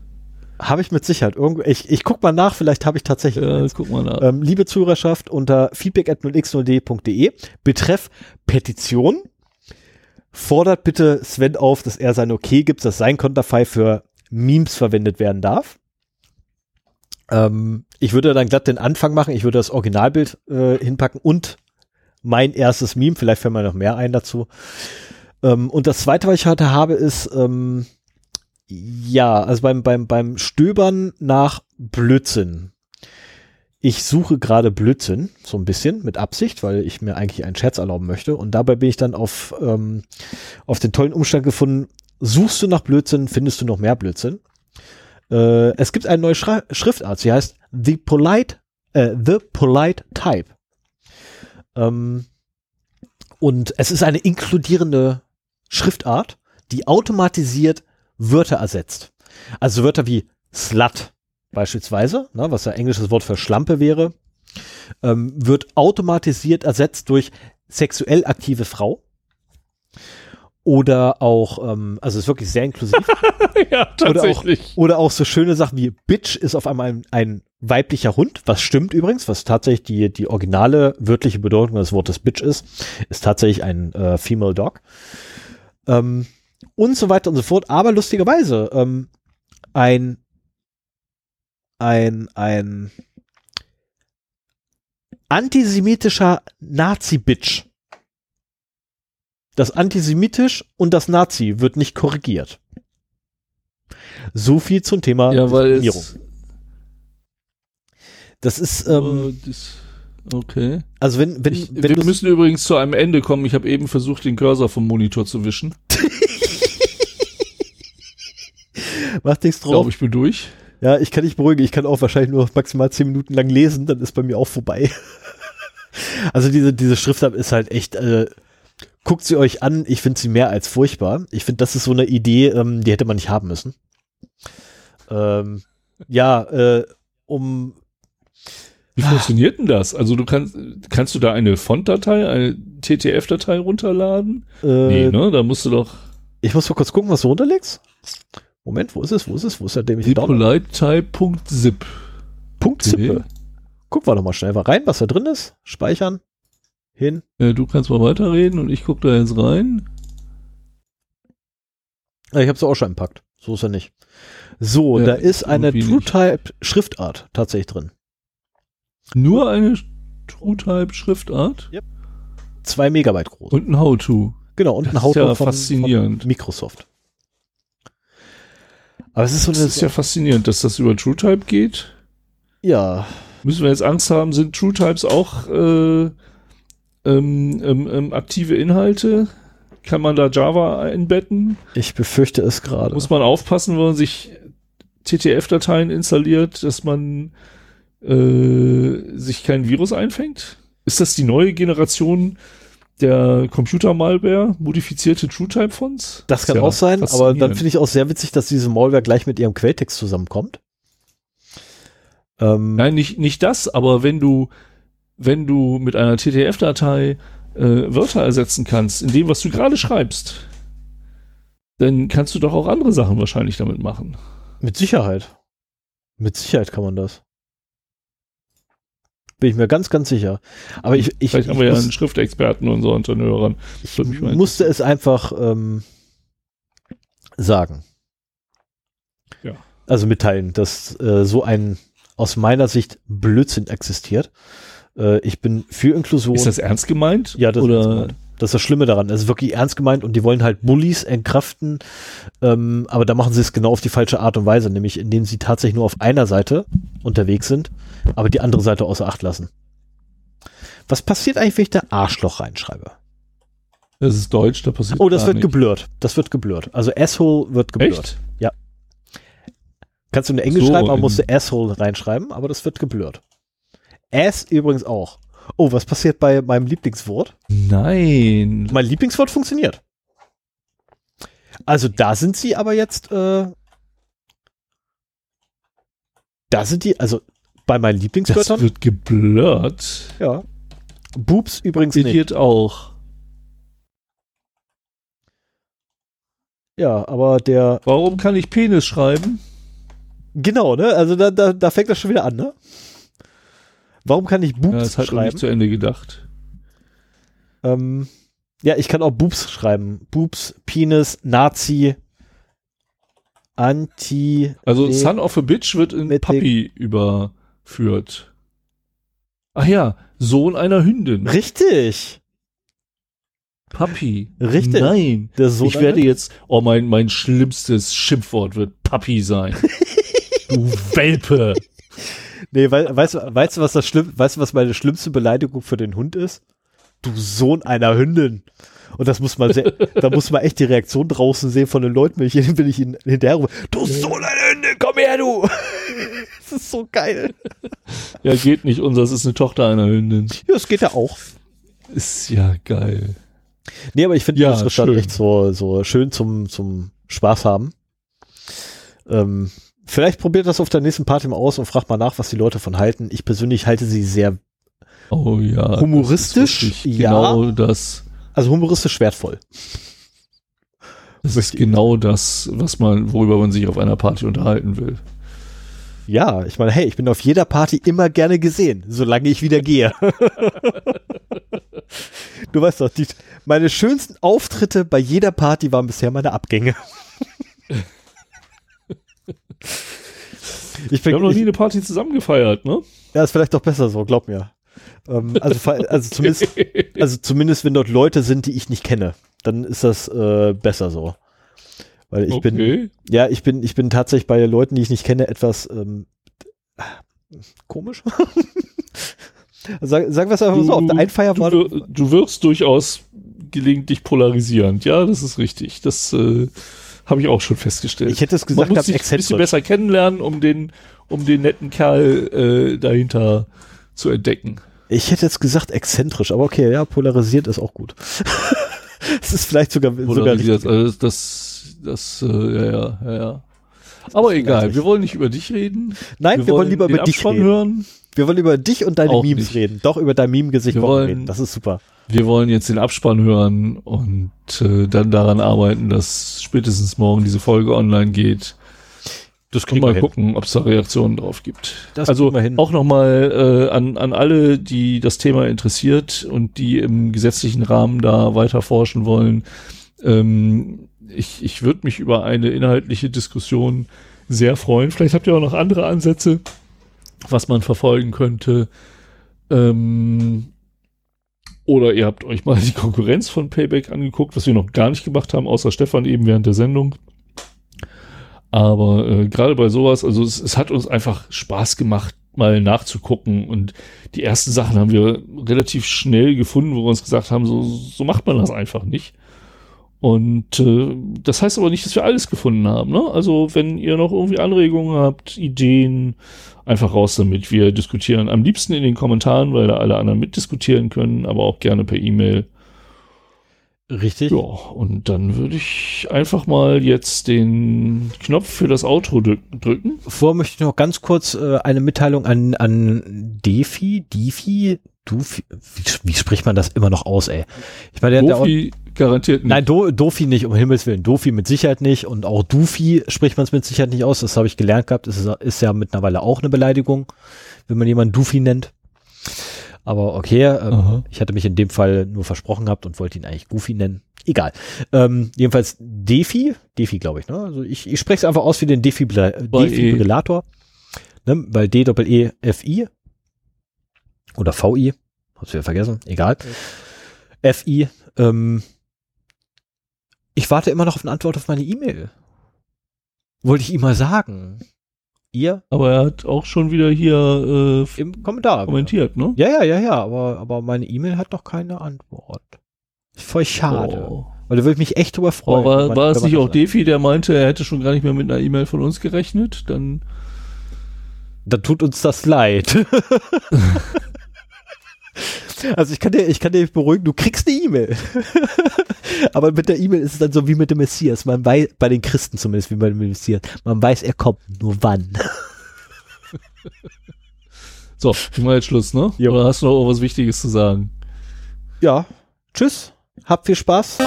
Habe ich mit Sicherheit. Irgendwo, ich, ich guck mal nach, vielleicht habe ich tatsächlich. Ja, eins. guck mal nach. Ähm, liebe Zuhörerschaft, unter feedback at 0x0d.de, betreff Petition, fordert bitte Sven auf, dass er sein Okay gibt, dass sein Konterfei für Memes verwendet werden darf. Ähm, ich würde dann glatt den Anfang machen, ich würde das Originalbild äh, hinpacken und mein erstes Meme, vielleicht fällt mir noch mehr ein dazu. Ähm, und das zweite, was ich heute habe, ist, ähm, ja, also beim, beim, beim Stöbern nach Blödsinn. Ich suche gerade Blödsinn, so ein bisschen mit Absicht, weil ich mir eigentlich einen Scherz erlauben möchte. Und dabei bin ich dann auf, ähm, auf den tollen Umstand gefunden, suchst du nach Blödsinn, findest du noch mehr Blödsinn. Äh, es gibt eine neue Schra Schriftart, sie heißt The Polite, äh, The Polite Type. Ähm, und es ist eine inkludierende Schriftart, die automatisiert Wörter ersetzt. Also Wörter wie Slut beispielsweise, ne, was ja englisches Wort für Schlampe wäre, ähm, wird automatisiert ersetzt durch sexuell aktive Frau. Oder auch, ähm, also ist wirklich sehr inklusiv. *laughs* ja, Oder auch, tatsächlich. oder auch so schöne Sachen wie Bitch ist auf einmal ein, ein weiblicher Hund, was stimmt übrigens, was tatsächlich die, die originale wörtliche Bedeutung des Wortes Bitch ist, ist tatsächlich ein äh, Female Dog. Ähm, und so weiter und so fort. Aber lustigerweise, ähm, ein, ein, ein antisemitischer Nazi-Bitch. Das antisemitisch und das Nazi wird nicht korrigiert. So viel zum Thema Ja, weil Diskriminierung. Das ist, ähm, äh, das, okay. also wenn, wenn, Ich, wenn wir müssen übrigens zu einem Ende kommen. Ich habe eben versucht, den Cursor vom Monitor zu wischen. *laughs* mach nichts Ich drauf. glaube, ich bin durch. Ja, ich kann nicht beruhigen. Ich kann auch wahrscheinlich nur maximal zehn Minuten lang lesen, dann ist bei mir auch vorbei. *laughs* also diese, diese Schriftart ist halt echt, äh, guckt sie euch an. Ich finde sie mehr als furchtbar. Ich finde, das ist so eine Idee, ähm, die hätte man nicht haben müssen. Ähm, ja, äh, um wie funktioniert denn das? Also du kannst, kannst du da eine Font-Datei, eine TTF-Datei runterladen? Äh, nee, ne? Da musst du doch. Ich muss mal kurz gucken, was du runterlegst. Moment, wo ist es? Wo ist es? Wo ist der dämliche Polite-Type.zip. Punkt Zippe. Gucken wir doch mal schnell mal rein, was da drin ist. Speichern. Hin. Ja, du kannst mal weiterreden und ich gucke da jetzt rein. Ja, ich habe es auch schon impackt. So ist er nicht. So, ja, da ist eine TrueType Schriftart tatsächlich drin. Nur eine TrueType Schriftart? Yep. Zwei Megabyte groß. Und ein How-To. Genau, und ein How-To ja von, von Microsoft. Aber es ist so eine. Das ist ja faszinierend, dass das über TrueType geht. Ja. Müssen wir jetzt Angst haben, sind TrueTypes auch äh, ähm, ähm, ähm, aktive Inhalte? Kann man da Java einbetten? Ich befürchte es gerade. Muss man aufpassen, wenn man sich TTF-Dateien installiert, dass man äh, sich kein Virus einfängt? Ist das die neue Generation der Computer-Malware, modifizierte TrueType-Fonts? Das kann ja auch sein, aber dann finde ich auch sehr witzig, dass diese Malware gleich mit ihrem Quelltext zusammenkommt. Ähm Nein, nicht, nicht das, aber wenn du, wenn du mit einer TTF-Datei äh, Wörter ersetzen kannst, in dem, was du gerade schreibst, dann kannst du doch auch andere Sachen wahrscheinlich damit machen. Mit Sicherheit. Mit Sicherheit kann man das. Bin ich mir ganz, ganz sicher. Aber ich, ich, Vielleicht ich haben wir ja einen Schriftexperten und so unter den Hörern. Ich musste es einfach ähm, sagen. Ja. Also mitteilen, dass äh, so ein aus meiner Sicht Blödsinn existiert. Äh, ich bin für Inklusion. Ist das ernst gemeint? Ja, das oder? ist gemeint. Das ist das Schlimme daran. Es ist wirklich ernst gemeint und die wollen halt Bullies entkraften. Ähm, aber da machen sie es genau auf die falsche Art und Weise, nämlich indem sie tatsächlich nur auf einer Seite unterwegs sind, aber die andere Seite außer Acht lassen. Was passiert eigentlich, wenn ich da Arschloch reinschreibe? Das ist Deutsch, da passiert Oh, das wird nicht. geblurrt. Das wird geblurrt. Also Asshole wird geblurrt. Echt? Ja. Kannst du in Englisch so, schreiben, aber musst du Asshole reinschreiben, aber das wird geblurrt. Ass übrigens auch. Oh, was passiert bei meinem Lieblingswort? Nein. Mein Lieblingswort funktioniert. Also da sind sie aber jetzt, äh, da sind die, also bei meinen Lieblingswörtern. Das wird geblurrt. Ja. Boobs übrigens Idiot nicht. auch. Ja, aber der. Warum kann ich Penis schreiben? Genau, ne? Also da, da, da fängt das schon wieder an, ne? Warum kann ich Boobs ja, das hat schreiben? nicht zu Ende gedacht. Ähm, ja, ich kann auch Boobs schreiben. Boobs, Penis, Nazi, Anti. Also Son of a Bitch wird in Puppy überführt. Ach ja, Sohn einer Hündin. Richtig. Puppy. Richtig. Nein. ich werde jetzt, oh, mein, mein schlimmstes Schimpfwort wird Puppy sein. *laughs* du Welpe. Nee, we weißt, du, weißt du, was das schlimm, weißt du, was meine schlimmste Beleidigung für den Hund ist? Du Sohn einer Hündin. Und das muss man sehr, *laughs* da muss man echt die Reaktion draußen sehen von den Leuten, wenn ich, *laughs* wenn ich ihn hinterher. Du Sohn einer Hündin, komm her, du! *laughs* das ist so geil. Ja, geht nicht. Unseres ist eine Tochter einer Hündin. Ja, das geht ja auch. Ist ja geil. Nee, aber ich finde ja, das dann echt so, so schön zum, zum Spaß haben. Ähm, Vielleicht probiert das auf der nächsten Party mal aus und fragt mal nach, was die Leute von halten. Ich persönlich halte sie sehr oh, ja, humoristisch. ja. Genau das. Also humoristisch wertvoll. Das ist genau das, was man, worüber man sich auf einer Party unterhalten will. Ja, ich meine, hey, ich bin auf jeder Party immer gerne gesehen, solange ich wieder gehe. *laughs* du weißt doch, die, meine schönsten Auftritte bei jeder Party waren bisher meine Abgänge. *laughs* *laughs* Ich bin, Wir haben noch nie eine Party zusammen gefeiert, ne? Ja, ist vielleicht doch besser so, glaub mir. Ähm, also, also, zumindest, *laughs* also zumindest, wenn dort Leute sind, die ich nicht kenne, dann ist das äh, besser so. Weil ich okay. bin, ja, ich bin, ich bin tatsächlich bei Leuten, die ich nicht kenne, etwas ähm, komisch. *laughs* Sag, sagen wir es einfach so, auf der Einfacher war du, du wirkst durchaus gelegentlich polarisierend, ja, das ist richtig. Das äh, Habe ich auch schon festgestellt. Ich hätte es gesagt, Man muss sich ein bisschen besser kennenlernen, um den, um den netten Kerl äh, dahinter zu entdecken. Ich hätte jetzt gesagt exzentrisch, aber okay, ja, polarisiert ist auch gut. *laughs* Es ist vielleicht sogar, sogar Polarisiert, also das, das, äh, ja, ja, ja. Aber egal, wir wollen nicht über dich reden. Nein, wir, wollen lieber den über dich reden. hören. Wir wollen über dich und deine Auch Memes nicht. reden. Doch über dein Meme-Gesicht wollen reden. Das ist super. Wir wollen jetzt den Abspann hören und äh, dann daran arbeiten, dass spätestens morgen diese Folge online geht. Das Und mal gucken, ob es da Reaktionen drauf gibt. Das also hin. auch nochmal äh, an, an alle, die das Thema interessiert und die im gesetzlichen Rahmen da weiter forschen wollen. Ähm, ich ich würde mich über eine inhaltliche Diskussion sehr freuen. Vielleicht habt ihr auch noch andere Ansätze, was man verfolgen könnte. Ähm, oder ihr habt euch mal die Konkurrenz von Payback angeguckt, was wir noch gar nicht gemacht haben, außer Stefan eben während der Sendung. Aber äh, gerade bei sowas, also es, es hat uns einfach Spaß gemacht, mal nachzugucken. Und die ersten Sachen haben wir relativ schnell gefunden, wo wir uns gesagt haben, so, so macht man das einfach nicht. Und äh, das heißt aber nicht, dass wir alles gefunden haben. Ne? Also wenn ihr noch irgendwie Anregungen habt, Ideen, einfach raus damit. Wir diskutieren am liebsten in den Kommentaren, weil da alle anderen mitdiskutieren können, aber auch gerne per E-Mail. Richtig. Ja, und dann würde ich einfach mal jetzt den Knopf für das Outro drück drücken. Vorher möchte ich noch ganz kurz äh, eine Mitteilung an, an Defi, Defi, Dufi, wie, wie spricht man das immer noch aus, ey? Ich meine, der, der, Profi garantiert nicht. Nein, Do, Dofi nicht, um Himmels Willen. Dofi mit Sicherheit nicht und auch Dufi spricht man es mit Sicherheit nicht aus. Das habe ich gelernt gehabt. Das ist, ist ja mittlerweile auch eine Beleidigung, wenn man jemanden Dufi nennt. Aber okay, ähm, ich hatte mich in dem Fall nur versprochen gehabt und wollte ihn eigentlich Goofy nennen. Egal. Ähm, jedenfalls Defi, Defi glaube ich, ne? Also ich, ich spreche es einfach aus wie den Defibri- Bei E. Defibrillator, ne? weil D Doppel E F I oder VI, hab's wieder vergessen, egal. FI, ähm, ich warte immer noch auf eine Antwort auf meine E-Mail. Wollte ich ihm mal sagen. Ihr Aber er hat auch schon wieder hier äh, im Kommentar. kommentiert, ne? Ja, ja, ja, ja, aber, aber meine E-Mail hat noch keine Antwort. Voll schade. Oh. Weil da würde ich mich echt drüber freuen. Aber war, man- war es nicht auch Defi, der meinte, er hätte schon gar nicht mehr mit einer E-Mail von uns gerechnet? Dann Dann tut uns das leid. *laughs* *laughs* also ich kann dir, ich kann dir beruhigen, du kriegst eine E-Mail. *laughs* Aber mit der E-Mail ist es dann so wie mit dem Messias. Man weiß, bei den Christen zumindest, wie bei dem Messias, man weiß, er kommt, nur wann. *laughs* so, machen wir jetzt Schluss, ne? Jo. Oder hast du noch was Wichtiges zu sagen? Ja, tschüss, habt viel Spaß.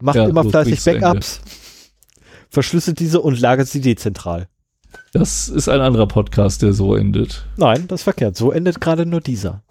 Macht Ja, immer fleißig. Backups. Verschlüsselt diese und lagert sie dezentral. Das ist ein anderer Podcast, der so endet. Nein, das ist verkehrt. So endet gerade nur dieser.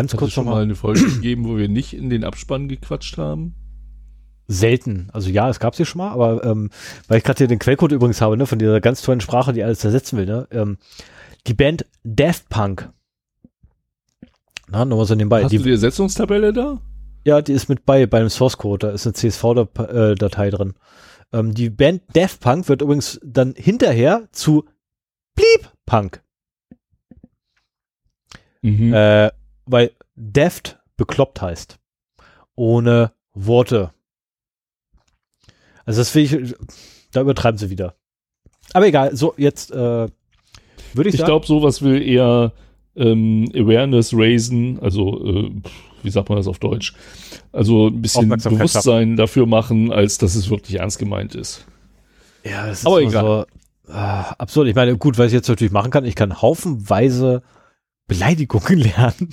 Ganz kurz schon mal eine Folge *clears throat* gegeben, wo wir nicht in den Abspann gequatscht haben? Selten. Also ja, es gab sie schon mal, aber ähm, weil ich gerade hier den Quellcode übrigens habe, ne, von dieser ganz tollen Sprache, die alles ersetzen will, ne? Ähm, die Band Daft Punk. Na, nochmal so nebenbei. Hast Die, du die Ersetzungstabelle da? ja, die ist mit bei, bei dem Source Code, da ist eine CSV-Datei drin. Ähm, die Band Daft Punk wird übrigens dann hinterher zu Bleep Punk. Mhm. Äh, weil Deft bekloppt heißt. Ohne Worte. Also das finde ich, da übertreiben sie wieder. Aber egal, so jetzt äh, würde ich, ich sagen. glaube, sowas will eher ähm, Awareness raisen, also äh, wie sagt man das auf Deutsch? Also ein bisschen Bewusstsein dafür machen, als dass es wirklich ernst gemeint ist. ja, das ist aber egal. So, äh, absurd. Ich meine, gut, was ich jetzt natürlich machen kann, ich kann haufenweise Beleidigungen *laughs* lernen.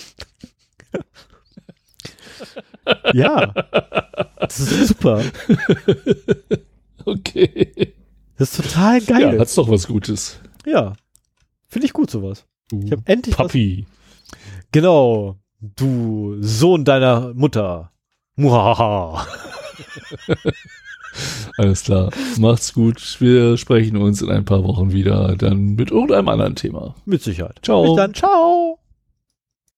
Ja, das ist super. Okay. Das ist total geil. Ja, hat's doch was Gutes. Ja, finde ich gut sowas. Ich habe endlich was Papi. Genau. Du Sohn deiner Mutter. Muhahaha. Alles klar. Macht's gut. Wir sprechen uns in ein paar Wochen wieder, dann mit irgendeinem anderen Thema. Mit Sicherheit. Ciao. Bis dann. Ciao.